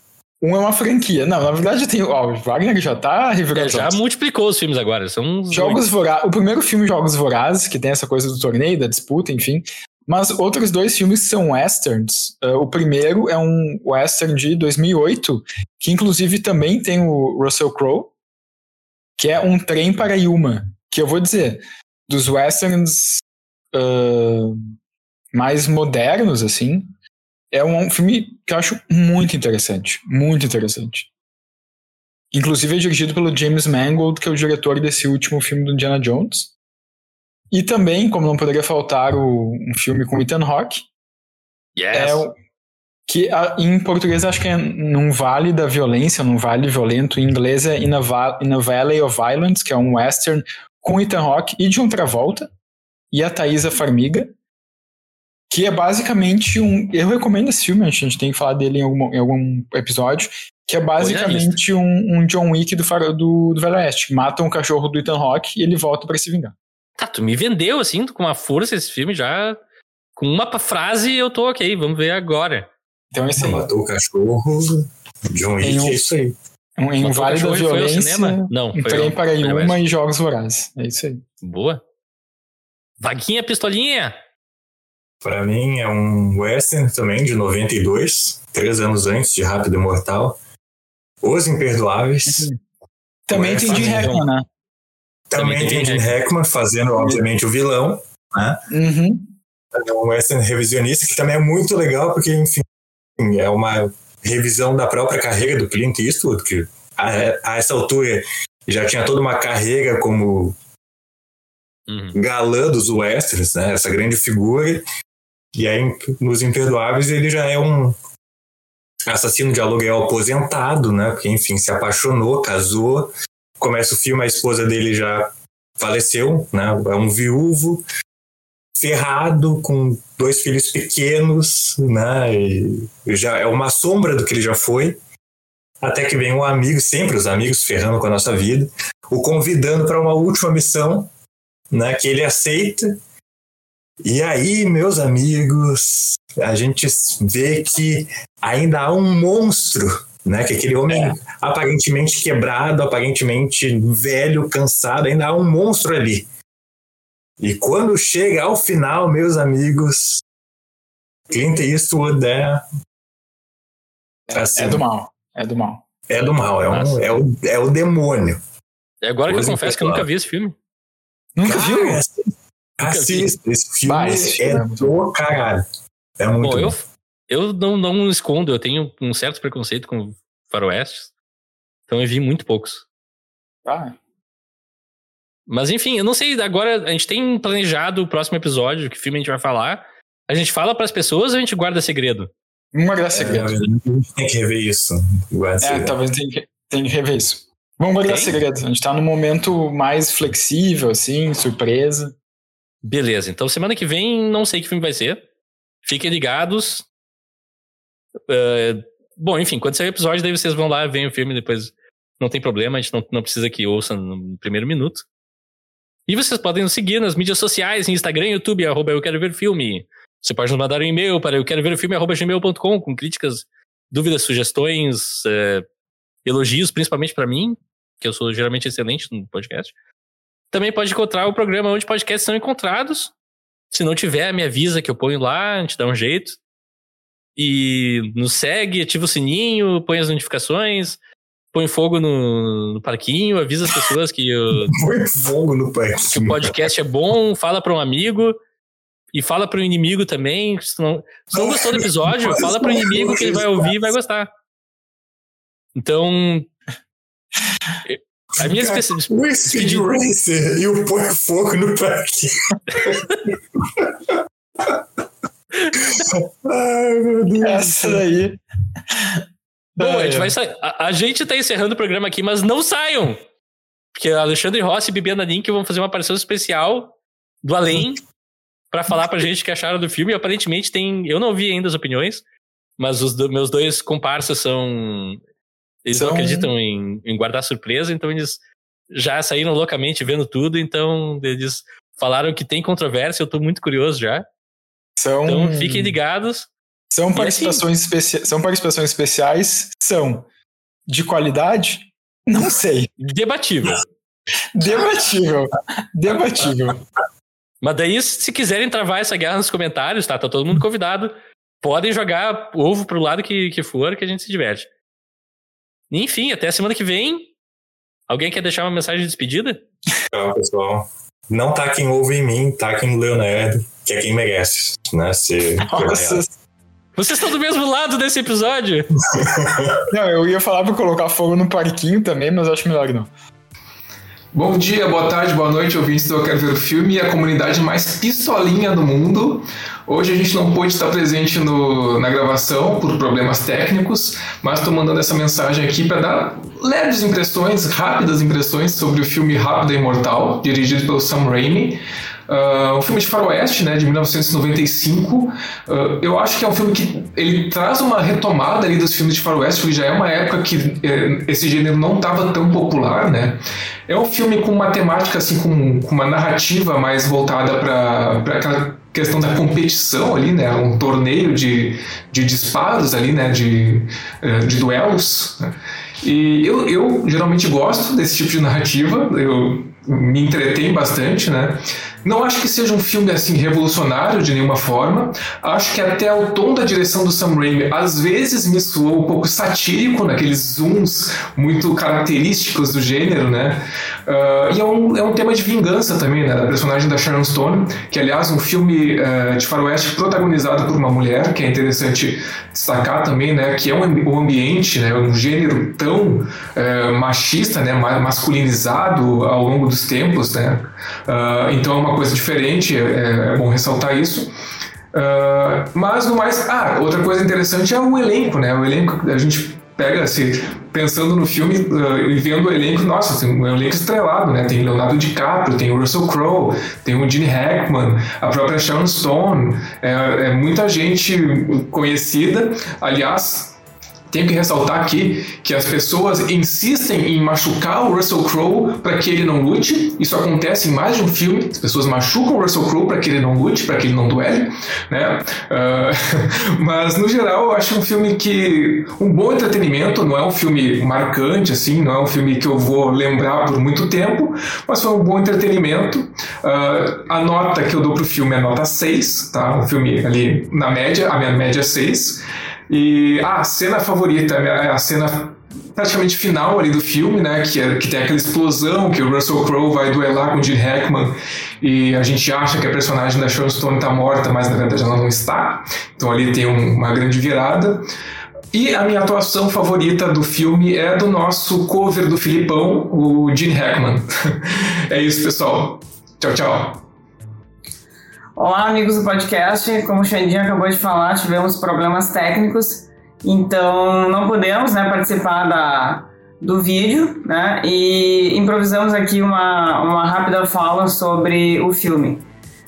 é uma franquia. Não, na verdade tem. Ó, o Wagner já tá revirando. É, já multiplicou os filmes agora. São Jogos Vorazes. O primeiro filme, Jogos Vorazes, que tem essa coisa do torneio, da disputa, enfim. Mas outros dois filmes são westerns. Uh, o primeiro é um western de 2008, que inclusive também tem o Russell Crowe, que é Um Trem para Yuma. Que eu vou dizer, dos westerns uh, mais modernos, assim, é um filme que eu acho muito interessante. Muito interessante. Inclusive é dirigido pelo James Mangold, que é o diretor desse último filme do Indiana Jones. E também, como não poderia faltar, o, um filme com Ethan Hawke. Yes. É o, que a, em português acho que é Num Vale da Violência, Num Vale Violento. Em inglês é In a, Va In a Valley of Violence, que é um western com Ethan Hawke e John Travolta. E a Thaisa Farmiga. Que é basicamente um. Eu recomendo esse filme, a gente tem que falar dele em algum, em algum episódio. Que é basicamente um, um, John Wick do, do, do Velho Oeste. Mata um cachorro do Ethan Hawke e ele volta para se vingar. Tá, tu me vendeu, assim, com uma força esse filme já. Com uma frase eu tô ok, vamos ver agora. Então esse aí. Matou o cachorro, John Wick, um, é isso aí. Um, em Vale da Violência, Não, um trem para Yuma e Jogos Vorazes. É isso aí. Boa. Vaguinha Pistolinha. Pra mim é um western também, de 92, três anos antes de Rápido e Mortal. Os Imperdoáveis. Também tem Jim Hackman, né? Também, tem Jim Hackman fazendo, obviamente, o vilão, né? Uhum. É um western revisionista que também é muito legal, porque, enfim, é uma revisão da própria carreira do Clint Eastwood, que a, a essa altura já tinha toda uma carreira como uhum. galã dos westerns, né? Essa grande figura. E aí, nos Imperdoáveis, ele já é um assassino de aluguel aposentado, né? Porque, enfim, se apaixonou, casou, começa o filme, a esposa dele já faleceu, né? É um viúvo, ferrado, com dois filhos pequenos, né? E já é uma sombra do que ele já foi. Até que vem um amigo, sempre os amigos ferrando com a nossa vida, o convidando para uma última missão, né? Que ele aceita. E aí, meus amigos, a gente vê que ainda há um monstro né? Que aquele homem é. aparentemente quebrado, aparentemente velho, cansado, ainda há um monstro ali. E quando chega ao final, meus amigos, Clint Eastwood é. É, assim, é do mal. É do mal. É do mal, é, um, é, o, é o demônio. É agora que eu confesso que eu nunca vi esse filme. Nunca Cara, viu? Assista, esse filme, bah, esse filme é, é do caralho. É muito bom. bom. Eu, eu não, não escondo, eu tenho um certo preconceito com faroestes. Então eu vi muito poucos. Ah. Mas enfim, eu não sei, agora a gente tem planejado o próximo episódio, que filme a gente vai falar. A gente fala para as pessoas ou a gente guarda segredo? Não guarda segredo. É, tem que rever isso. Guarda é, segredo. talvez tem que, tem que rever isso. Vamos guardar tem? segredo. A gente tá no momento mais flexível, assim, surpresa. Beleza, então semana que vem não sei que filme vai ser. Fiquem ligados. Uh, bom, enfim, quando sair o episódio, daí vocês vão lá, veem o filme, depois não tem problema, a gente não, não precisa que ouça no primeiro minuto. E vocês podem nos seguir nas mídias sociais, Instagram, YouTube, arroba eu quero ver filme. Você pode nos mandar um e-mail para eu quero ver o filme, arroba gmail.com, com críticas, dúvidas, sugestões, é, elogios, principalmente para mim, que eu sou geralmente excelente no podcast. Também pode encontrar o programa onde podcasts são encontrados. Se não tiver, me avisa que eu ponho lá, a gente dá um jeito. E nos segue, ativa o sininho, põe as notificações, põe fogo no, no parquinho, avisa as pessoas que, o, põe fogo no parquinho. que o podcast é bom, fala para um amigo e fala para o inimigo também. Se não, se não gostou do episódio, fala para o inimigo que ele vai ouvir e vai gostar. Então, a minha especialidade. O Speed Racer e o Põe Fogo no Parquinho. Ai, meu Deus. Essa daí. Bom, a gente vai sair. A, a, gente tá encerrando o programa aqui, mas não saiam! Porque Alexandre Rossi e Bibiana Link vão fazer uma aparição especial do além para falar pra gente o que acharam do filme. E aparentemente tem. Eu não vi ainda as opiniões, mas os do, meus dois comparsas são. Eles não acreditam em, em guardar surpresa, então eles já saíram loucamente vendo tudo, então eles falaram que tem controvérsia, eu tô muito curioso já. São... Então fiquem ligados. São participações, assim... especi... são participações especiais? São. de qualidade? Não sei. Debatível. Debatível. Debatível. Mas daí, se quiserem travar essa guerra nos comentários, tá? Tá todo mundo convidado. Podem jogar ovo pro lado que, que for, que a gente se diverte. Enfim, até a semana que vem. Alguém quer deixar uma mensagem de despedida? Tchau, pessoal. Não taquem ovo em mim, taquem no Leonardo, que é quem merece, né? Nossa. Vocês estão do mesmo lado desse episódio? Não, eu ia falar pra colocar fogo no parquinho também, mas acho melhor não. Bom dia, boa tarde, boa noite, ouvintes do Eu Quero Ver o Filme, a comunidade mais pistolinha do mundo. Hoje a gente não pôde estar presente no, na gravação por problemas técnicos, mas estou mandando essa mensagem aqui para dar leves impressões, rápidas impressões sobre o filme Rápido e Imortal, dirigido pelo Sam Raimi. Uh, um filme de faroeste, né, de 1995. Uh, eu acho que é um filme que ele traz uma retomada ali dos filmes de faroeste, porque já é uma época que eh, esse gênero não estava tão popular, né. É um filme com uma temática, assim, com, com uma narrativa mais voltada para aquela questão da competição ali, né, um torneio de, de disparos ali, né, de, de duelos. E eu, eu geralmente gosto desse tipo de narrativa, eu me entretém bastante, né? Não acho que seja um filme assim revolucionário de nenhuma forma. Acho que até o tom da direção do Sam Raimi às vezes me soou um pouco satírico naqueles zooms muito característicos do gênero, né? Uh, e é um, é um tema de vingança também, né? Da personagem da Sharon Stone, que aliás um filme uh, de faroeste protagonizado por uma mulher, que é interessante destacar também, né? Que é um, um ambiente, né? Um gênero tão uh, machista, né? Masculinizado ao longo dos tempos, né? Então é uma coisa diferente, é, é bom ressaltar isso. Uh, mas no mais, ah, outra coisa interessante é o elenco, né? O elenco, a gente pega assim, pensando no filme uh, e vendo o elenco, nossa, tem um elenco estrelado, né? Tem Leonardo DiCaprio, tem Russell Crowe, tem o Gene Hackman, a própria Sharon Stone, é, é muita gente conhecida. Aliás, tenho que ressaltar aqui que as pessoas insistem em machucar o Russell Crowe para que ele não lute. Isso acontece em mais de um filme. As pessoas machucam o Russell Crowe para que ele não lute, para que ele não duele, né? Uh, mas no geral, eu acho um filme que um bom entretenimento. Não é um filme marcante assim, não é um filme que eu vou lembrar por muito tempo, mas foi um bom entretenimento. Uh, a nota que eu dou pro filme é nota 6, tá? Um filme ali na média, a minha média é 6. E ah, a cena favorita, a cena praticamente final ali do filme, né, que, é, que tem aquela explosão que o Russell Crowe vai duelar com o Gene Hackman e a gente acha que a personagem da Sharon Stone está morta, mas na verdade ela não está. Então ali tem um, uma grande virada. E a minha atuação favorita do filme é do nosso cover do Filipão, o Gene Hackman. é isso, pessoal. Tchau, tchau. Olá, amigos do podcast. Como o Xandinho acabou de falar, tivemos problemas técnicos, então não pudemos né, participar da, do vídeo, né? E improvisamos aqui uma, uma rápida fala sobre o filme.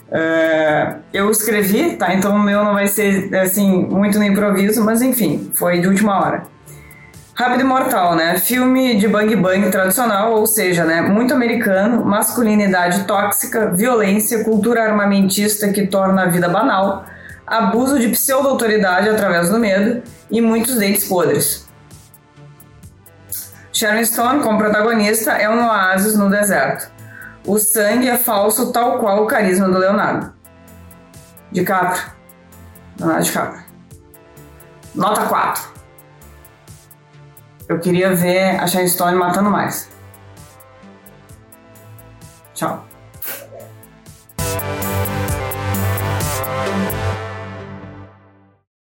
Uh, eu escrevi, tá? Então o meu não vai ser assim muito no improviso, mas enfim, foi de última hora. Rápido e Mortal, né? Filme de bang bang tradicional, ou seja, né? Muito americano, masculinidade tóxica, violência, cultura armamentista que torna a vida banal, abuso de pseudo-autoridade através do medo e muitos dentes podres. Sharon Stone, como protagonista, é um oásis no deserto. O sangue é falso, tal qual o carisma do Leonardo. DiCaprio. Leonardo DiCaprio. Nota 4. Eu queria ver a Shine Stone matando mais. Tchau.